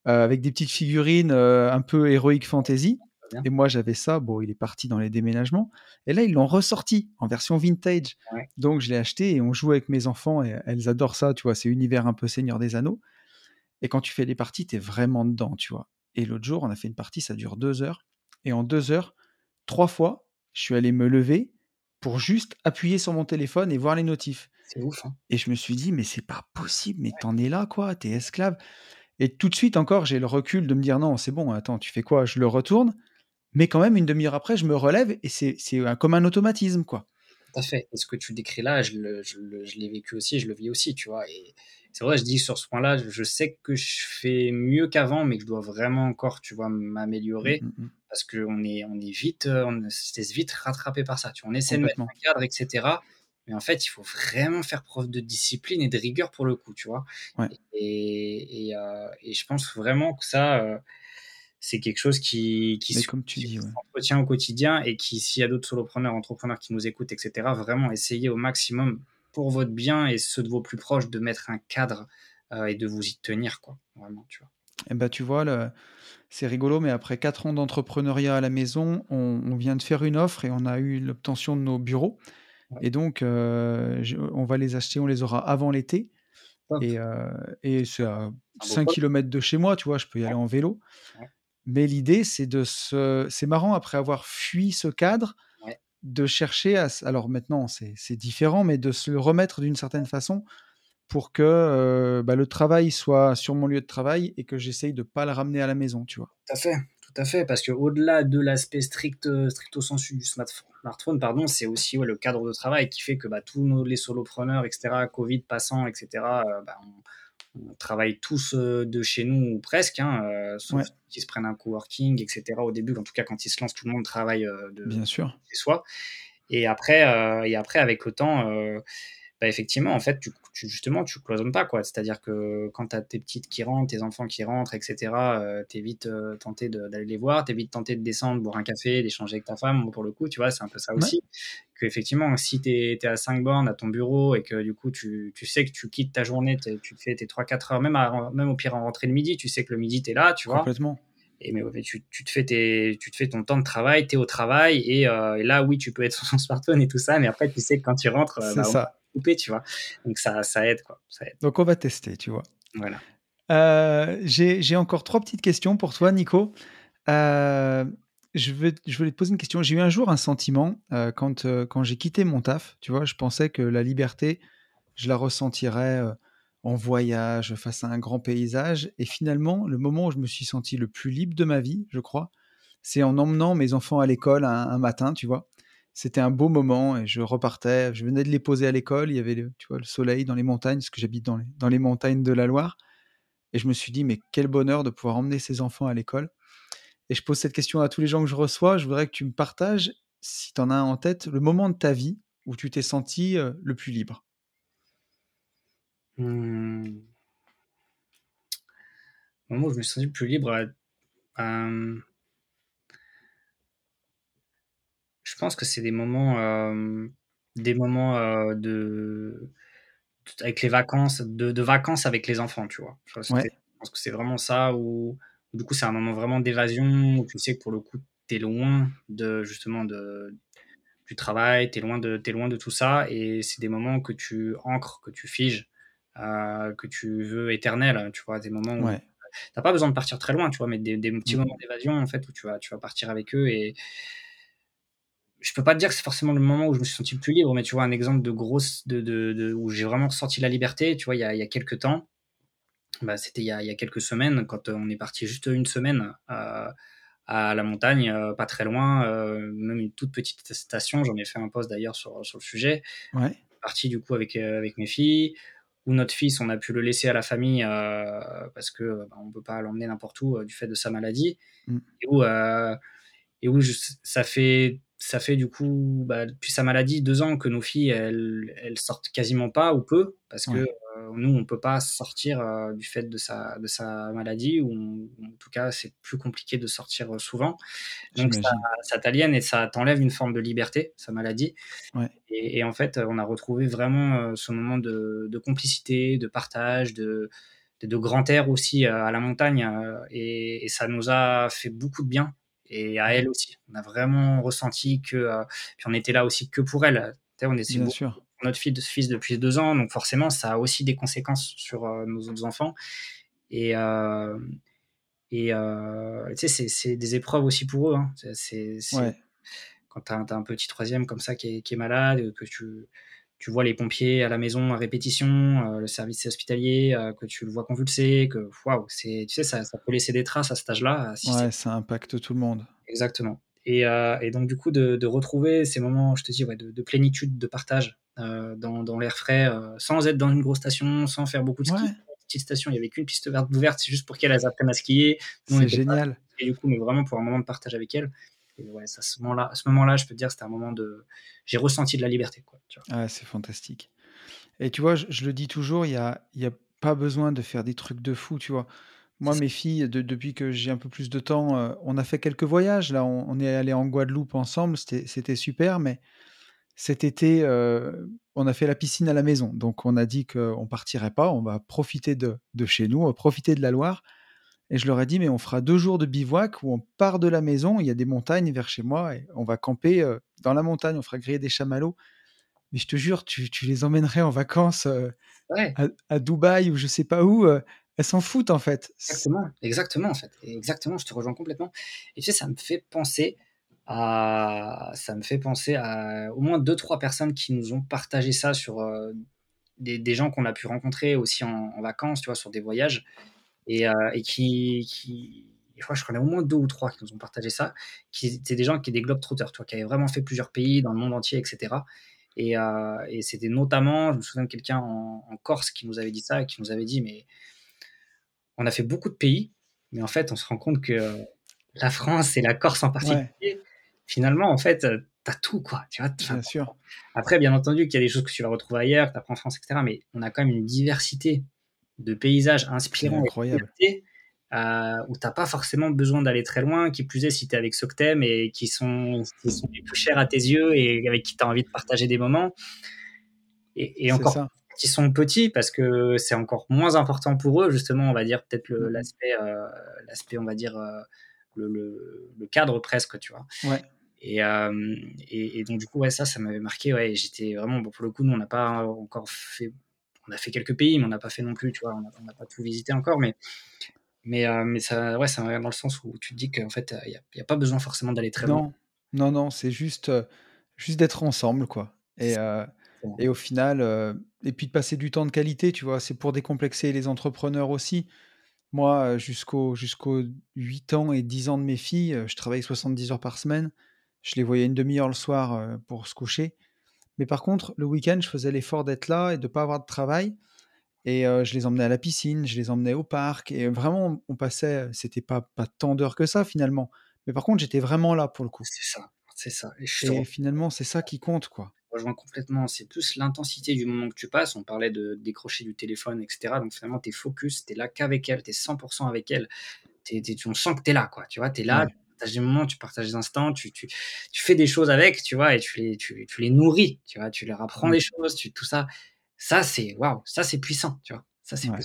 euh, avec des petites figurines euh, un peu Heroic Fantasy. Et moi, j'avais ça. Bon, il est parti dans les déménagements. Et là, ils l'ont ressorti en version vintage. Donc, je l'ai acheté et on joue avec mes enfants et elles adorent ça. Tu vois, c'est univers un peu Seigneur des Anneaux. Et quand tu fais des parties, tu es vraiment dedans, tu vois. Et l'autre jour, on a fait une partie, ça dure deux heures. Et en deux heures, trois fois, je suis allé me lever pour juste appuyer sur mon téléphone et voir les notifs. C'est ouf. Hein. Et je me suis dit, mais c'est pas possible, mais t'en es là, quoi, t'es esclave. Et tout de suite encore, j'ai le recul de me dire, non, c'est bon, attends, tu fais quoi? Je le retourne. Mais quand même, une demi-heure après, je me relève et c'est comme un automatisme, quoi. Tout à fait. Et ce que tu décris là, je l'ai vécu aussi, je le vis aussi, tu vois. Et c'est vrai, je dis sur ce point-là, je sais que je fais mieux qu'avant, mais que je dois vraiment encore, tu vois, m'améliorer. Mmh, mmh, mmh. Parce qu'on est, on est vite, euh, on se laisse vite rattraper par ça. Tu vois, on essaie de mettre un cadre, etc. Mais en fait, il faut vraiment faire preuve de discipline et de rigueur pour le coup, tu vois. Et, et, euh, et, je pense vraiment que ça, euh, c'est quelque chose qui, qui dis, au quotidien et qui, s'il y a d'autres solopreneurs, entrepreneurs qui nous écoutent, etc., vraiment essayer au maximum pour votre bien et ceux de vos plus proches de mettre un cadre euh, et de vous y tenir, quoi. Vraiment, tu vois. Eh ben, tu vois, le... c'est rigolo, mais après quatre ans d'entrepreneuriat à la maison, on, vient de faire une offre et on a eu l'obtention de nos bureaux. Et donc, euh, on va les acheter, on les aura avant l'été. Et, euh, et c'est à 5 km de chez moi, tu vois, je peux y aller en vélo. Mais l'idée, c'est de se. C'est marrant, après avoir fui ce cadre, de chercher à. Alors maintenant, c'est différent, mais de se le remettre d'une certaine façon pour que euh, bah, le travail soit sur mon lieu de travail et que j'essaye de pas le ramener à la maison, tu vois? Tout à fait, tout à fait, parce qu'au-delà de l'aspect strict, stricto sensu du smartphone, pardon, c'est aussi le cadre de travail qui fait que bah, tous nos, les solopreneurs, etc., Covid passant, etc., euh, bah, on travaille tous de chez nous ou presque, hein, sauf qui se prennent un coworking, etc. Au début, en tout cas, quand ils se lancent, tout le monde travaille de Bien sûr. chez soi. Et après, et après, avec le temps, bah, effectivement, en fait, tu, justement, tu cloisonnes pas, quoi. C'est-à-dire que quand tu as tes petites qui rentrent, tes enfants qui rentrent, etc., tu es vite tenté d'aller les voir, tu es vite tenté de descendre, boire un café, d'échanger avec ta femme. pour le coup, tu vois, c'est un peu ça aussi. Que effectivement, si tu es, à 5 bornes à ton bureau et que du coup, tu, tu sais que tu quittes ta journée, tu fais tes 3-4 heures, même, même au pire en rentrée de midi, tu sais que le midi, tu es là, tu vois. Complètement. Et mais, tu, tu, te fais tes, tu te fais ton temps de travail, tu es au travail, et, et, là, oui, tu peux être sur ton smartphone et tout ça, mais après, tu sais que quand tu rentres, c'est bah, ça tu vois. Donc ça, ça aide, quoi. Ça aide. Donc on va tester, tu vois. Voilà. Euh, j'ai encore trois petites questions pour toi, Nico. Euh, je, vais, je voulais te poser une question. J'ai eu un jour un sentiment euh, quand, quand j'ai quitté mon taf. Tu vois, je pensais que la liberté, je la ressentirais en voyage, face à un grand paysage. Et finalement, le moment où je me suis senti le plus libre de ma vie, je crois, c'est en emmenant mes enfants à l'école un, matin, tu vois. C'était un beau moment et je repartais. Je venais de les poser à l'école. Il y avait le, tu vois, le soleil dans les montagnes, parce que j'habite dans les, dans les montagnes de la Loire. Et je me suis dit, mais quel bonheur de pouvoir emmener ces enfants à l'école. Et je pose cette question à tous les gens que je reçois. Je voudrais que tu me partages, si tu en as en tête, le moment de ta vie où tu t'es senti euh, le plus libre. Mmh. Le moment où je me suis senti le plus libre, euh, euh, Je pense que c'est des moments, euh, des moments euh, de, avec les vacances, de, vacances avec les enfants, tu vois. Je pense, que c'est vraiment ça où, du coup, c'est un moment vraiment d'évasion où tu sais que pour le coup, tu es loin de justement de, du travail, tu es, loin de, es loin de tout ça et c'est des moments que tu ancres, que tu figes, euh, que tu veux éternel, tu vois, des moments où tu n'as pas besoin de partir très loin, tu vois, mais des, petits mmh. moments d'évasion en fait où tu vas, tu vas partir avec eux et je peux pas te dire que c'est forcément le moment où je me suis senti le plus libre, mais tu vois, un exemple de grosse, de, de, où j'ai vraiment ressenti la liberté, tu vois, il y a, il y a quelques temps, bah, c'était il, y a, il y a quelques semaines, quand on est parti juste une semaine euh, à la montagne, euh, pas très loin, euh, même une toute petite station, j'en ai fait un post d'ailleurs sur, sur le sujet. Ouais. Parti du coup avec, avec mes filles, où notre fils, on a pu le laisser à la famille parce que bah, on peut pas l'emmener n'importe où du fait de sa maladie, mm. et où, et où ça fait ça fait du coup, bah, depuis sa maladie, deux ans que nos filles, elles, elles sortent quasiment pas ou peu, parce que euh, nous, on peut pas sortir euh, du fait de sa, de sa maladie, ou en tout cas, c'est plus compliqué de sortir euh, souvent. Donc ça, ça t'aliène et ça t'enlève une forme de liberté, sa maladie. Et, en fait, on a retrouvé vraiment ce moment de, de, complicité, de partage, de, de, grand air aussi à la montagne, et, et ça nous a fait beaucoup de bien et à elle aussi. On a vraiment ressenti que, euh, puis on était là aussi que pour elle. On est Bien sûr. notre fils, fils depuis deux ans, donc forcément, ça a aussi des conséquences sur euh, nos autres enfants. Et, euh, et tu sais, c'est des épreuves aussi pour eux. Hein. C'est quand tu as, un petit troisième comme ça qui est, qui est malade, que tu, tu vois les pompiers à la maison à répétition, le service hospitalier, que tu le vois convulser, que waouh, c'est, tu sais, ça, ça, peut laisser des traces à cet âge-là. ouais, ça impacte tout le monde. Exactement. Et, et donc, du coup, de, de, retrouver ces moments, je te dis, ouais, de, de plénitude, de partage euh, dans, dans l'air frais, sans être dans une grosse station, sans faire beaucoup de ski. Petite station, il n'y avait qu'une piste verte ouverte, c'est juste pour qu'elles apprennent à skier. C'est génial. et du coup, mais vraiment pour un moment de partage avec elles. Et ouais, à ce moment-là, ce moment-là, je peux te dire, c'était un moment de, j'ai ressenti de la liberté, quoi. Ah, c'est fantastique. Et tu vois, je, le dis toujours, il y a, y a pas besoin de faire des trucs de fou, tu vois. Moi, mes filles, depuis que j'ai un peu plus de temps, euh, on a fait quelques voyages. Là, on, est allé en Guadeloupe ensemble, c'était super, mais cet été, euh, on a fait la piscine à la maison. Donc, on a dit qu'on partirait pas, on va profiter de, de chez nous, on va profiter de la Loire. Et je leur ai dit, mais on fera deux jours de bivouac où on part de la maison, il y a des montagnes vers chez moi, et on va camper euh, dans la montagne, on fera griller des chamallows. Mais je te jure, tu, les emmènerais en vacances euh, à, Dubaï ou je sais pas où, euh, elles s'en foutent en fait. Exactement, exactement en fait. Exactement, je te rejoins complètement. Et tu sais, ça me fait penser à, ça me fait penser à au moins deux trois personnes qui nous ont partagé ça sur des, gens qu'on a pu rencontrer aussi en, en, vacances, tu vois, sur des voyages et, euh, et qui, qui je crois, je connais au moins deux ou trois qui nous ont partagé ça, qui c'est des gens qui étaient des globetrotters, toi, qui avaient vraiment fait plusieurs pays dans le monde entier, etc. Et, et c'était notamment, je me souviens de quelqu'un en, en, Corse qui nous avait dit ça, qui nous avait dit, mais on a fait beaucoup de pays, mais en fait, on se rend compte que la France et la Corse en particulier, finalement, en fait, t'as tout, quoi. Tu vois, bien sûr. Après, bien entendu, qu'il y a des choses que tu vas retrouver ailleurs, que tu apprends en France, etc. Mais on a quand même une diversité de paysages inspirants incroyable. Et euh, où t'as pas forcément besoin d'aller très loin, qui plus est si tu es avec ceux que t'aimes et qui sont, qui sont les plus chers à tes yeux et avec qui tu as envie de partager des moments. Et, et encore, qui sont petits parce que c'est encore moins important pour eux, justement, on va dire peut-être l'aspect, euh, l'aspect, on va dire, euh, le, le, le, cadre presque, tu vois. Ouais. Et, euh, et, et, donc, du coup, ouais, ça, ça m'avait marqué. Ouais, j'étais vraiment, bon, pour le coup, nous, on n'a pas encore fait, on a fait quelques pays, mais on n'a pas fait non plus, tu vois, on n'a pas tout visité encore, mais, mais, euh, mais ça, ouais, ça va dans le sens où tu te dis qu'en fait, il n'y a, a, pas besoin forcément d'aller très non. loin. Non, non, c'est juste, euh, juste d'être ensemble, quoi. Et, et au final, et puis de passer du temps de qualité, tu vois, c'est pour décomplexer les entrepreneurs aussi. Moi, jusqu'aux jusqu'aux 8 ans et 10 ans de mes filles, je travaillais 70 heures par semaine. Je les voyais une demi-heure le soir pour se coucher. Mais par contre, le week-end, je faisais l'effort d'être là et de ne pas avoir de travail. Et je les emmenais à la piscine, je les emmenais au parc. Et vraiment, on passait, c'était pas, pas tant d'heures que ça finalement. Mais par contre, j'étais vraiment là pour le coup. C'est ça, c'est ça. Et, et finalement, c'est ça qui compte, quoi. Je rejoins complètement. C'est plus l'intensité du moment que tu passes. On parlait de décrocher du téléphone, etc. Donc finalement, tu es focus, tu es là qu'avec elle, tu es 100% avec elle. T es, t es, on sent que tu es là, quoi. Tu vois, tu es là, ouais. Tu partages des moments, tu partages des instants, tu, tu, tu, fais des choses avec, tu vois, et tu les, tu, tu les nourris, tu vois, tu leur apprends mmh. des choses, tu, tout ça. Ça, c'est waouh, ça, c'est puissant, tu vois. Ça, c'est ouais,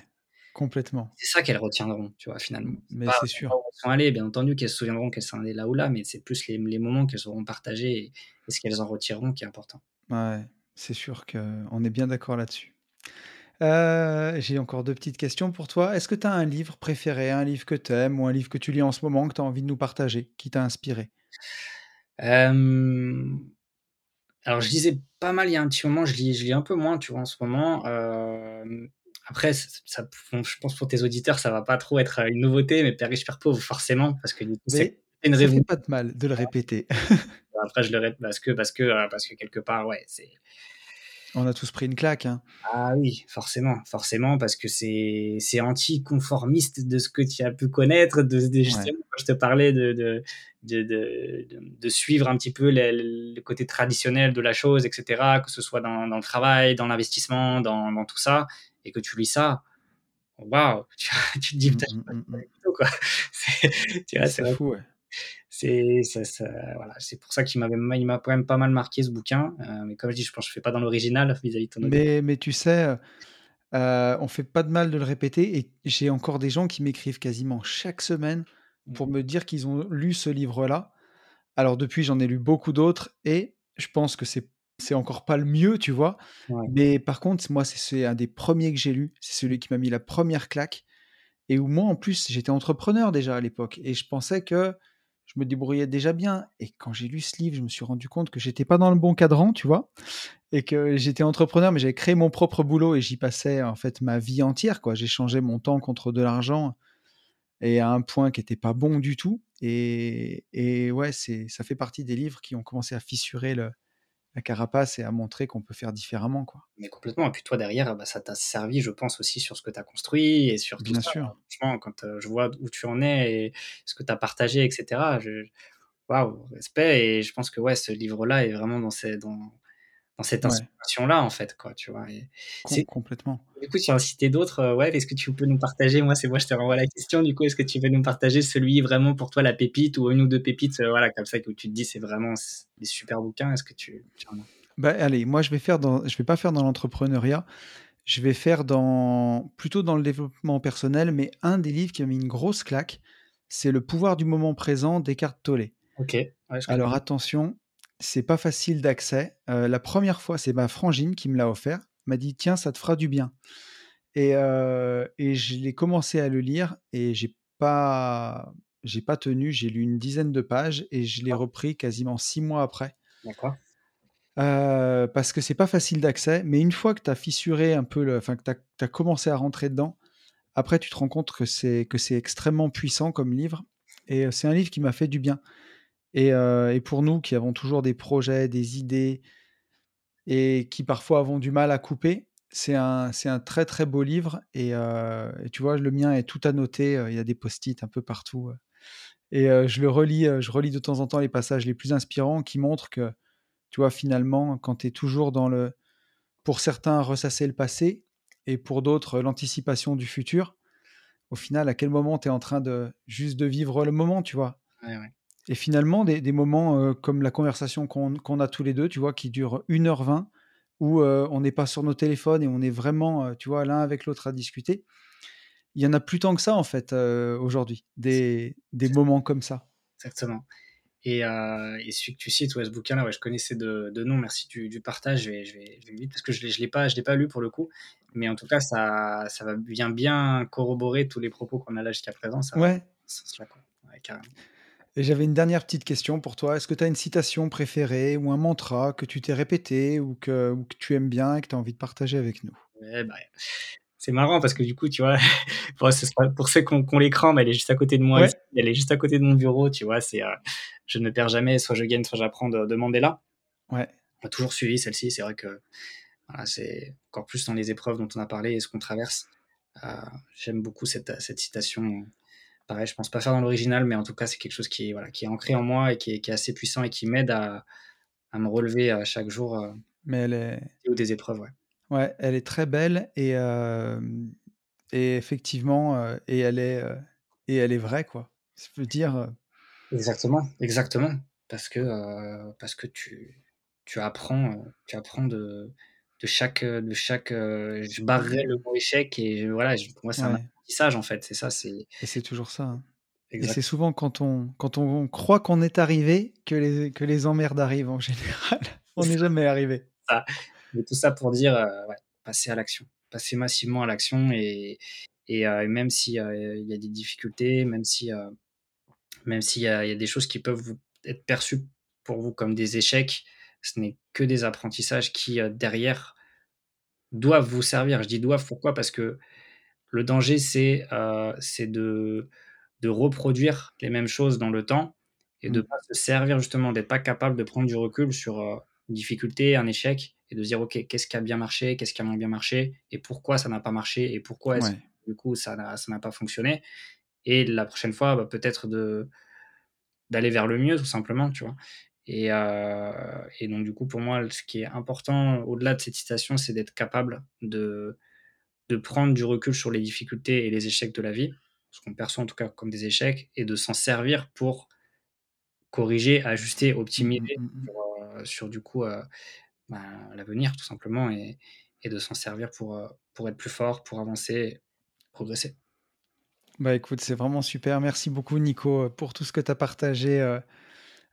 complètement. C'est ça qu'elles retiendront, tu vois, finalement. Mais c'est sûr. Où elles sont allées, bien entendu, qu'elles se souviendront qu'elles sont allées là ou là, mais c'est plus les, les moments qu'elles auront partagés et, et ce qu'elles en retireront qui est important. Ouais, c'est sûr qu'on est bien d'accord là-dessus. Euh, J'ai encore deux petites questions pour toi. Est-ce que tu as un livre préféré, un livre que tu aimes ou un livre que tu lis en ce moment que tu as envie de nous partager, qui t'a inspiré? Euh... Alors, je lisais pas mal il y a un petit moment, je lis, je lis un peu moins, tu vois, en ce moment. Euh... Après, ça, ça, je pense pour tes auditeurs, ça va pas trop être une nouveauté, mais Père riche, Père pauvre, forcément, parce que c'est une fait pas de mal de le répéter. Après, je le répète parce que, parce que, parce que quelque part, ouais, c'est. On a tous pris une claque. Hein. Ah oui, forcément, forcément, parce que c'est c'est anticonformiste de ce que tu as pu connaître, de, de justement, ouais. quand je te parlais de de, de, de, de suivre un petit peu le, le, côté traditionnel de la chose, etc., que ce soit dans, dans le travail, dans l'investissement, dans, dans tout ça, et que tu lis ça, waouh, tu, tu te dis, putain, mm, mm, mm. quoi. tu vois, c'est fou, ouais c'est ça, ça, voilà c'est pour ça qu'il m'avait il m'a quand même pas mal marqué ce bouquin. Euh, mais comme je dis je pense que je fais pas dans l'original vis-à-vis de ton mais mais tu sais euh, on fait pas de mal de le répéter et j'ai encore des gens qui m'écrivent quasiment chaque semaine pour mmh. me dire qu'ils ont lu ce livre là alors depuis j'en ai lu beaucoup d'autres et je pense que c'est c'est encore pas le mieux tu vois. Ouais. mais par contre moi c'est un des premiers que j'ai lu. C'est celui qui m'a mis la première claque et où moi en plus j'étais entrepreneur déjà à l'époque et je pensais que je me débrouillais déjà bien. Et quand j'ai lu ce livre, je me suis rendu compte que j'étais pas dans le bon cadran, tu vois, et que j'étais entrepreneur, mais j'avais créé mon propre boulot et j'y passais en fait ma vie entière, quoi. J'échangeais mon temps contre de l'argent et à un point qui était pas bon du tout. Et, et ouais, c'est, ça fait partie des livres qui ont commencé à fissurer le, la carapace et à montrer qu'on peut faire différemment. Quoi. Mais complètement. Et puis toi, derrière, bah, ça t'a servi, je pense, aussi sur ce que tu as construit et sur tout Bien ça. sûr. Franchement, quand euh, je vois où tu en es et ce que tu as partagé, etc., je... waouh, respect. Et je pense que ouais, ce livre-là est vraiment dans, ces, dans, dans cette inspiration-là, ouais. en fait. Quoi, tu vois. Complètement. Du coup, tu as cité d'autres. Euh, ouais, est-ce que tu peux nous partager Moi, c'est moi, je te renvoie la question. Du coup, est-ce que tu veux nous partager celui vraiment pour toi, la pépite ou une ou deux pépites euh, voilà, comme ça, que tu te dis, c'est vraiment des super bouquins Est-ce que tu, tu en as? Bah, allez, moi je vais faire dans, je vais pas faire dans l'entrepreneuriat, je vais faire dans plutôt dans le développement personnel, mais un des livres qui a mis une grosse claque, c'est Le pouvoir du moment présent d'Eckhart Tolle. Ok. Ouais, Alors attention, c'est pas facile d'accès. Euh, la première fois, c'est ma frangine qui me l'a offert, m'a dit tiens, ça te fera du bien. Et, euh, et je l'ai commencé à le lire et j'ai pas, j'ai pas tenu. J'ai lu une dizaine de pages et je l'ai repris quasiment six mois après. D'accord. Euh, parce que c'est pas facile d'accès, mais une fois que tu as fissuré un peu, le, enfin que tu as, commencé à rentrer dedans, après tu te rends compte que c'est que c'est extrêmement puissant comme livre, et c'est un livre qui m'a fait du bien. Et, euh, et, pour nous qui avons toujours des projets, des idées, et qui parfois avons du mal à couper. C'est un, un très très beau livre et, euh, et tu vois, le mien est tout annoté. euh, Il y a des post-it un peu partout. Et je le relis, je relis de temps en temps les passages les plus inspirants qui montrent que, tu vois, finalement, quand tu es toujours dans le, pour certains, ressasser le passé et pour d'autres, l'anticipation du futur, au final, à quel moment tu es en train de juste de vivre le moment, tu vois? Et finalement, des, des moments euh, comme la conversation qu'on a tous les deux, tu vois, qui dure 1h20, où euh, on n'est pas sur nos téléphones et on est vraiment, euh, tu vois, l'un avec l'autre à discuter. Il y en a plus tant que ça, en fait, aujourd'hui, des, des moments comme ça. Exactement. Et, euh, et celui que tu cites, ouais, ce bouquin-là, ouais, je connaissais de, de nom, merci du, du partage, je vais, je vais, je vais vite parce que je ne l'ai pas, je l'ai pas lu pour le coup, mais en tout cas, ça, ça va bien, bien corroborer tous les propos qu'on a là jusqu'à présent, ça, Ouais. ça, ça, quoi. Ouais, carrément. Et j'avais une dernière petite question pour toi. Est-ce que tu as une citation préférée ou un mantra que tu t'es répété ou que, ou que tu aimes bien et que tu as envie de partager avec nous? Bah, c'est marrant parce que du coup, tu vois, pour, pour ceux qui ont, l'écran, mais elle est juste à côté de moi, Ouais. ici, elle est juste à côté de mon bureau, tu vois, c'est, euh, je ne perds jamais, soit je gagne, soit j'apprends de, de Mandela. Ouais. On a toujours suivi celle-ci, c'est vrai que voilà, c'est encore plus dans les épreuves dont on a parlé et ce qu'on traverse. Euh, J'aime beaucoup cette, cette citation. Pareil, je pense pas faire dans l'original, mais en tout cas, c'est quelque chose qui est, voilà, qui est ancré en moi et qui est, qui est assez puissant et qui m'aide à, à me relever à chaque jour euh, Mais elle est, ou des épreuves. Ouais. ouais, elle est très belle et, euh, et effectivement, euh, et, elle est, et elle est vraie, quoi. Je veux dire, Exactement, exactement. Parce que, parce que tu, tu apprends, tu apprends de, de chaque, de chaque. euh, je barrerai le mot échec et voilà, je- pour moi, c'est ouais. En fait. C'est ça, c'est Et c'est toujours ça. hein. Et c'est souvent quand on, quand on croit qu'on est arrivé que les, que les emmerdes arrivent en général. on n'est jamais arrivé. ça. Mais tout ça pour dire, euh, ouais, passer à l'action, passer massivement à l'action et, et euh, même s'il y a des difficultés, même si, euh, même s'il y, y a des choses qui peuvent vous être perçues pour vous comme des échecs, ce n'est que des apprentissages qui euh, derrière doivent vous servir. Je dis doivent pourquoi? Parce que le danger c'est euh, de de reproduire les mêmes choses dans le temps et de Mm. pas se servir justement, d'être pas capable de prendre du recul sur euh, une difficulté, un échec, et de se dire ok, qu'est-ce qui a bien marché, qu'est-ce qui a moins bien marché, et pourquoi ça n'a pas marché, et pourquoi est-ce Ouais. que du coup ça n'a pas fonctionné. Et la prochaine fois, bah, peut-être d'aller vers le mieux tout simplement, tu vois. Et, euh, et donc du coup pour moi, ce qui est important au-delà de cette citation, c'est d'être capable de de prendre du recul sur les difficultés et les échecs de la vie, ce qu'on perçoit en tout cas comme des échecs, et de s'en servir pour corriger, ajuster, optimiser mm, mm, mm. sur, euh, sur, du coup euh, ben, l'avenir tout simplement, et, et de s'en servir pour, euh, pour être plus fort, pour avancer, progresser. Bah écoute, c'est vraiment super. Merci beaucoup, Nico, pour tout ce que tu as partagé euh,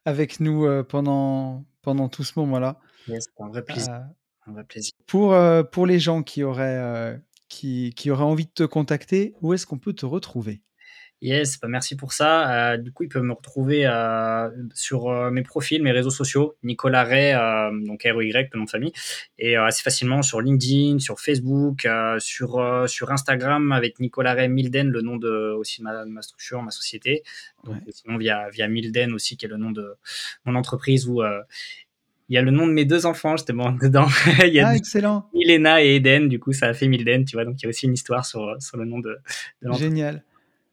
avec nous euh, pendant, pendant tout ce moment-là. Yes, c'est un vrai plaisir. Euh, Un vrai plaisir. pour, pour les gens qui auraient, qui, qui auraient envie de te contacter, où est-ce qu'on peut te retrouver? Yes, bah merci pour ça. Euh, du coup, ils peuvent me retrouver euh, sur euh, mes profils, mes réseaux sociaux, Nicolas Ray, donc R-E-Y, le nom de famille, et assez facilement sur LinkedIn, sur Facebook, sur, sur Instagram avec Nicolas Ray Milden, le nom de aussi de ma, de ma structure, ma société. Donc, Ouais. sinon via, via Milden aussi, qui est le nom de mon entreprise où il y a le nom de mes deux enfants justement dedans. il y a Ah, excellent Milena et Eden, du coup ça a fait Milden, tu vois, donc il y a aussi une histoire sur, sur le nom de, de. Génial.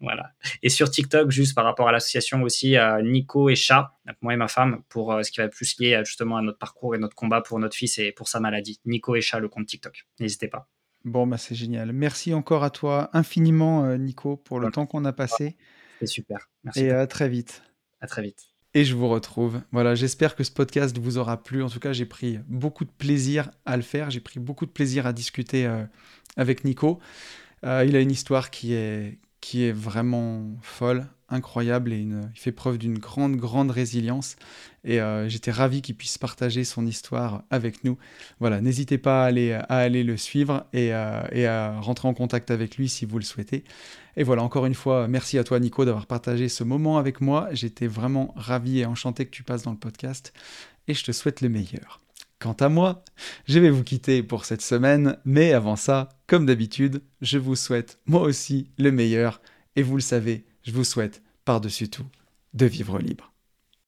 Voilà. Et sur TikTok, juste par rapport à l'association aussi, euh, Nico et Chat, moi et ma femme, pour euh, ce qui va être plus lié à, justement à notre parcours et notre combat pour notre fils et pour sa maladie. Nico et Chat, le compte TikTok. N'hésitez pas. Bon, bah c'est génial. Merci encore à toi infiniment, euh, Nico, pour le temps qu'on a passé. C'était super. Merci. Et à très vite. À très vite. Et je vous retrouve. Voilà, j'espère que ce podcast vous aura plu. En tout cas, j'ai pris beaucoup de plaisir à le faire. J'ai pris beaucoup de plaisir à discuter euh, avec Nico. Euh, il a une histoire qui est, qui est vraiment folle, incroyable, et il fait preuve d'une grande, grande résilience. Et euh, j'étais ravi qu'il puisse partager son histoire avec nous. Voilà, n'hésitez pas à aller, à aller le suivre et à rentrer en contact avec lui si vous le souhaitez. Et voilà, encore une fois, merci à toi Nico d'avoir partagé ce moment avec moi. J'étais vraiment ravi et enchanté que tu passes dans le podcast et je te souhaite le meilleur. Quant à moi, je vais vous quitter pour cette semaine, mais avant ça, comme d'habitude, je vous souhaite moi aussi le meilleur et vous le savez, je vous souhaite par-dessus tout de vivre libre.